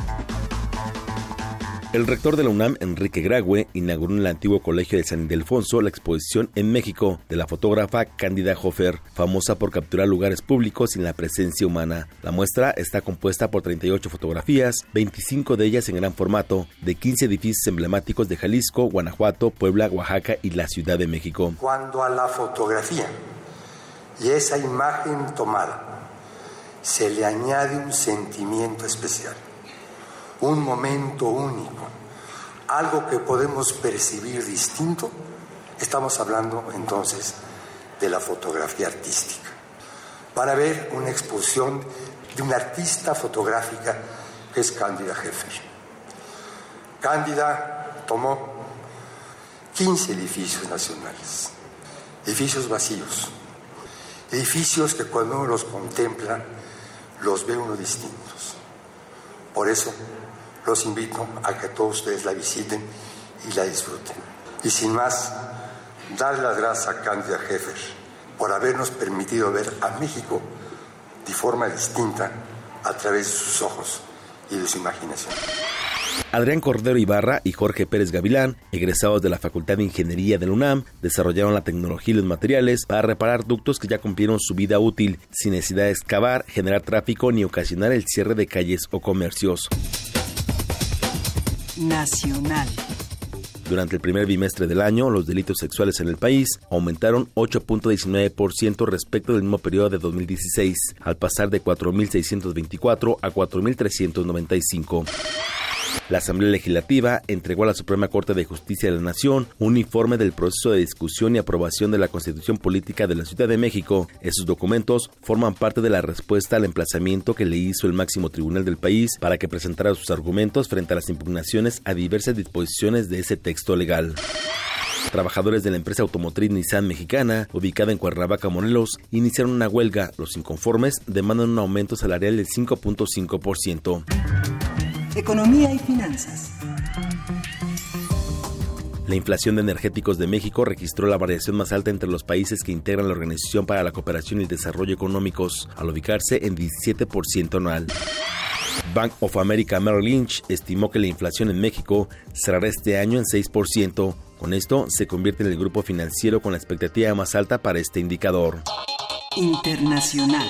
el rector de la UNAM, Enrique Grague, inauguró en el antiguo colegio de San Ildefonso la exposición en México de la fotógrafa Cándida Hofer, famosa por capturar lugares públicos sin la presencia humana. La muestra está compuesta por 38 fotografías, 25 de ellas en gran formato, de 15 edificios emblemáticos de Jalisco, Guanajuato, Puebla, Oaxaca y la Ciudad de México. Cuando a la fotografía y esa imagen tomada se le añade un sentimiento especial un momento único, algo que podemos percibir distinto, estamos hablando entonces de la fotografía artística. Van a ver una exposición de una artista fotográfica que es Cándida Heffer. Cándida tomó 15 edificios nacionales, edificios vacíos, edificios que cuando uno los contempla los ve uno distintos. Por eso los invito a que todos ustedes la visiten y la disfruten. Y sin más, dar las gracias a Cándida Heffer por habernos permitido ver a México de forma distinta a través de sus ojos y de su imaginación. Adrián Cordero Ibarra y Jorge Pérez Gavilán, egresados de la Facultad de Ingeniería de la UNAM, desarrollaron la tecnología y los materiales para reparar ductos que ya cumplieron su vida útil, sin necesidad de excavar, generar tráfico ni ocasionar el cierre de calles o comercios nacional. Durante el primer bimestre del año, los delitos sexuales en el país aumentaron 8.19% respecto del mismo periodo de 2016, al pasar de 4.624 a 4.395. La Asamblea Legislativa entregó a la Suprema Corte de Justicia de la Nación un informe del proceso de discusión y aprobación de la Constitución Política de la Ciudad de México. Esos documentos forman parte de la respuesta al emplazamiento que le hizo el máximo tribunal del país para que presentara sus argumentos frente a las impugnaciones a diversas disposiciones de ese texto legal. Trabajadores de la empresa automotriz Nissan mexicana, ubicada en Cuernavaca, Morelos, iniciaron una huelga. Los inconformes demandan un aumento salarial del 5.5%. Economía y finanzas. La inflación de energéticos de México registró la variación más alta entre los países que integran la Organización para la Cooperación y el Desarrollo Económicos, al ubicarse en 17% anual. Bank of America Merrill Lynch estimó que la inflación en México cerrará este año en 6%. Con esto se convierte en el grupo financiero con la expectativa más alta para este indicador. Internacional.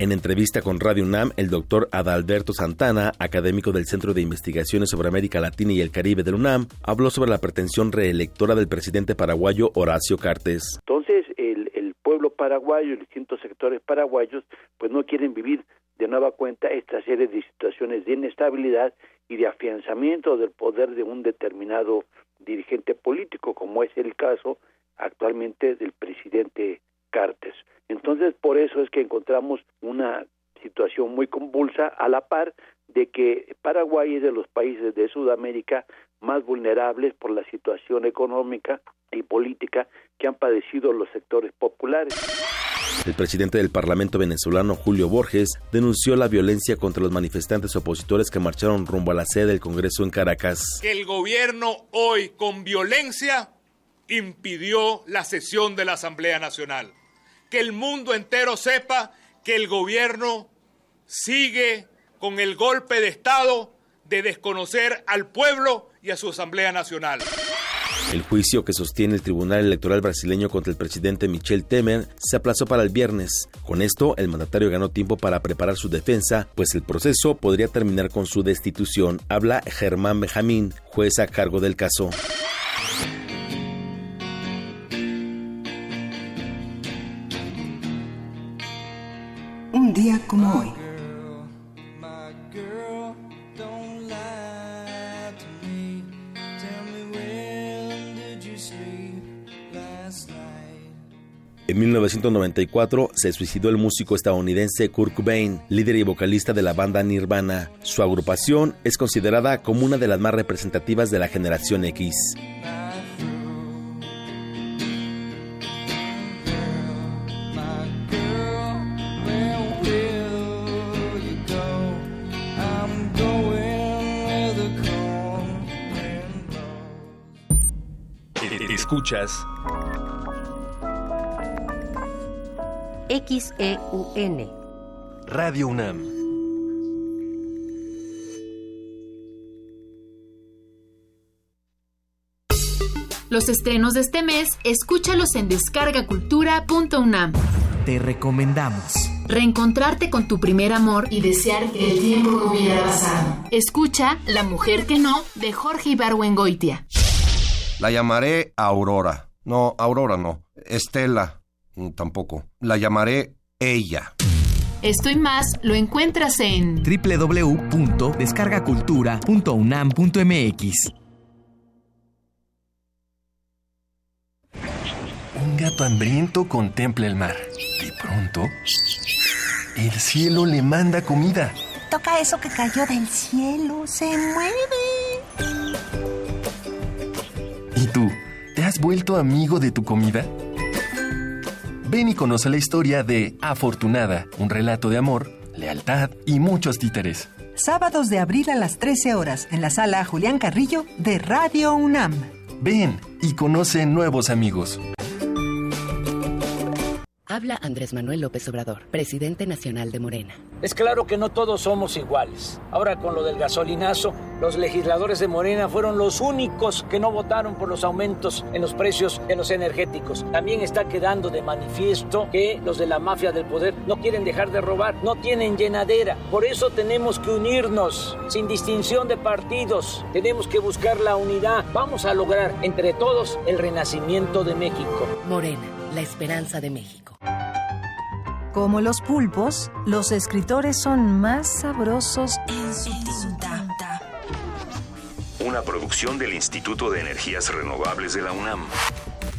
En entrevista con Radio UNAM, el doctor Adalberto Santana, académico del Centro de Investigaciones sobre América Latina y el Caribe del UNAM, habló sobre la pretensión reelectora del presidente paraguayo Horacio Cartes. Entonces, el, el pueblo paraguayo y distintos sectores paraguayos, pues no quieren vivir de nueva cuenta esta serie de situaciones de inestabilidad y de afianzamiento del poder de un determinado dirigente político, como es el caso actualmente del presidente Cartes. Entonces, por eso es que encontramos una situación muy convulsa a la par de que Paraguay es de los países de Sudamérica más vulnerables por la situación económica y política que han padecido los sectores populares. El presidente del Parlamento venezolano, Julio Borges, denunció la violencia contra los manifestantes opositores que marcharon rumbo a la sede del Congreso en Caracas. Que el gobierno hoy, con violencia, impidió la sesión de la Asamblea Nacional que el mundo entero sepa que el gobierno sigue con el golpe de Estado de desconocer al pueblo y a su Asamblea Nacional. El juicio que sostiene el Tribunal Electoral brasileño contra el presidente Michel Temer se aplazó para el viernes. Con esto, el mandatario ganó tiempo para preparar su defensa, pues el proceso podría terminar con su destitución. Habla Germán Benjamín, juez a cargo del caso. Un día como hoy. En 1994 se suicidó el músico estadounidense Kurt Cobain, líder y vocalista de la banda Nirvana. Su agrupación es considerada como una de las más representativas de la generación X. Escuchas XEUN Radio UNAM. Los estrenos de este mes, escúchalos en descargacultura.unam. Te recomendamos Reencontrarte con tu primer amor y desear que el tiempo no hubiera pasado. Escucha La mujer que no de Jorge Ibarwengoitia. La llamaré Aurora. No, Aurora no. Estela mm, tampoco. La llamaré ella. Esto y más lo encuentras en www.descargacultura.unam.mx. Un gato hambriento contempla el mar. De pronto, el cielo le manda comida. Toca eso que cayó del cielo, se mueve. ¿Y tú? ¿Te has vuelto amigo de tu comida? Ven y conoce la historia de Afortunada, un relato de amor, lealtad y muchos títeres. Sábados de abril a las 13 horas en la sala Julián Carrillo de Radio UNAM. Ven y conoce nuevos amigos. Habla Andrés Manuel López Obrador, presidente nacional de Morena. Es claro que no todos somos iguales. Ahora con lo del gasolinazo, los legisladores de Morena fueron los únicos que no votaron por los aumentos en los precios de los energéticos. También está quedando de manifiesto que los de la mafia del poder no quieren dejar de robar, no tienen llenadera. Por eso tenemos que unirnos, sin distinción de partidos. Tenemos que buscar la unidad. Vamos a lograr entre todos el renacimiento de México. Morena, la esperanza de México. Como los pulpos, los escritores son más sabrosos en su tinta. Una producción del Instituto de Energías Renovables de la UNAM.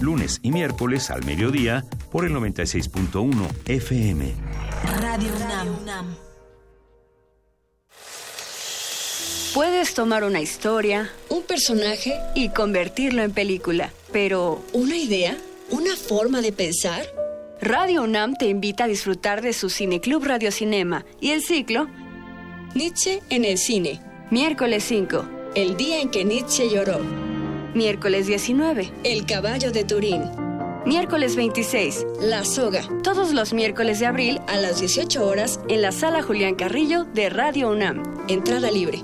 Lunes y miércoles al mediodía por el 96.1 FM. Radio UNAM. Puedes tomar una historia, un personaje y convertirlo en película, pero ¿una idea? ¿Una forma de pensar? Radio UNAM te invita a disfrutar de su Cineclub Radio Cinema y el ciclo Nietzsche en el cine. Miércoles 5, el día en que Nietzsche lloró. Miércoles 19, El caballo de Turín. Miércoles 26, La soga. Todos los miércoles de abril a las 18 horas en la sala Julián Carrillo de Radio UNAM. Entrada libre.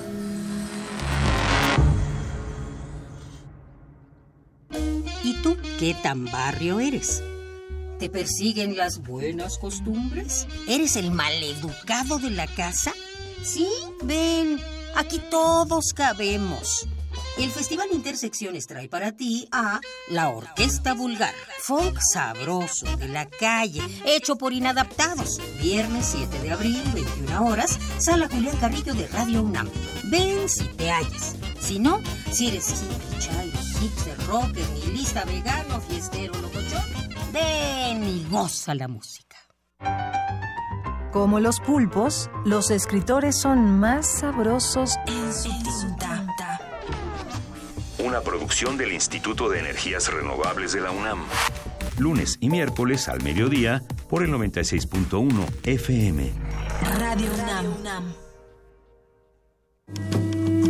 qué tan barrio eres? ¿Te persiguen las buenas costumbres? ¿Eres el maleducado de la casa? Sí, ven, aquí todos cabemos. El Festival Intersecciones trae para ti a la Orquesta Vulgar, folk sabroso de la calle, hecho por inadaptados. Viernes 7 de abril, 21 horas, Sala Julián Carrillo de Radio UNAM. Ven si te hallas. Si no, si eres hippie, chai, hipster, rocker, nihilista, vegano, fiestero, locochón, ven y goza la música. Como los pulpos, los escritores son más sabrosos en su tinta. Una producción del Instituto de Energías Renovables de la UNAM. Lunes y miércoles al mediodía por el 96.1 FM. Radio UNAM.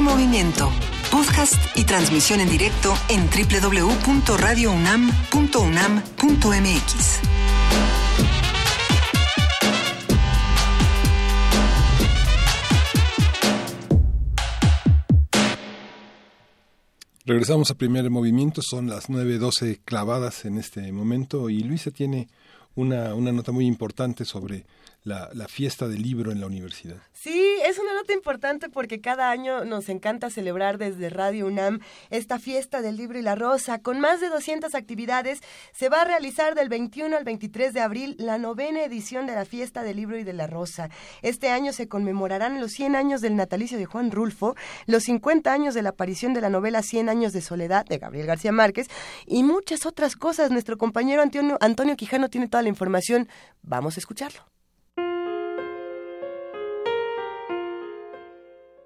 Movimiento. Podcast y transmisión en directo en www.radiounam.unam.mx. Regresamos a primer movimiento, son las 9.12 clavadas en este momento y Luisa tiene una, una nota muy importante sobre la, fiesta del libro en la universidad. Sí, es una nota importante porque cada año nos encanta celebrar desde Radio UNAM esta fiesta del libro y la rosa. Con más de 200 actividades, se va a realizar del 21 al 23 de abril la novena edición de la fiesta del libro y de la rosa. Este año se conmemorarán los 100 años del natalicio de Juan Rulfo, los 50 años de la aparición de la novela 100 años de soledad de Gabriel García Márquez y muchas otras cosas. Nuestro compañero Antonio, Antonio Quijano tiene toda la información. Vamos a escucharlo.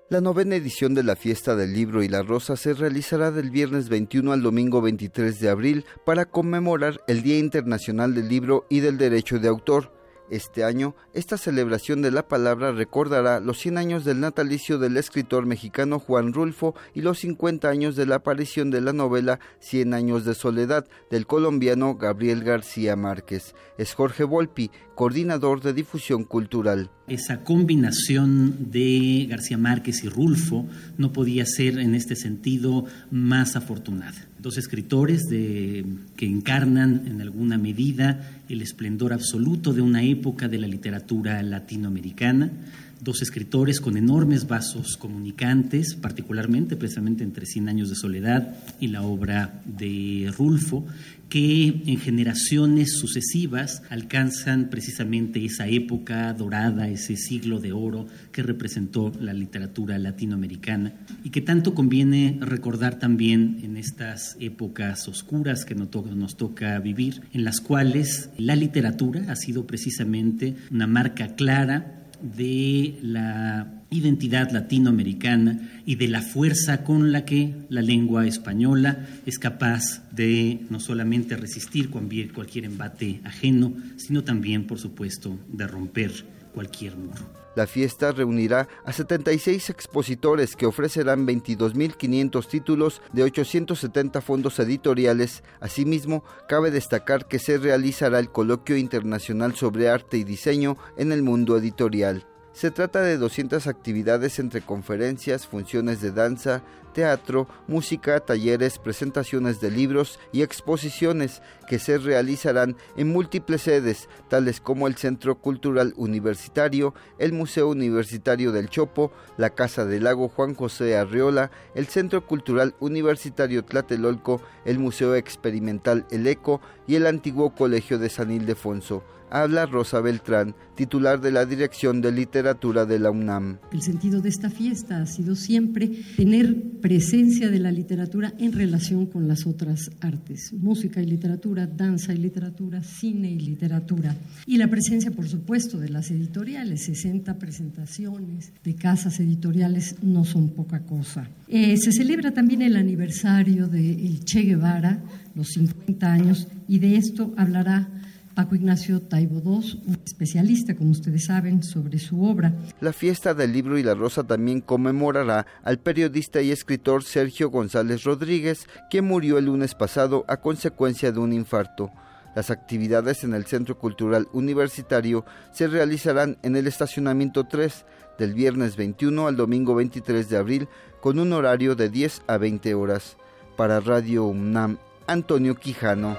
La novena edición de la Fiesta del Libro y la Rosa se realizará del viernes 21 al domingo 23 de abril para conmemorar el Día Internacional del Libro y del Derecho de Autor. Este año, esta celebración de la palabra recordará los 100 años del natalicio del escritor mexicano Juan Rulfo y los 50 años de la aparición de la novela Cien años de soledad del colombiano Gabriel García Márquez. Es Jorge Volpi, coordinador de difusión cultural. Esa combinación de García Márquez y Rulfo no podía ser en este sentido más afortunada. Dos escritores de, que encarnan en alguna medida el esplendor absoluto de una época de la literatura latinoamericana, dos escritores con enormes vasos comunicantes, particularmente precisamente entre Cien años de soledad y la obra de Rulfo, que en generaciones sucesivas alcanzan precisamente esa época dorada, ese siglo de oro que representó la literatura latinoamericana y que tanto conviene recordar también en estas épocas oscuras que nos toca vivir, en las cuales la literatura ha sido precisamente una marca clara de la identidad latinoamericana y de la fuerza con la que la lengua española es capaz de no solamente resistir cualquier embate ajeno, sino también, por supuesto, de romper cualquier muro. La fiesta reunirá a 76 expositores que ofrecerán 22.500 títulos de 870 fondos editoriales. Asimismo, cabe destacar que se realizará el Coloquio Internacional sobre Arte y Diseño en el mundo editorial. Se trata de 200 actividades entre conferencias, funciones de danza, teatro, música, talleres, presentaciones de libros y exposiciones que se realizarán en múltiples sedes, tales como el Centro Cultural Universitario, el Museo Universitario del Chopo, la Casa del Lago Juan José Arreola, el Centro Cultural Universitario Tlatelolco, el Museo Experimental El Eco y el antiguo Colegio de San Ildefonso habla Rosa Beltrán, titular de la Dirección de Literatura de la UNAM. El sentido de esta fiesta ha sido siempre tener presencia de la literatura en relación con las otras artes, música y literatura, danza y literatura, cine y literatura. Y la presencia, por supuesto, de las editoriales, 60 presentaciones de casas editoriales no son poca cosa. Eh, se celebra también el aniversario de Che Guevara, los 50 años, y de esto hablará Paco Ignacio Taibo II, un especialista, como ustedes saben, sobre su obra. La fiesta del libro y la rosa también conmemorará al periodista y escritor Sergio González Rodríguez, quien murió el lunes pasado a consecuencia de un infarto. Las actividades en el Centro Cultural Universitario se realizarán en el estacionamiento 3 del viernes 21 al domingo 23 de abril con un horario de 10 a 20 horas. Para Radio UNAM, Antonio Quijano.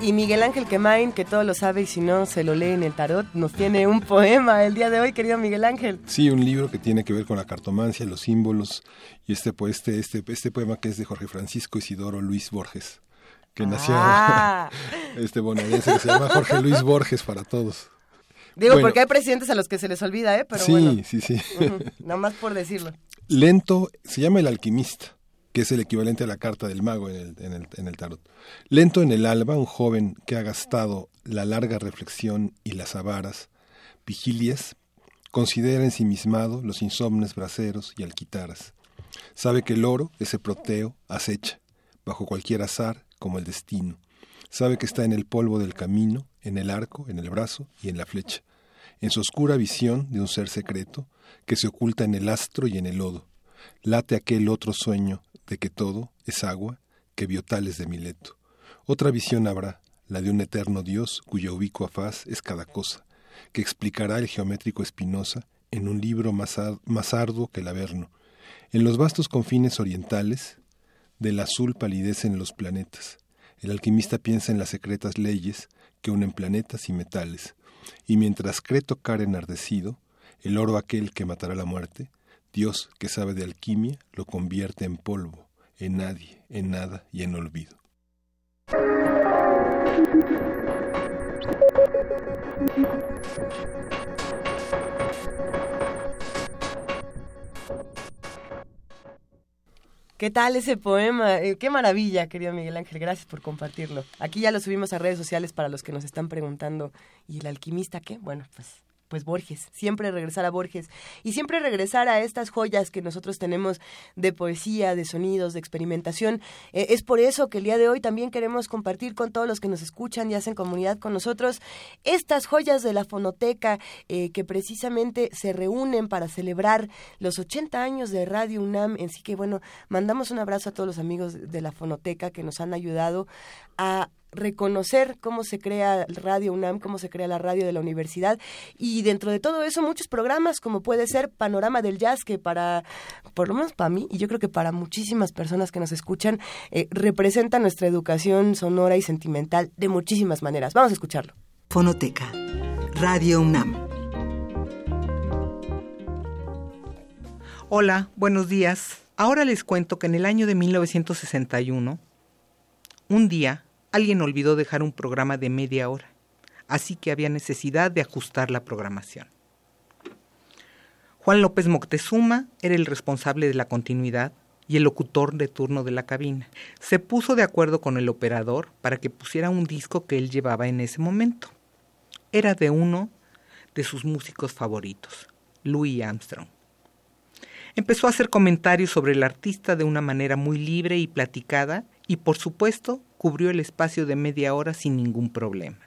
Y Miguel Ángel Quemain, que todo lo sabe y si no se lo lee en el tarot, nos tiene un poema el día de hoy, querido Miguel Ángel. Sí, un libro que tiene que ver con la cartomancia, los símbolos y este, este, este, este poema que es de Jorge Francisco Isidoro Luis Borges, que nació Ah. este bonaerense que se llama Jorge Luis Borges para todos. Digo, Bueno. porque hay presidentes a los que se les olvida, ¿eh? Pero sí, bueno. sí, sí. Nada más por decirlo. Lento, se llama el alquimista, que es el equivalente a la carta del mago en el, en el, en el tarot. Lento en el alba, un joven que ha gastado la larga reflexión y las avaras, vigilias, considera ensimismado los insomnes braceros y alquitaras. Sabe que el oro, ese proteo, acecha, bajo cualquier azar, como el destino. Sabe que está en el polvo del camino, en el arco, en el brazo y en la flecha. En su oscura visión de un ser secreto que se oculta en el astro y en el lodo. Late aquel otro sueño de que todo es agua que vio tales de Mileto. Otra visión habrá, la de un eterno Dios cuya ubicua faz es cada cosa, que explicará el geométrico Espinosa en un libro más, más arduo que el Averno. En los vastos confines orientales, del azul palidecen los planetas. El alquimista piensa en las secretas leyes que unen planetas y metales. Y mientras cree tocar enardecido el oro aquel que matará la muerte, Dios, que sabe de alquimia, lo convierte en polvo, en nadie, en nada y en olvido. ¿Qué tal ese poema? Eh, qué maravilla, querido Miguel Ángel. Gracias por compartirlo. Aquí ya lo subimos a redes sociales para los que nos están preguntando. ¿Y el alquimista qué? Bueno, pues pues Borges, siempre regresar a Borges y siempre regresar a estas joyas que nosotros tenemos de poesía, de sonidos, de experimentación. Eh, es por eso que el día de hoy también queremos compartir con todos los que nos escuchan y hacen comunidad con nosotros estas joyas de la fonoteca eh, que precisamente se reúnen para celebrar los 80 años de Radio UNAM. Así que bueno, mandamos un abrazo a todos los amigos de la fonoteca que nos han ayudado a reconocer cómo se crea Radio UNAM, cómo se crea la radio de la universidad y dentro de todo eso muchos programas como puede ser Panorama del Jazz que para, por lo menos para mí y yo creo que para muchísimas personas que nos escuchan eh, representa nuestra educación sonora y sentimental de muchísimas maneras. Vamos a escucharlo. Fonoteca, Radio UNAM. Hola, buenos días. Ahora les cuento que en el año de 1961, un día, alguien olvidó dejar un programa de media hora, así que había necesidad de ajustar la programación. Juan López Moctezuma era el responsable de la continuidad y el locutor de turno de la cabina. Se puso de acuerdo con el operador para que pusiera un disco que él llevaba en ese momento. Era de uno de sus músicos favoritos, Louis Armstrong. Empezó a hacer comentarios sobre el artista de una manera muy libre y platicada y por supuesto cubrió el espacio de media hora sin ningún problema.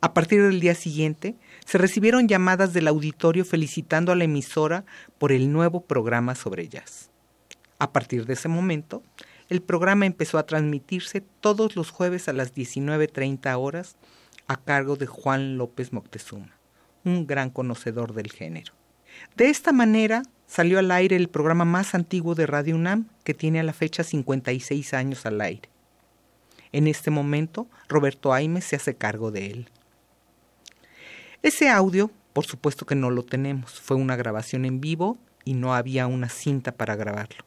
A partir del día siguiente, se recibieron llamadas del auditorio felicitando a la emisora por el nuevo programa sobre jazz. A partir de ese momento, el programa empezó a transmitirse todos los jueves a las 19.30 horas a cargo de Juan López Moctezuma, un gran conocedor del género. De esta manera salió al aire el programa más antiguo de Radio UNAM, que tiene a la fecha 56 años al aire. En este momento, Roberto Aimes se hace cargo de él. Ese audio, por supuesto que no lo tenemos, fue una grabación en vivo y no había una cinta para grabarlo.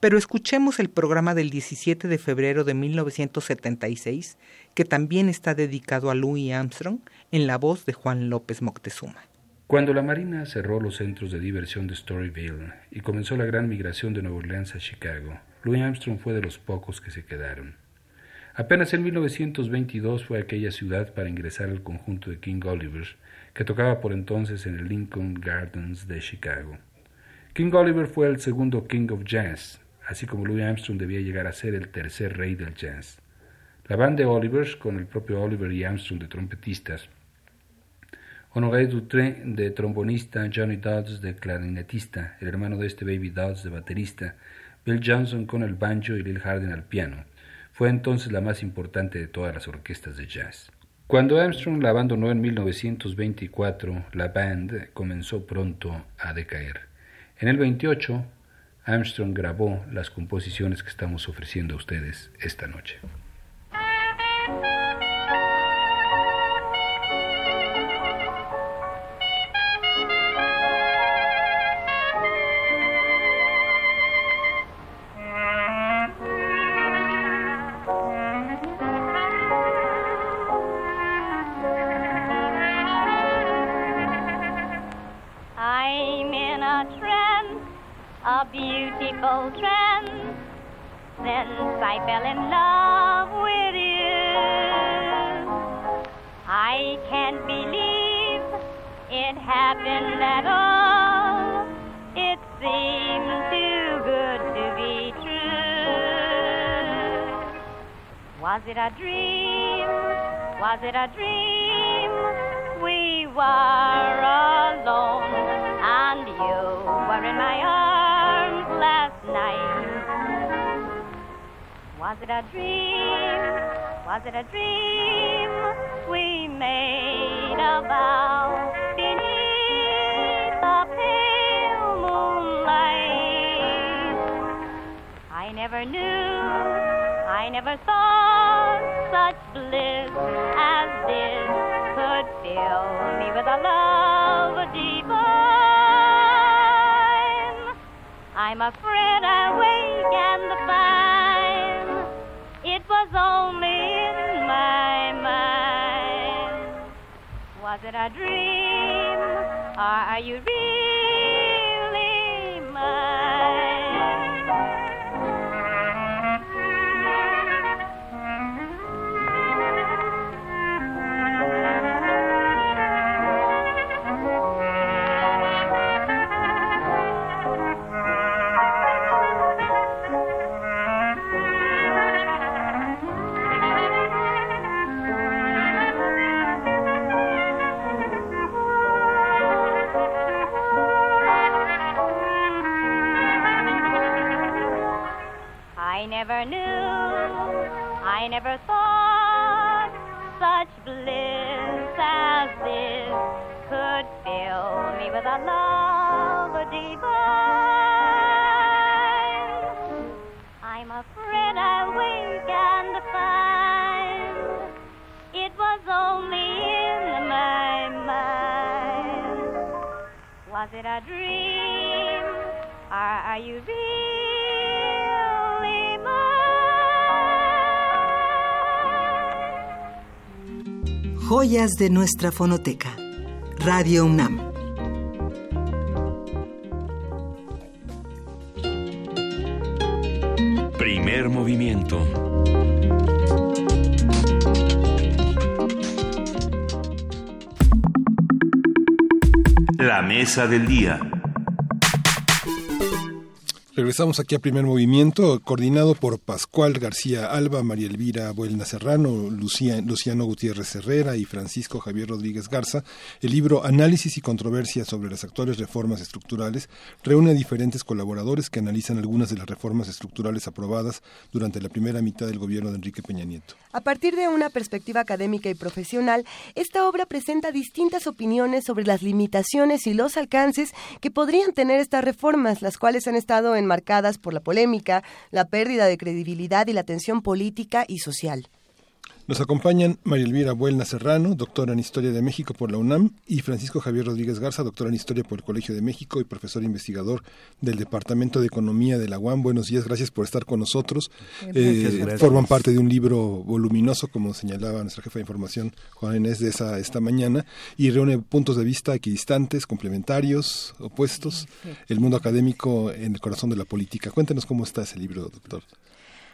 Pero escuchemos el programa del 17 de febrero de 1976, que también está dedicado a Louis Armstrong, en la voz de Juan López Moctezuma. Cuando la Marina cerró los centros de diversión de Storyville y comenzó la gran migración de Nueva Orleans a Chicago, Louis Armstrong fue de los pocos que se quedaron. Apenas en 1922 fue a aquella ciudad para ingresar al conjunto de King Oliver, que tocaba por entonces en el Lincoln Gardens de Chicago. King Oliver fue el segundo King of Jazz, así como Louis Armstrong debía llegar a ser el tercer rey del jazz. La banda de Oliver, con el propio Oliver y Armstrong de trompetistas, Honoré Dutré de trombonista, Johnny Dodds de clarinetista, el hermano de este Baby Dodds de baterista, Bill Johnson con el banjo y Lil Hardin al piano. Fue entonces la más importante de todas las orquestas de jazz. Cuando Armstrong la abandonó en 1924, la band comenzó pronto a decaer. En el 28, Armstrong grabó las composiciones que estamos ofreciendo a ustedes esta noche. Was it a dream? We were alone, and you were in my arms last night. Was it a dream? Was it a dream? We made a vow beneath the pale moonlight. I never knew I never thought such bliss as this could fill me with a love divine. I'm afraid I wake and find it was only in my mind. Was it a dream, or are you really never knew, I never thought such bliss as this could fill me with a love divine. I'm afraid I'll wake and find it was only in my mind. Was it a dream? Or are you real? Joyas de nuestra fonoteca. Radio UNAM. Primer movimiento. La mesa del día. Regresamos aquí a primer movimiento, coordinado por Pascual García Alba, María Elvira Buelna Serrano, Luciano Gutiérrez Herrera y Francisco Javier Rodríguez Garza. El libro Análisis y controversia sobre las actuales reformas estructurales reúne a diferentes colaboradores que analizan algunas de las reformas estructurales aprobadas durante la primera mitad del gobierno de Enrique Peña Nieto. A partir de una perspectiva académica y profesional, esta obra presenta distintas opiniones sobre las limitaciones y los alcances que podrían tener estas reformas, las cuales han estado en marcadas por la polémica, la pérdida de credibilidad y la tensión política y social. Nos acompañan María Elvira Buelna Serrano, doctora en Historia de México por la UNAM, y Francisco Javier Rodríguez Garza, doctora en Historia por el Colegio de México y profesor investigador del Departamento de Economía de la UAM. Buenos días, gracias por estar con nosotros. Eh, forman parte de un libro voluminoso, como señalaba nuestra jefa de información, Juan Inés, de esa, esta mañana, y reúne puntos de vista equidistantes, complementarios, opuestos, el mundo académico en el corazón de la política. Cuéntenos cómo está ese libro, doctor.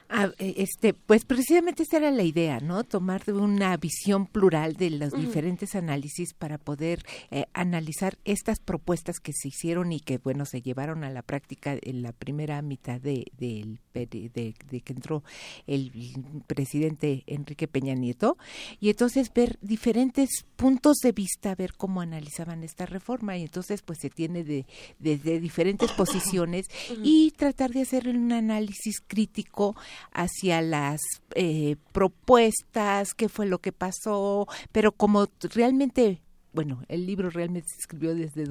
Ah, eh, este, pues precisamente esa era la idea, ¿no? Tomar una visión plural de los diferentes análisis para poder eh, analizar estas propuestas que se hicieron y que, bueno, se llevaron a la práctica en la primera mitad de, del de, que entró el presidente Enrique Peña Nieto, y entonces ver diferentes puntos de vista, ver cómo analizaban esta reforma, y entonces pues se tiene de, desde diferentes posiciones y tratar de hacer un análisis crítico hacia las eh, propuestas, qué fue lo que pasó, pero como realmente bueno, el libro realmente se escribió desde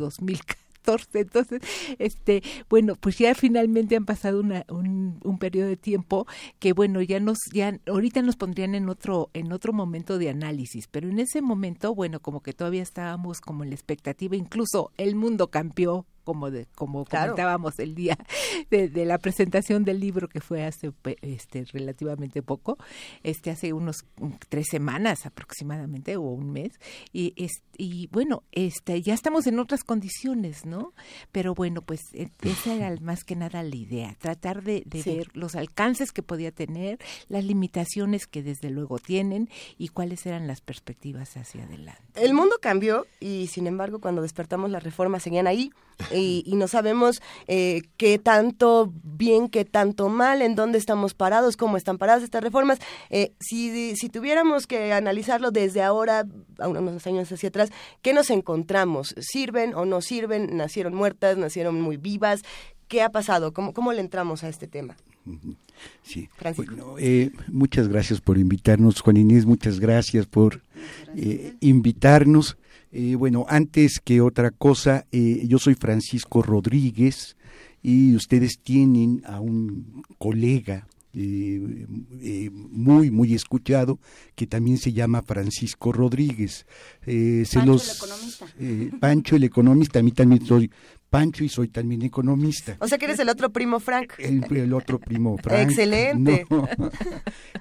2014 entonces, este, bueno, pues ya finalmente han pasado una, un, un periodo de tiempo que, bueno, ya nos, ya ahorita nos pondrían en otro, en otro momento de análisis, pero en ese momento, bueno, como que todavía estábamos como en la expectativa, incluso el mundo cambió como de, como comentábamos el día de, la presentación del libro que fue hace este relativamente poco este hace unos tres semanas aproximadamente o un mes y y bueno este ya estamos en otras condiciones no pero bueno pues e, esa era más que nada la idea tratar de, ver los alcances que podía tener las limitaciones que desde luego tienen y cuáles eran las perspectivas hacia adelante. El mundo cambió y sin embargo cuando despertamos las reformas seguían ahí y, no sabemos eh, qué tanto bien, qué tanto mal, en dónde estamos parados, cómo están paradas estas reformas. Eh, si, si tuviéramos que analizarlo desde ahora, a unos años hacia atrás, ¿qué nos encontramos? ¿Sirven o no sirven? ¿Nacieron muertas? ¿Nacieron muy vivas? ¿Qué ha pasado? ¿Cómo, cómo le entramos a este tema? Sí. Eh, muchas gracias por invitarnos, Juan Inés, muchas gracias por invitarnos. Eh, bueno, antes que otra cosa, eh, yo soy Francisco Rodríguez y ustedes tienen a un colega eh, muy, muy escuchado, que también se llama Francisco Rodríguez. Pancho el economista. Pancho el economista, a mí también soy Pancho y soy también economista. O sea que eres el otro primo Frank. El, otro primo Frank. Excelente.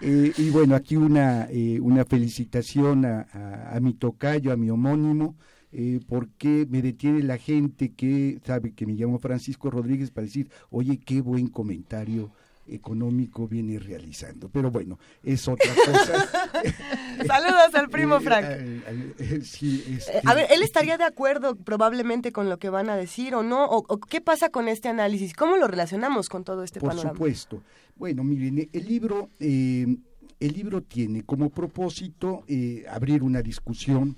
Eh, y bueno, aquí una, eh, una felicitación a, a, mi tocayo, a mi homónimo, eh, porque me detiene la gente que sabe que me llamo Francisco Rodríguez para decir, oye, qué buen comentario económico viene realizando. Pero bueno, es otra cosa. Saludos al primo Frank. Eh, eh, este, a ver, ¿él estaría de acuerdo probablemente con lo que van a decir o no? ¿O, qué pasa con este análisis? ¿Cómo lo relacionamos con todo este panorama? Por supuesto. Bueno, miren, el libro, eh, el libro tiene como propósito abrir una discusión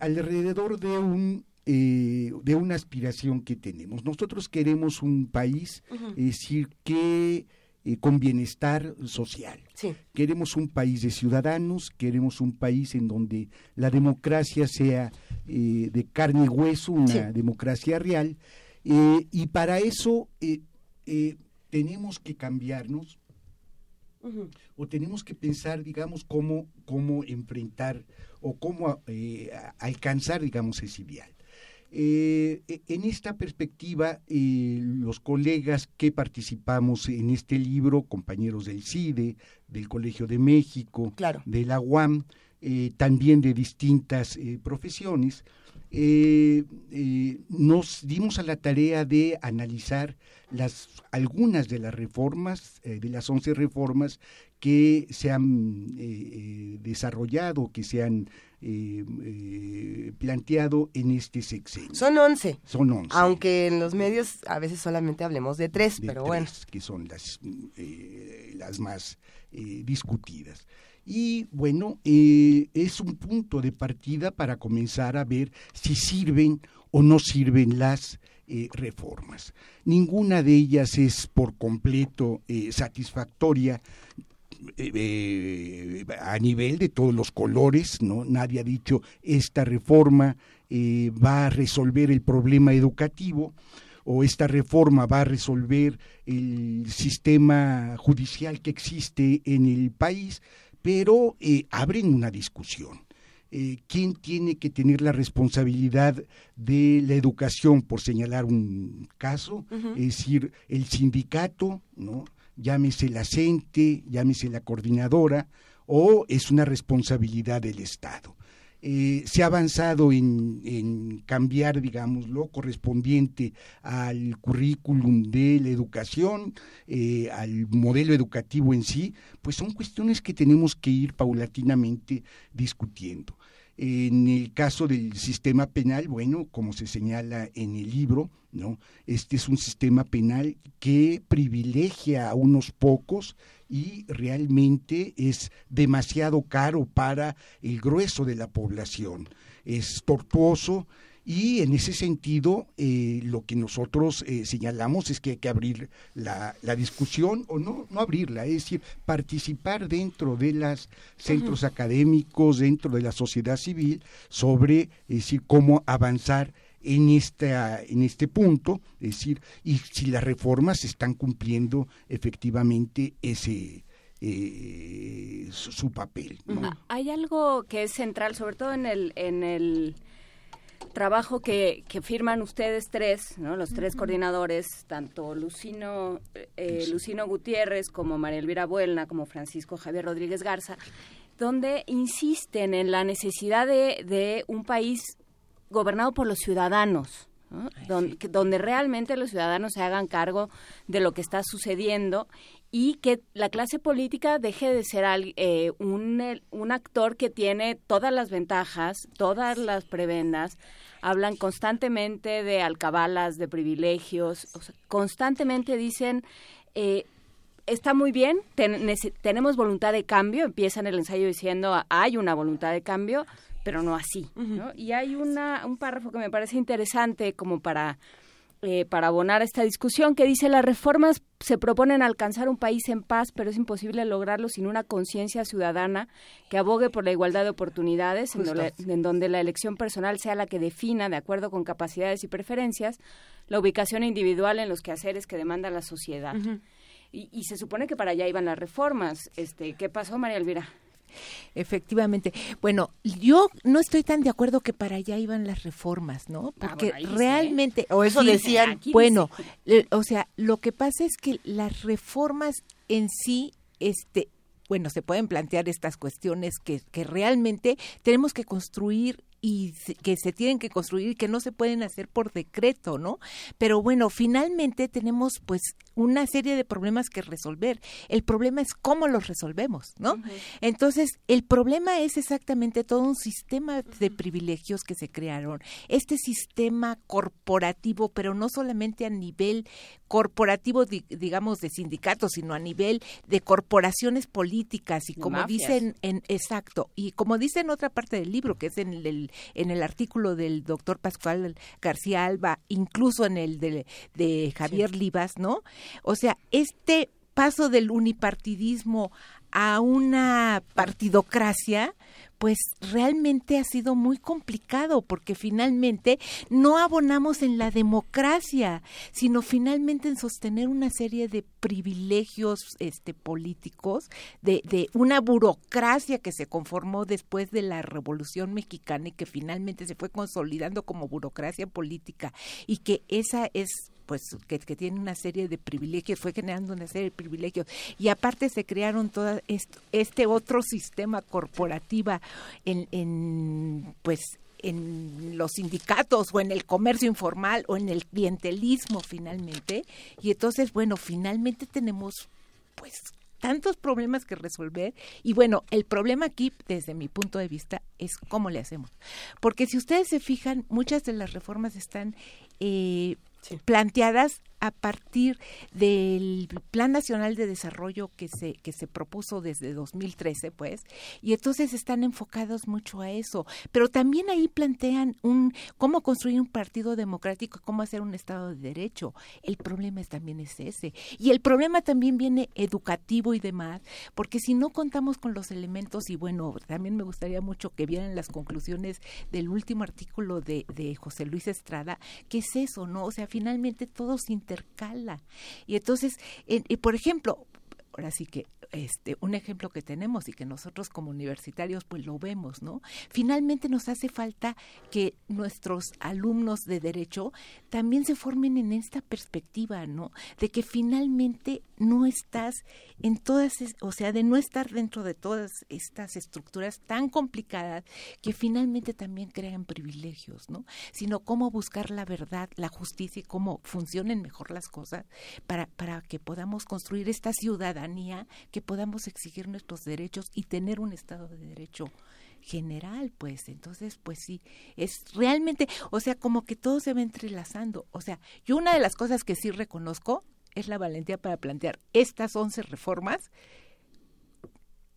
alrededor de un de una aspiración que tenemos. Nosotros queremos un país, decir, que eh, con bienestar social. Queremos un país de ciudadanos, queremos un país en donde la democracia sea eh, de carne y hueso, una democracia real, eh, y para eso tenemos que cambiarnos o tenemos que pensar, digamos, cómo, cómo enfrentar o cómo alcanzar, digamos, ese ideal. Eh, e, en esta perspectiva, eh, los colegas que participamos en este libro, compañeros del CIDE, del Colegio de México, de la UAM, eh, también de distintas profesiones, nos dimos a la tarea de analizar las, algunas de las reformas, de las 11 reformas que se han desarrollado, que se han eh, eh, planteado en este sexenio. Son 11. Son 11. Aunque en los medios a veces solamente hablemos de tres, pero bueno. Que son las, eh, las más eh, discutidas. Y bueno, es un punto de partida para comenzar a ver si sirven o no sirven las reformas. Ninguna de ellas es por completo satisfactoria eh, a nivel de todos los colores, ¿no? Nadie ha dicho esta reforma eh, va a resolver el problema educativo o esta reforma va a resolver el sistema judicial que existe en el país, pero eh, abren una discusión. ¿Quién tiene que tener la responsabilidad de la educación, por señalar un caso? Es decir, el sindicato, ¿no? Llámese la CENTE, llámese la coordinadora, o es una responsabilidad del Estado. Eh, se ha avanzado en, cambiar, digamos, lo correspondiente al currículum de la educación, eh, al modelo educativo en sí, pues son cuestiones que tenemos que ir paulatinamente discutiendo. En el caso del sistema penal, bueno, como se señala en el libro, ¿no? Este es un sistema penal que privilegia a unos pocos y realmente es demasiado caro para el grueso de la población. Es tortuoso, y en ese sentido, eh, lo que nosotros eh, señalamos es que hay que abrir la, la, discusión, o no, no abrirla, es decir, participar dentro de los centros académicos, dentro de la sociedad civil, sobre es decir, cómo avanzar en, esta, en este punto, es decir, y si las reformas están cumpliendo efectivamente ese, eh, su, su, papel. ¿no? Hay algo que es central, sobre todo en el, en el trabajo que, que, firman ustedes tres, ¿no? los tres coordinadores, tanto Lucino, eh, Lucino Gutiérrez como María Elvira Buelna, como Francisco Javier Rodríguez Garza, donde insisten en la necesidad de, de un país gobernado por los ciudadanos. ¿no? Donde, donde, realmente los ciudadanos se hagan cargo de lo que está sucediendo y que la clase política deje de ser eh, un, un, actor que tiene todas las ventajas, todas las prebendas, hablan constantemente de alcabalas, de privilegios, o sea, constantemente dicen... Eh, está muy bien, ten, tenemos voluntad de cambio, empiezan el ensayo diciendo hay una voluntad de cambio, pero no así. ¿no? Y hay una, un párrafo que me parece interesante como para eh, para abonar esta discusión, que dice las reformas se proponen alcanzar un país en paz, pero es imposible lograrlo sin una conciencia ciudadana que abogue por la igualdad de oportunidades, en donde, en donde, la elección personal sea la que defina, de acuerdo con capacidades y preferencias, la ubicación individual en los quehaceres que demanda la sociedad. Uh -huh. y, y, se supone que para allá iban las reformas. Este, ¿Qué pasó, María Elvira? Efectivamente. Bueno, yo no estoy tan de acuerdo que para allá iban las reformas, ¿no? Porque ah, bueno, realmente... Dice. O eso sí, decían. Bueno, dice. o sea, lo que pasa es que las reformas en sí, este, bueno, se pueden plantear estas cuestiones que, que realmente tenemos que construir y que se tienen que construir que no se pueden hacer por decreto, ¿no? Pero bueno, finalmente tenemos pues una serie de problemas que resolver. El problema es cómo los resolvemos, ¿no? Uh -huh. Entonces, el problema es exactamente todo un sistema de privilegios que se crearon. Este sistema corporativo, pero no solamente a nivel corporativo, digamos, de sindicatos, sino a nivel de corporaciones políticas y como Mafias. dicen en exacto, y como dice en otra parte del libro, que es en el, en el artículo del doctor Pascual García Alba, incluso en el de, de Javier sí. Livas, ¿no? O sea, este paso del unipartidismo a una partidocracia, pues realmente ha sido muy complicado porque finalmente no abonamos en la democracia, sino finalmente en sostener una serie de privilegios este, políticos, de, de una burocracia que se conformó después de la Revolución Mexicana y que finalmente se fue consolidando como burocracia política y que esa es pues que, que, tiene una serie de privilegios, fue generando una serie de privilegios. Y aparte se crearon todo este otro sistema corporativa en, en pues en los sindicatos o en el comercio informal o en el clientelismo finalmente. Y entonces bueno finalmente tenemos pues tantos problemas que resolver. Y bueno, el problema aquí desde mi punto de vista es cómo le hacemos. Porque si ustedes se fijan, muchas de las reformas están eh, planteadas a partir del Plan Nacional de Desarrollo que se que se propuso desde 2013, pues, y entonces están enfocados mucho a eso, pero también ahí plantean un cómo construir un partido democrático, cómo hacer un estado de derecho. El problema es, también es ese. Y el problema también viene educativo y demás, porque si no contamos con los elementos y bueno, también me gustaría mucho que vieran las conclusiones del último artículo de, de José Luis Estrada, que es eso, ¿no? O sea, finalmente todo se intercala. Y entonces, eh, por ejemplo, ahora sí que este un ejemplo que tenemos y que nosotros como universitarios pues lo vemos, ¿no? Finalmente nos hace falta que nuestros alumnos de derecho también se formen en esta perspectiva, ¿no? De que finalmente no estás en todas, o sea, de no estar dentro de todas estas estructuras tan complicadas que finalmente también crean privilegios, ¿no? Sino cómo buscar la verdad, la justicia y cómo funcionen mejor las cosas para, para que podamos construir esta ciudadanía que podamos exigir nuestros derechos y tener un Estado de Derecho general, pues. Entonces, pues sí, es realmente, o sea, como que todo se va entrelazando. O sea, yo una de las cosas que sí reconozco es la valentía para plantear estas 11 reformas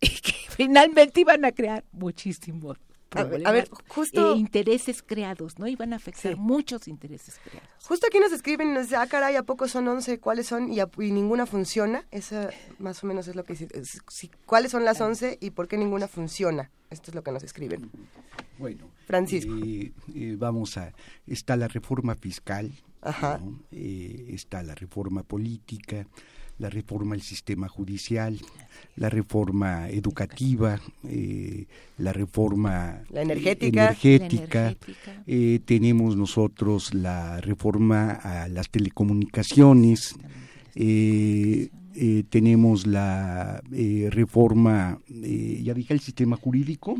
que finalmente iban a crear muchísimos a ver, a ver, justo eh, intereses creados, ¿no? Iban a afectar Sí. muchos intereses creados. Justo aquí nos escriben y nos dicen, ah, caray, ¿a poco son 11? ¿Cuáles son? Y, a- y ninguna funciona. Esa más o menos es lo que dice. es- sí, ¿Cuáles son las 11 y por qué ninguna funciona? Esto es lo que nos escriben. Bueno, Francisco. eh, eh, vamos a, está la reforma fiscal, Ajá. ¿no? Eh, está la reforma política, la reforma del sistema judicial, la reforma educativa, eh, la reforma La energética. energética, La energética. eh, tenemos nosotros la reforma a las telecomunicaciones, eh, eh, tenemos la eh, reforma, eh, ya dije, al sistema jurídico,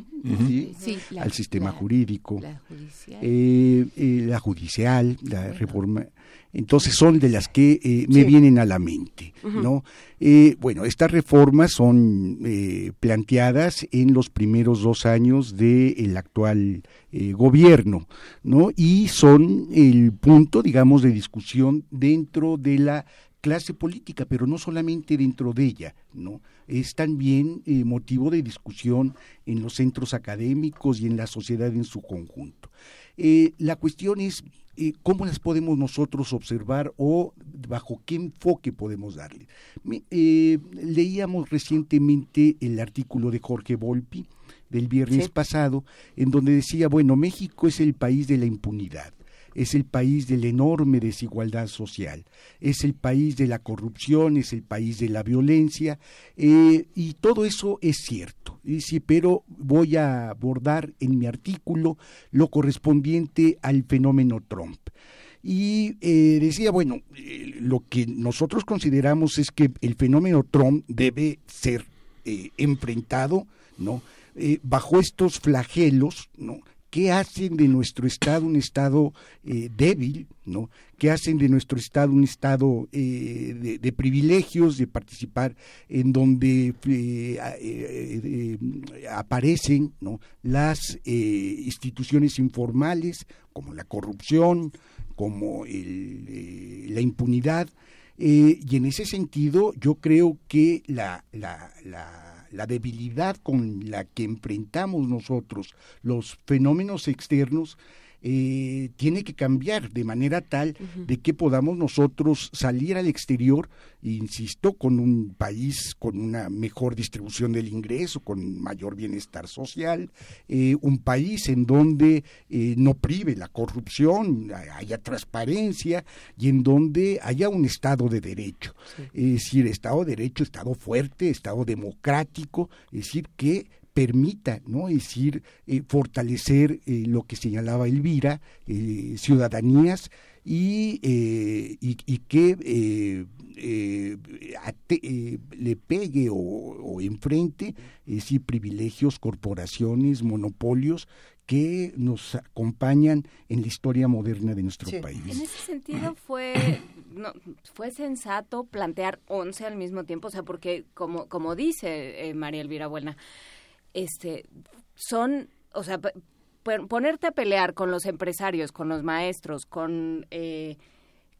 ¿sí? Sí, la- al sistema la- jurídico, la judicial. eh, eh, la judicial, la reforma. Entonces son de las que eh, me Sí. vienen a la mente. ¿no? Eh, bueno, estas reformas son eh, planteadas en los primeros dos años del actual eh, gobierno, ¿no? Y son el punto, digamos, de discusión dentro de la clase política, pero no solamente dentro de ella, ¿no? Es también eh, motivo de discusión en los centros académicos y en la sociedad en su conjunto. Eh, la cuestión es eh, cómo las podemos nosotros observar o bajo qué enfoque podemos darle. Leíamos recientemente el artículo de Jorge Volpi del viernes Sí. pasado, en donde decía, bueno, México es el país de la impunidad es el país de la enorme desigualdad social, es el país de la corrupción, es el país de la violencia, eh, y todo eso es cierto. Dice, pero voy a abordar en mi artículo lo correspondiente al fenómeno Trump. Y eh, decía, bueno, eh, lo que nosotros consideramos es que el fenómeno Trump debe ser enfrentado, ¿no? Bajo estos flagelos, ¿no? ¿Qué hacen de nuestro Estado un Estado eh, débil? ¿no? ¿Qué hacen de nuestro Estado un Estado eh, de, privilegios, de participar en donde eh, eh, eh, aparecen ¿no? las eh, instituciones informales, como la corrupción, como el, la impunidad? Y en ese sentido, yo creo que la, la, la, la debilidad con la que enfrentamos nosotros los fenómenos externos eh, tiene que cambiar de manera tal de que podamos nosotros salir al exterior, insisto, con un país con una mejor distribución del ingreso, con mayor bienestar social, eh, un país en donde eh, no prive la corrupción, haya transparencia y en donde haya un Estado de Derecho. Es decir, Estado de Derecho, Estado fuerte, Estado democrático, es decir, que permita, ¿no? Es decir, eh, fortalecer eh, lo que señalaba Elvira, eh, ciudadanías y, eh, y, y que eh, eh, ate- eh, le pegue o, o enfrente, es decir, privilegios, corporaciones, monopolios que nos acompañan en la historia moderna de nuestro país. En ese sentido fue no, fue sensato plantear 11 al mismo tiempo, o sea, porque como como dice eh, María Elvira Buena, este son, o sea, ponerte a pelear con los empresarios, con los maestros, con eh,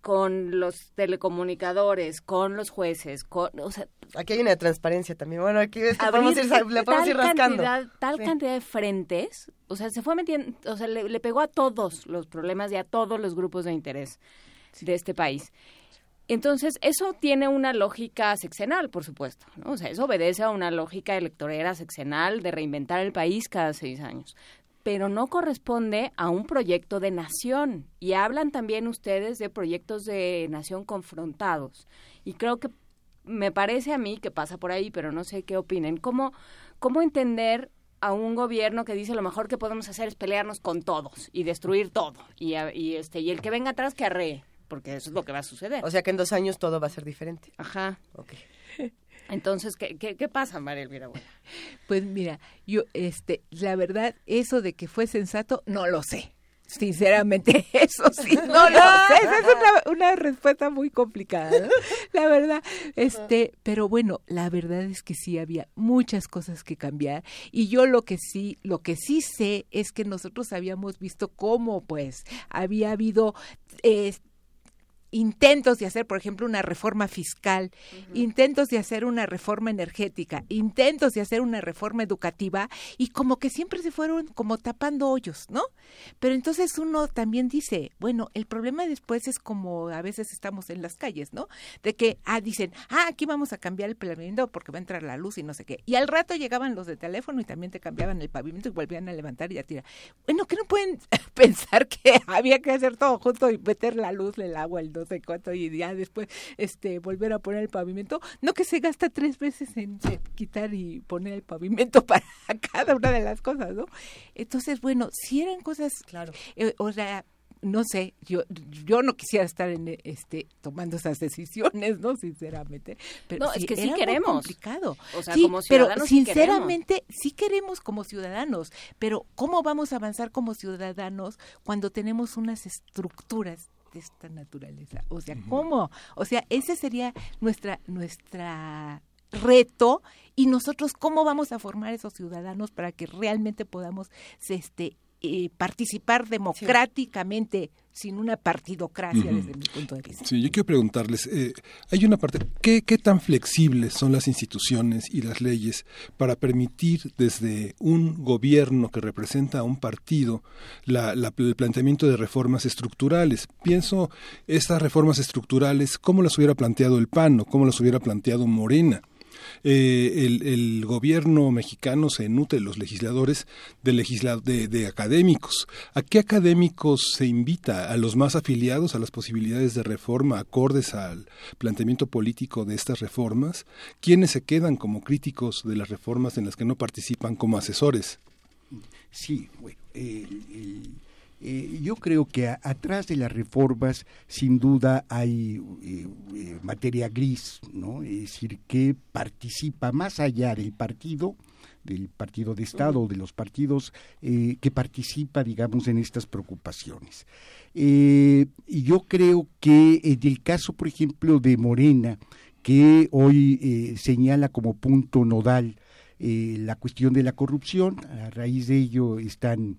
con los telecomunicadores, con los jueces, con, o sea, Aquí hay una transparencia también. Bueno, aquí es que abrir podemos ir, le podemos ir rascando. Cantidad, tal Sí. cantidad de frentes, o sea, se fue metiendo, o sea, le, le pegó a todos los problemas y a todos los grupos de interés de este país. Entonces, eso tiene una lógica sexenal, por supuesto, ¿no? O sea, eso obedece a una lógica electorera sexenal de reinventar el país cada seis años. Pero no corresponde a un proyecto de nación. Y hablan también ustedes de proyectos de nación confrontados. Y creo que me parece a mí que pasa por ahí, pero no sé qué opinen. ¿Cómo, cómo entender a un gobierno que dice lo mejor que podemos hacer es pelearnos con todos y destruir todo? Y, y este, y el que venga atrás que arree, porque eso es lo que va a suceder. O sea que en dos años todo va a ser diferente. Ajá. Ok. Entonces, ¿qué, qué, qué pasa, María Elvira? Pues mira, yo, este, la verdad, eso de que fue sensato, no lo sé. Sinceramente, eso sí, no lo sé. Esa es una, una respuesta muy complicada, ¿no? la verdad. Este, pero bueno, la verdad es que sí había muchas cosas que cambiar y yo lo que sí, lo que sí sé es que nosotros habíamos visto cómo, pues, había habido eh, intentos de hacer, por ejemplo, una reforma fiscal, intentos de hacer una reforma energética, intentos de hacer una reforma educativa y como que siempre se fueron como tapando hoyos, ¿no? Pero entonces uno también dice, bueno, el problema después es como a veces estamos en las calles, ¿no? De que, ah, dicen, ah, aquí vamos a cambiar el pavimento porque va a entrar la luz y no sé qué. Y al rato llegaban los de teléfono y también te cambiaban el pavimento y volvían a levantar y a tirar. Bueno, que no pueden pensar que había que hacer todo junto y meter la luz, el agua, el no sé cuánto y ya después este volver a poner el pavimento, no que se gasta tres veces en quitar y poner el pavimento para cada una de las cosas, ¿no? Entonces, bueno, si eran cosas, claro, eh, o sea, no sé, yo yo no quisiera estar en este tomando esas decisiones, ¿no? Sinceramente, pero No, es que sí queremos. complicado. O sea, Sí, como ciudadanos pero sí sinceramente sí queremos como ciudadanos, pero ¿cómo vamos a avanzar como ciudadanos cuando tenemos unas estructuras de esta naturaleza? O sea, ¿cómo? O sea, ese sería nuestra nuestra reto y nosotros cómo vamos a formar esos ciudadanos para que realmente podamos este eh, participar democráticamente sin una partidocracia desde mi punto de vista. Sí, yo quiero preguntarles, eh, hay una parte, ¿qué, ¿qué tan flexibles son las instituciones y las leyes para permitir desde un gobierno que representa a un partido la- la- el planteamiento de reformas estructurales? Pienso estas reformas estructurales, ¿cómo las hubiera planteado el PAN o cómo las hubiera planteado Morena? Eh, el, gobierno mexicano se nutre, los legisladores, de, legisla- de, académicos. ¿A qué académicos se invita? ¿A los más afiliados a las posibilidades de reforma acordes al planteamiento político de estas reformas? ¿Quiénes se quedan como críticos de las reformas en las que no participan como asesores? Sí, bueno, eh, yo creo que atrás de las reformas sin duda hay eh, eh, materia gris, ¿no? Es decir, que participa más allá del partido, del partido de Estado, de los partidos que participa, digamos, en estas preocupaciones. Eh, yo creo que en el caso, por ejemplo, de Morena, que hoy señala como punto nodal la cuestión de la corrupción, a raíz de ello están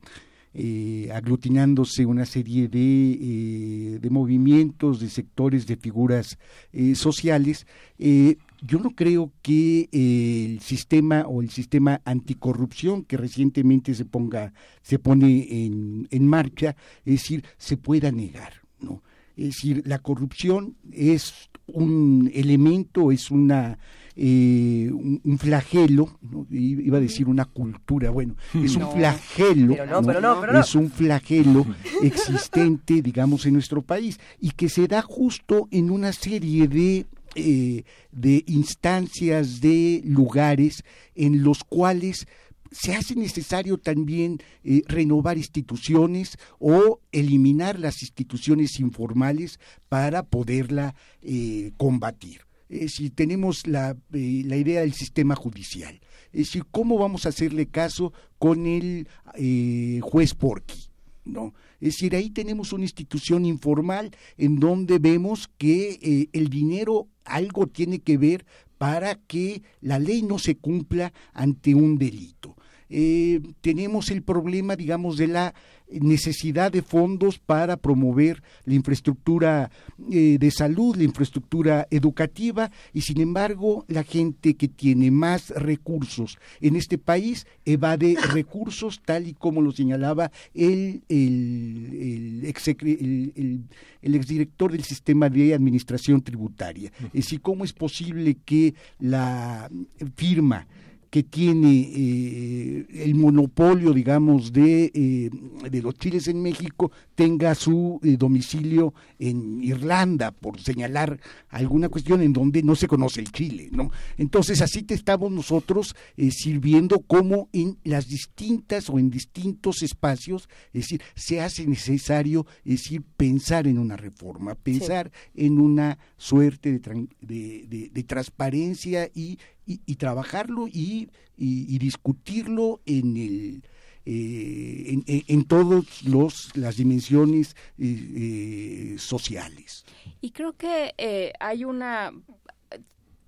eh, aglutinándose una serie de, eh, de movimientos, de sectores, de figuras eh, sociales. Eh, yo no creo que eh, el sistema o el sistema anticorrupción que recientemente se ponga, se pone en, en marcha, es decir, se pueda negar, ¿no? Es decir, la corrupción es un elemento, es una eh, un, un flagelo, iba a decir una cultura, bueno, es un No, flagelo, pero no, pero no, pero no. es un flagelo existente, digamos, en nuestro país y que se da justo en una serie de eh, de instancias, de lugares en los cuales se hace necesario también eh, renovar instituciones o eliminar las instituciones informales para poderla eh, combatir. Es decir, tenemos la, eh, la idea del sistema judicial. Es decir, ¿cómo vamos a hacerle caso con el eh, juez Porqui? ¿no? Es decir, ahí tenemos una institución informal en donde vemos que eh, el dinero algo tiene que ver para que la ley no se cumpla ante un delito. Eh, tenemos el problema, digamos, de la necesidad de fondos para promover la infraestructura eh, de salud, la infraestructura educativa, y sin embargo la gente que tiene más recursos en este país evade recursos tal y como lo señalaba el, el, el, el- el- el exdirector del sistema de administración tributaria. Es decir, ¿cómo es posible que la firma que tiene eh, el monopolio, digamos, de, eh, de los chiles en México, tenga su eh, domicilio en Irlanda, por señalar alguna cuestión en donde no se conoce el chile, ¿no? Entonces, así te estamos nosotros eh, sirviendo como en las distintas o en distintos espacios, es decir, se hace necesario, es decir, pensar en una reforma, pensar en una suerte de- de transparencia y, y- trabajarlo y, y- y discutirlo en el eh, en, en, en todas las dimensiones eh, sociales. Y creo que eh, hay una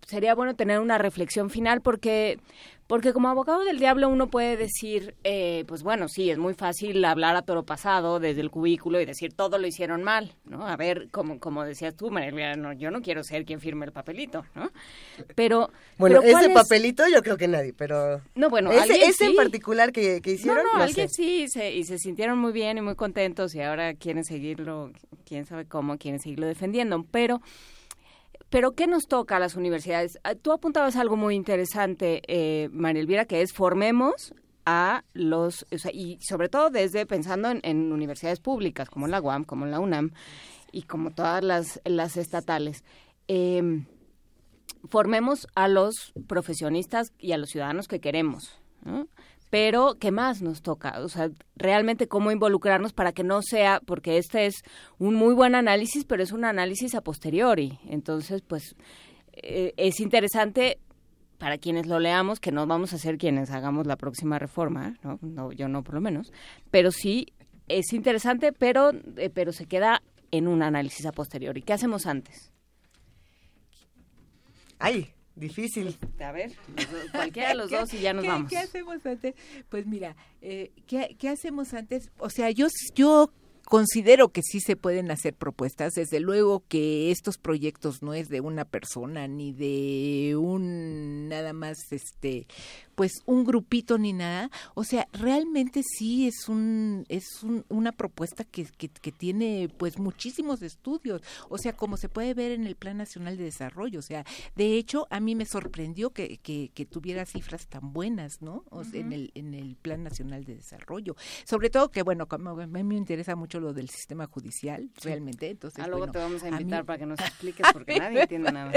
sería bueno tener una reflexión final porque porque como abogado del diablo uno puede decir, eh, pues bueno, sí, es muy fácil hablar a toro pasado desde el cubículo y decir todo lo hicieron mal, ¿no? A ver, como, como decías tú, María, no, yo no quiero ser quien firme el papelito, ¿no? Pero... Bueno, pero ese es? papelito yo creo que nadie, pero... No, bueno, ese, ese en particular que, que hicieron, no, no, no alguien sé. sí, se, y se sintieron muy bien y muy contentos y ahora quieren seguirlo, quién sabe cómo, quieren seguirlo defendiendo, pero... Pero ¿qué nos toca a las universidades? Ah, Tú apuntabas algo muy interesante, eh, María Elvira, que es formemos a los, o sea, y sobre todo desde pensando en, universidades públicas como la UAM, como la UNAM y como todas las, las estatales. Eh, formemos a los profesionistas y a los ciudadanos que queremos. ¿no? Pero, ¿qué más nos toca? O sea, realmente cómo involucrarnos para que no sea, porque este es un muy buen análisis, pero es un análisis a posteriori. Entonces, pues, eh, es interesante para quienes lo leamos, que no vamos a ser quienes hagamos la próxima reforma, ¿no? no yo no por lo menos, pero sí es interesante, pero, eh, pero se queda en un análisis a posteriori. ¿Qué hacemos antes? Ay, difícil. A ver, cualquiera de los ¿Qué- dos y ya nos qué- vamos. ¿Qué hacemos antes? Pues mira, eh, ¿qué, qué hacemos antes? O sea, yo, yo considero que sí se pueden hacer propuestas. Desde luego que estos proyectos no es de una persona ni de un nada más, este, pues un grupito ni nada. O sea, realmente sí es un es un- una propuesta que, que, que tiene pues muchísimos estudios. O sea, como se puede ver en el Plan Nacional de Desarrollo. O sea, de hecho, a mí me sorprendió que, que, que tuviera cifras tan buenas, ¿no? O sea, en, el, en el Plan Nacional de Desarrollo. Sobre todo que, bueno, como a mí me interesa mucho lo del sistema judicial, realmente. Entonces, Ah, luego bueno, te vamos a mí- invitar para que nos expliques porque mí nadie entiende nada.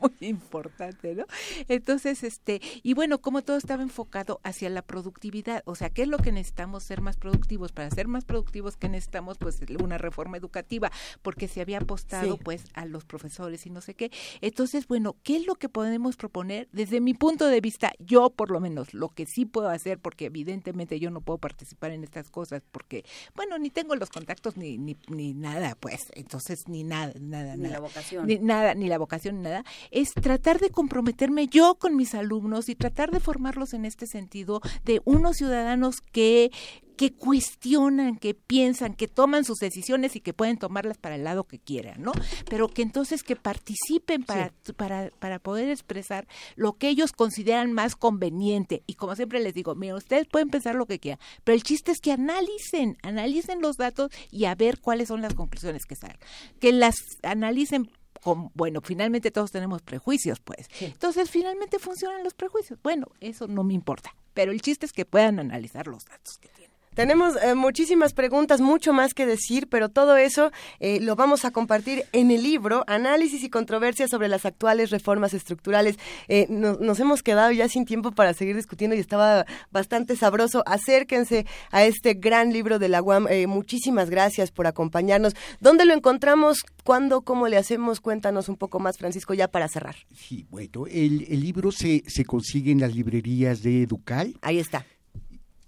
muy importante, ¿no? Entonces, este, y bueno, como todo estaba enfocado hacia la productividad, o sea, ¿qué es lo que necesitamos ser más productivos? Para ser más productivos, ¿qué necesitamos? Pues una reforma educativa, porque se había apostado Sí. pues a los profesores y no sé qué. Entonces, bueno, ¿qué es lo que podemos proponer? Desde mi punto de vista, yo por lo menos, lo que sí puedo hacer, porque evidentemente yo no puedo participar en estas cosas, porque, bueno, ni tengo los contactos ni, ni, ni nada, pues, entonces ni nada, nada, Ni nada. la vocación. Ni nada, ni la vocación, ni nada, es tratar de comprometerme yo con mis alumnos y tratar de formarlos en este sentido de unos ciudadanos que que cuestionan, que piensan, que toman sus decisiones y que pueden tomarlas para el lado que quieran, ¿no? Pero que entonces que participen para, para, para poder expresar lo que ellos consideran más conveniente. Y como siempre les digo, mira, ustedes pueden pensar lo que quieran, pero el chiste es que analicen, analicen los datos y a ver cuáles son las conclusiones que salen. Que las analicen con, bueno, finalmente todos tenemos prejuicios, pues. Entonces, finalmente funcionan los prejuicios. Bueno, eso no me importa, pero el chiste es que puedan analizar los datos que tienen. Tenemos eh, muchísimas preguntas, mucho más que decir, pero todo eso eh, lo vamos a compartir en el libro Análisis y controversias sobre las actuales reformas estructurales. Eh, no- nos hemos quedado ya sin tiempo para seguir discutiendo y estaba bastante sabroso. Acérquense a este gran libro de la UAM. Muchísimas gracias por acompañarnos. ¿Dónde lo encontramos? ¿Cuándo? ¿Cómo le hacemos? Cuéntanos un poco más, Francisco, ya para cerrar. Sí, bueno, el, el libro se, se consigue en las librerías de Educal. Ahí está.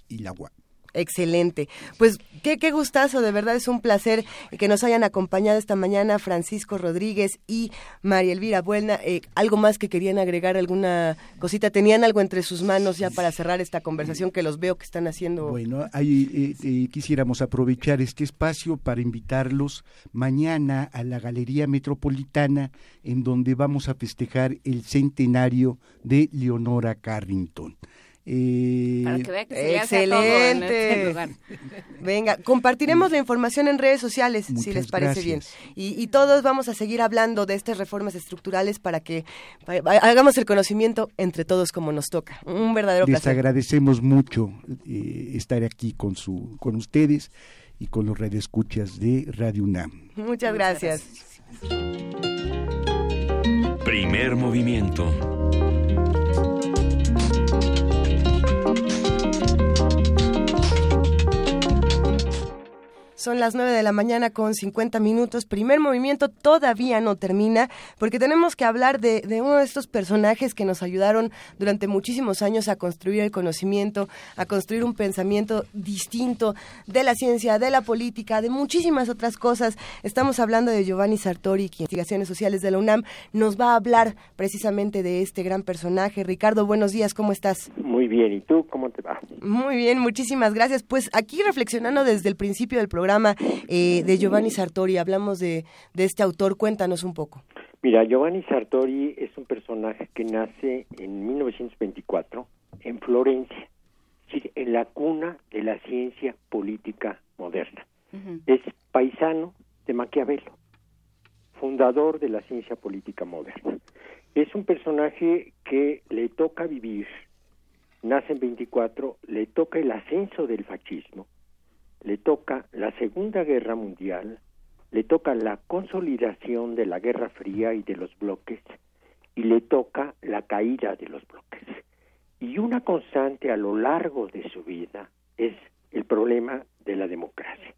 Y la UAM. Excelente. Pues qué, qué gustazo, de verdad es un placer que nos hayan acompañado esta mañana Francisco Rodríguez y María Elvira Buelna. Eh, ¿Algo más que querían agregar? ¿Alguna cosita? ¿Tenían algo entre sus manos ya para cerrar esta conversación que los veo que están haciendo? Bueno, ahí, eh, eh, quisiéramos aprovechar este espacio para invitarlos mañana a la Galería Metropolitana, en donde vamos a festejar el centenario de Leonora Carrington. Para que vea que se le hace a todo en este Excelente. lugar. Venga, compartiremos la información en redes sociales, si Muchas les parece gracias. bien. Y, y todos vamos a seguir hablando de estas reformas estructurales para que hagamos el conocimiento entre todos como nos toca. Un verdadero Les placer. agradecemos mucho eh, estar aquí con, su, con ustedes y con los radioescuchas de Radio UNAM. Muchas gracias. Primer movimiento. Son las 9 de la mañana con 50 minutos. Primer movimiento todavía no termina porque tenemos que hablar de, uno de estos personajes que nos ayudaron durante muchísimos años a construir el conocimiento, a construir un pensamiento distinto de la ciencia, de la política, de muchísimas otras cosas. Estamos hablando de Giovanni Sartori, que Investigaciones Sociales de la UNAM nos va a hablar precisamente de este gran personaje. Ricardo, buenos días, ¿cómo estás? Muy bien, ¿y tú cómo te va? Muy bien, muchísimas gracias. Pues aquí reflexionando desde el principio del programa, eh, de Giovanni Sartori. Hablamos de, de este autor. Cuéntanos un poco. Mira, Giovanni Sartori es un personaje que nace en 1924 en Florencia, en la cuna de la ciencia política moderna. Es paisano de Maquiavelo, fundador de la ciencia política moderna. Es un personaje que le toca vivir, nace en 24, le toca el ascenso del fascismo, le toca la Segunda Guerra Mundial, le toca la consolidación de la Guerra Fría y de los bloques, y le toca la caída de los bloques. Y una constante a lo largo de su vida es el problema de la democracia.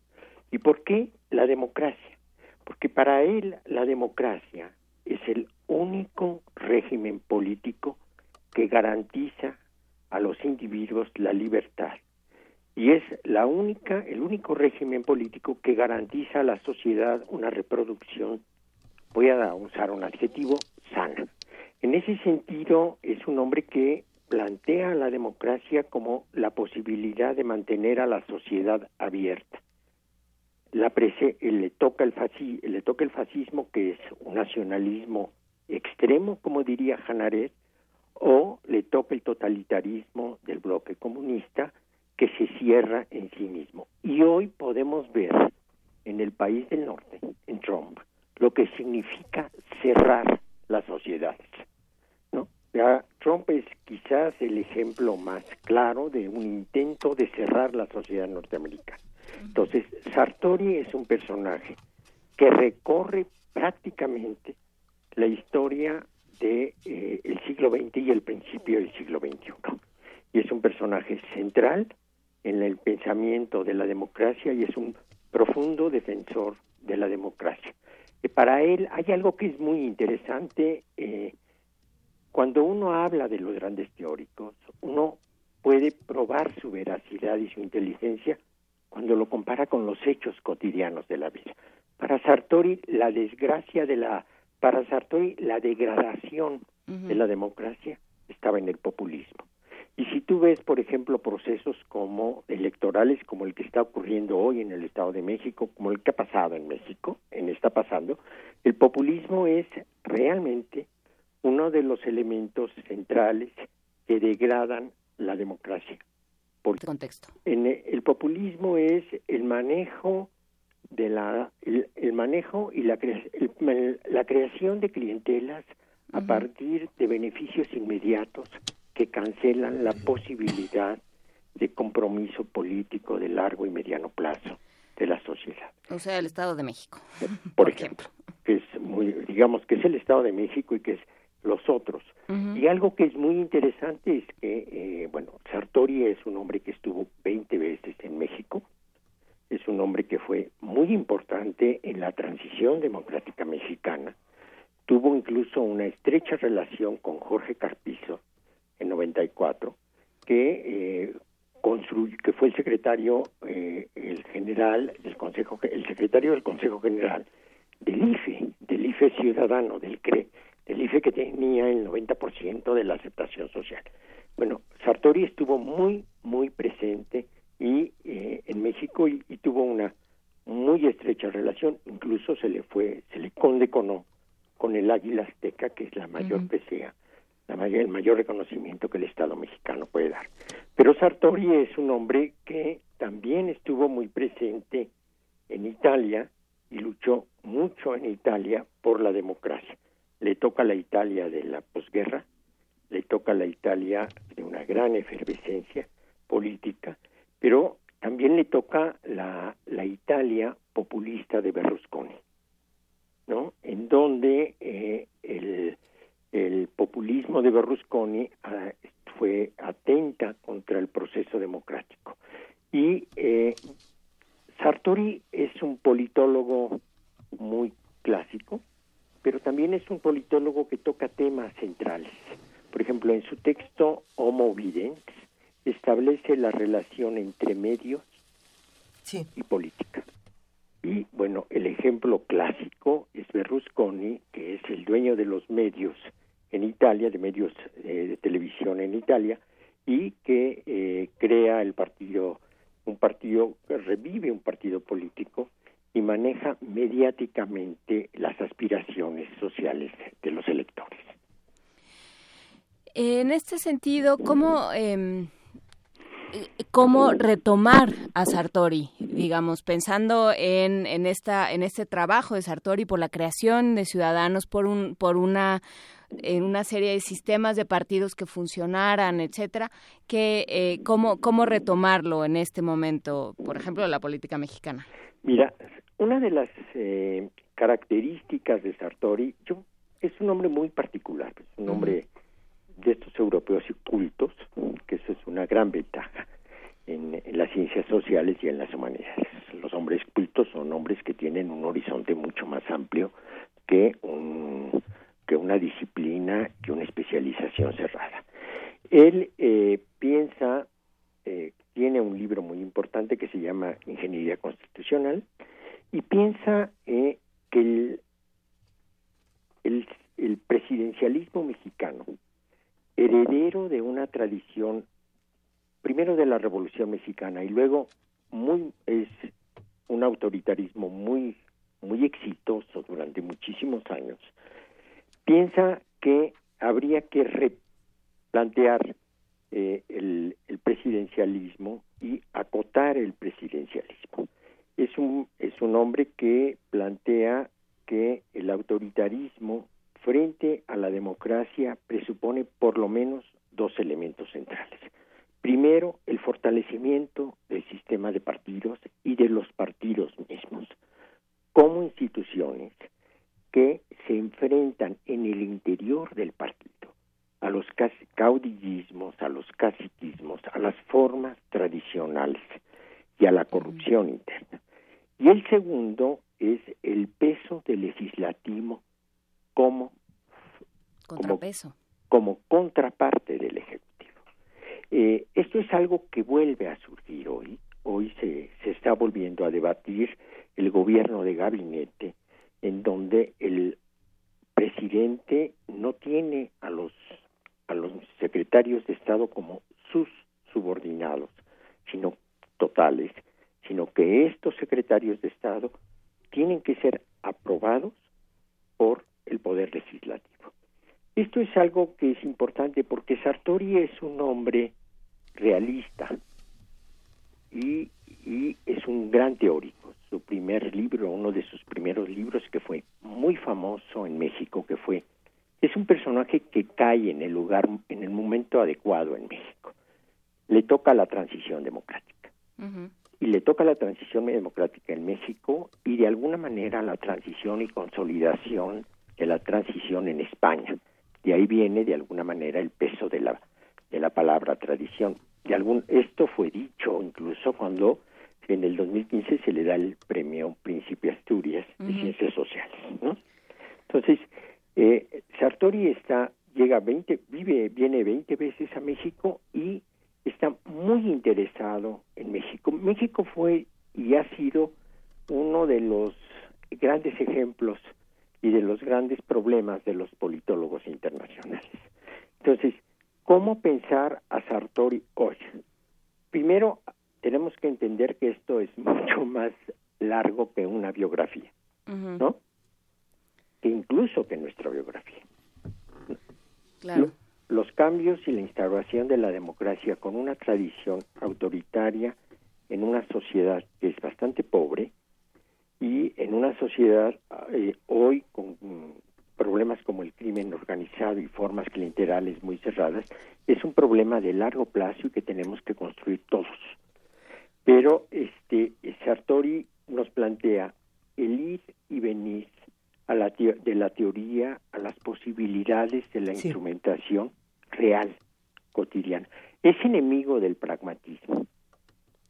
¿Y por qué la democracia? Porque para él la democracia es el único régimen político que garantiza a los individuos la libertad y es la única, el único régimen político que garantiza a la sociedad una reproducción, voy a usar un adjetivo, sana. En ese sentido, es un hombre que plantea la democracia como la posibilidad de mantener a la sociedad abierta. La le, toca el le toca el fascismo, que es un nacionalismo extremo, como diría Hanaret, o le toca el totalitarismo del bloque comunista, que se cierra en sí mismo. Y hoy podemos ver en el país del norte, en Trump, lo que significa cerrar las sociedades. ¿no? Trump es quizás el ejemplo más claro de un intento de cerrar la sociedad norteamericana. Entonces, Sartori es un personaje que recorre prácticamente la historia del de, eh, siglo XX y el principio del siglo XXI. Y es un personaje central en el pensamiento de la democracia y es un profundo defensor de la democracia. Eh, para él hay algo que es muy interesante. Eh, cuando uno habla de los grandes teóricos, uno puede probar su veracidad y su inteligencia cuando lo compara con los hechos cotidianos de la vida. Para Sartori, la desgracia de la, para Sartori, la degradación de la democracia estaba en el populismo. Y si tú ves, por ejemplo, procesos como electorales, como el que está ocurriendo hoy en el Estado de México, como el que ha pasado en México, en está pasando, el populismo es realmente uno de los elementos centrales que degradan la democracia. Por contexto. En el, populismo es el manejo de la el, manejo y la, la creación de clientelas a partir de beneficios inmediatos que cancelan la posibilidad de compromiso político de largo y mediano plazo de la sociedad. O sea, el Estado de México. Por, ejemplo, que es muy, digamos que es el Estado de México y que es los otros. Y algo que es muy interesante es que, eh, bueno, Sartori es un hombre que estuvo 20 veces en México, es un hombre que fue muy importante en la transición democrática mexicana, tuvo incluso una estrecha relación con Jorge Carpizo, en 94, que eh, que fue el secretario, eh, el general del Consejo, el secretario del Consejo General del IFE, del IFE ciudadano, del CRE, del IFE que tenía el 90% de la aceptación social. Bueno, Sartori estuvo muy, muy presente y eh, en México y, tuvo una muy estrecha relación, incluso se le fue, se le condeconó con el Águila Azteca, que es la mayor presea el mayor reconocimiento que el Estado mexicano puede dar. Pero Sartori es un hombre que también estuvo muy presente en Italia y luchó mucho en Italia por la democracia. Le toca la Italia de la posguerra, le toca la Italia de una gran efervescencia política, pero también le toca la, la Italia populista de Berlusconi, ¿no? En donde eh, el, el populismo de Berlusconi ah, fue atenta contra el proceso democrático. Y eh, Sartori es un politólogo muy clásico, pero también es un politólogo que toca temas centrales. Por ejemplo, en su texto Homo Videns establece la relación entre medios y política. Y bueno, el ejemplo clásico es Berlusconi, que es el dueño de los medios en Italia, de medios eh, de televisión en Italia, y que eh, crea el partido, un partido, revive un partido político y maneja mediáticamente las aspiraciones sociales de los electores. En este sentido, ¿cómo, eh, cómo retomar a Sartori, digamos, pensando en, en, esta, en este trabajo de Sartori por la creación de ciudadanos, por, un, por una en una serie de sistemas de partidos que funcionaran, etcétera, que eh, cómo cómo retomarlo en este momento, por ejemplo, la política mexicana. Mira, una de las eh, características de Sartori, yo es un hombre muy particular, es un hombre de estos europeos y cultos, que eso es una gran ventaja en, en, las ciencias sociales y en las humanidades. Los hombres cultos son hombres que tienen un horizonte mucho más amplio que un que una disciplina, que una especialización cerrada. Él eh, piensa, eh, tiene un libro muy importante que se llama Ingeniería Constitucional, y piensa eh, que el, el, el presidencialismo mexicano, heredero de una tradición, primero de la Revolución Mexicana y luego muy es un autoritarismo muy muy exitoso durante muchísimos años, piensa que habría que replantear eh, el, el, presidencialismo y acotar el presidencialismo. Es un, es un hombre que plantea que el autoritarismo frente a la democracia presupone por lo menos dos elementos centrales. Primero, el fortalecimiento del sistema de partidos y de los partidos mismos como instituciones que se enfrentan en el interior del partido a los caudillismos, a los caciquismos, a las formas tradicionales y a la corrupción interna. Y el segundo es el peso del legislativo como contrapeso, como, como contraparte del ejecutivo. Eh, esto es algo que vuelve a surgir hoy. Hoy se, se está volviendo a debatir el gobierno de gabinete en donde el presidente no tiene a los a los secretarios de Estado como sus subordinados, sino totales, sino que estos secretarios de Estado tienen que ser aprobados por el poder legislativo. Esto es algo que es importante porque Sartori es un hombre realista y, y es un gran teórico su primer libro, uno de sus primeros libros que fue muy famoso en México, que fue es un personaje que cae en el lugar, en el momento adecuado en México. Le toca la transición democrática. Y le toca la transición democrática en México y de alguna manera la transición y consolidación de la transición en España. De ahí viene de alguna manera el peso de la de la palabra tradición. De algún esto fue dicho incluso cuando en el 2015 se le da el premio Príncipe Asturias de Ciencias Sociales, ¿no? Entonces, eh, Sartori está, llega 20, vive, viene 20 veces a México y está muy interesado en México. México fue y ha sido uno de los grandes ejemplos y de los grandes problemas de los politólogos internacionales. Entonces, ¿cómo pensar a Sartori hoy? Primero, tenemos que entender que esto es mucho más largo que una biografía, ¿no? Que incluso que nuestra biografía. Claro. Los cambios y la instauración de la democracia con una tradición autoritaria en una sociedad que es bastante pobre y en una sociedad eh, hoy con problemas como el crimen organizado y formas clienterales muy cerradas, es un problema de largo plazo y que tenemos que construir todos. Pero este Sartori nos plantea el ir y venir a la de la teoría a las posibilidades de la instrumentación real, cotidiana. Es enemigo del pragmatismo,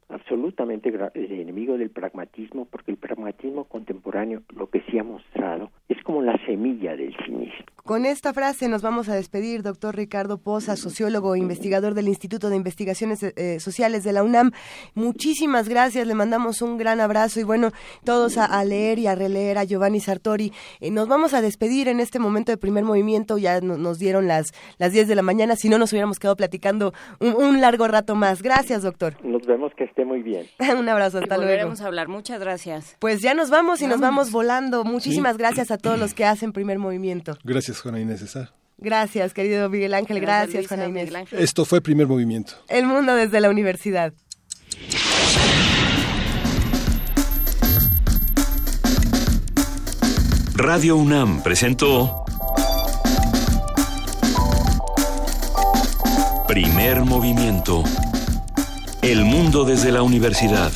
absolutamente enemigo del pragmatismo, porque el pragmatismo contemporáneo lo que sí ha mostrado es como la semilla del cinismo. Con esta frase nos vamos a despedir, doctor Ricardo Poza, sociólogo e investigador del Instituto de Investigaciones eh, Sociales de la UNAM. Muchísimas gracias, le mandamos un gran abrazo y bueno, todos a, leer y a releer a Giovanni Sartori. Eh, nos vamos a despedir en este momento de primer movimiento, ya nos dieron las, las 10 de la mañana, si no nos hubiéramos quedado platicando un, largo rato más. Gracias, doctor. Nos vemos, que esté muy bien. un abrazo, hasta luego. Volveremos a hablar, muchas gracias. Pues ya nos vamos y nos vamos volando. Muchísimas gracias a todos los que hacen primer movimiento. Gracias. Gracias, Juana Inés César. Gracias, querido Miguel Ángel. Gracias, Juana Inés. Esto fue Primer Movimiento. El mundo desde la universidad. Radio UNAM presentó Primer Movimiento. El mundo desde la universidad.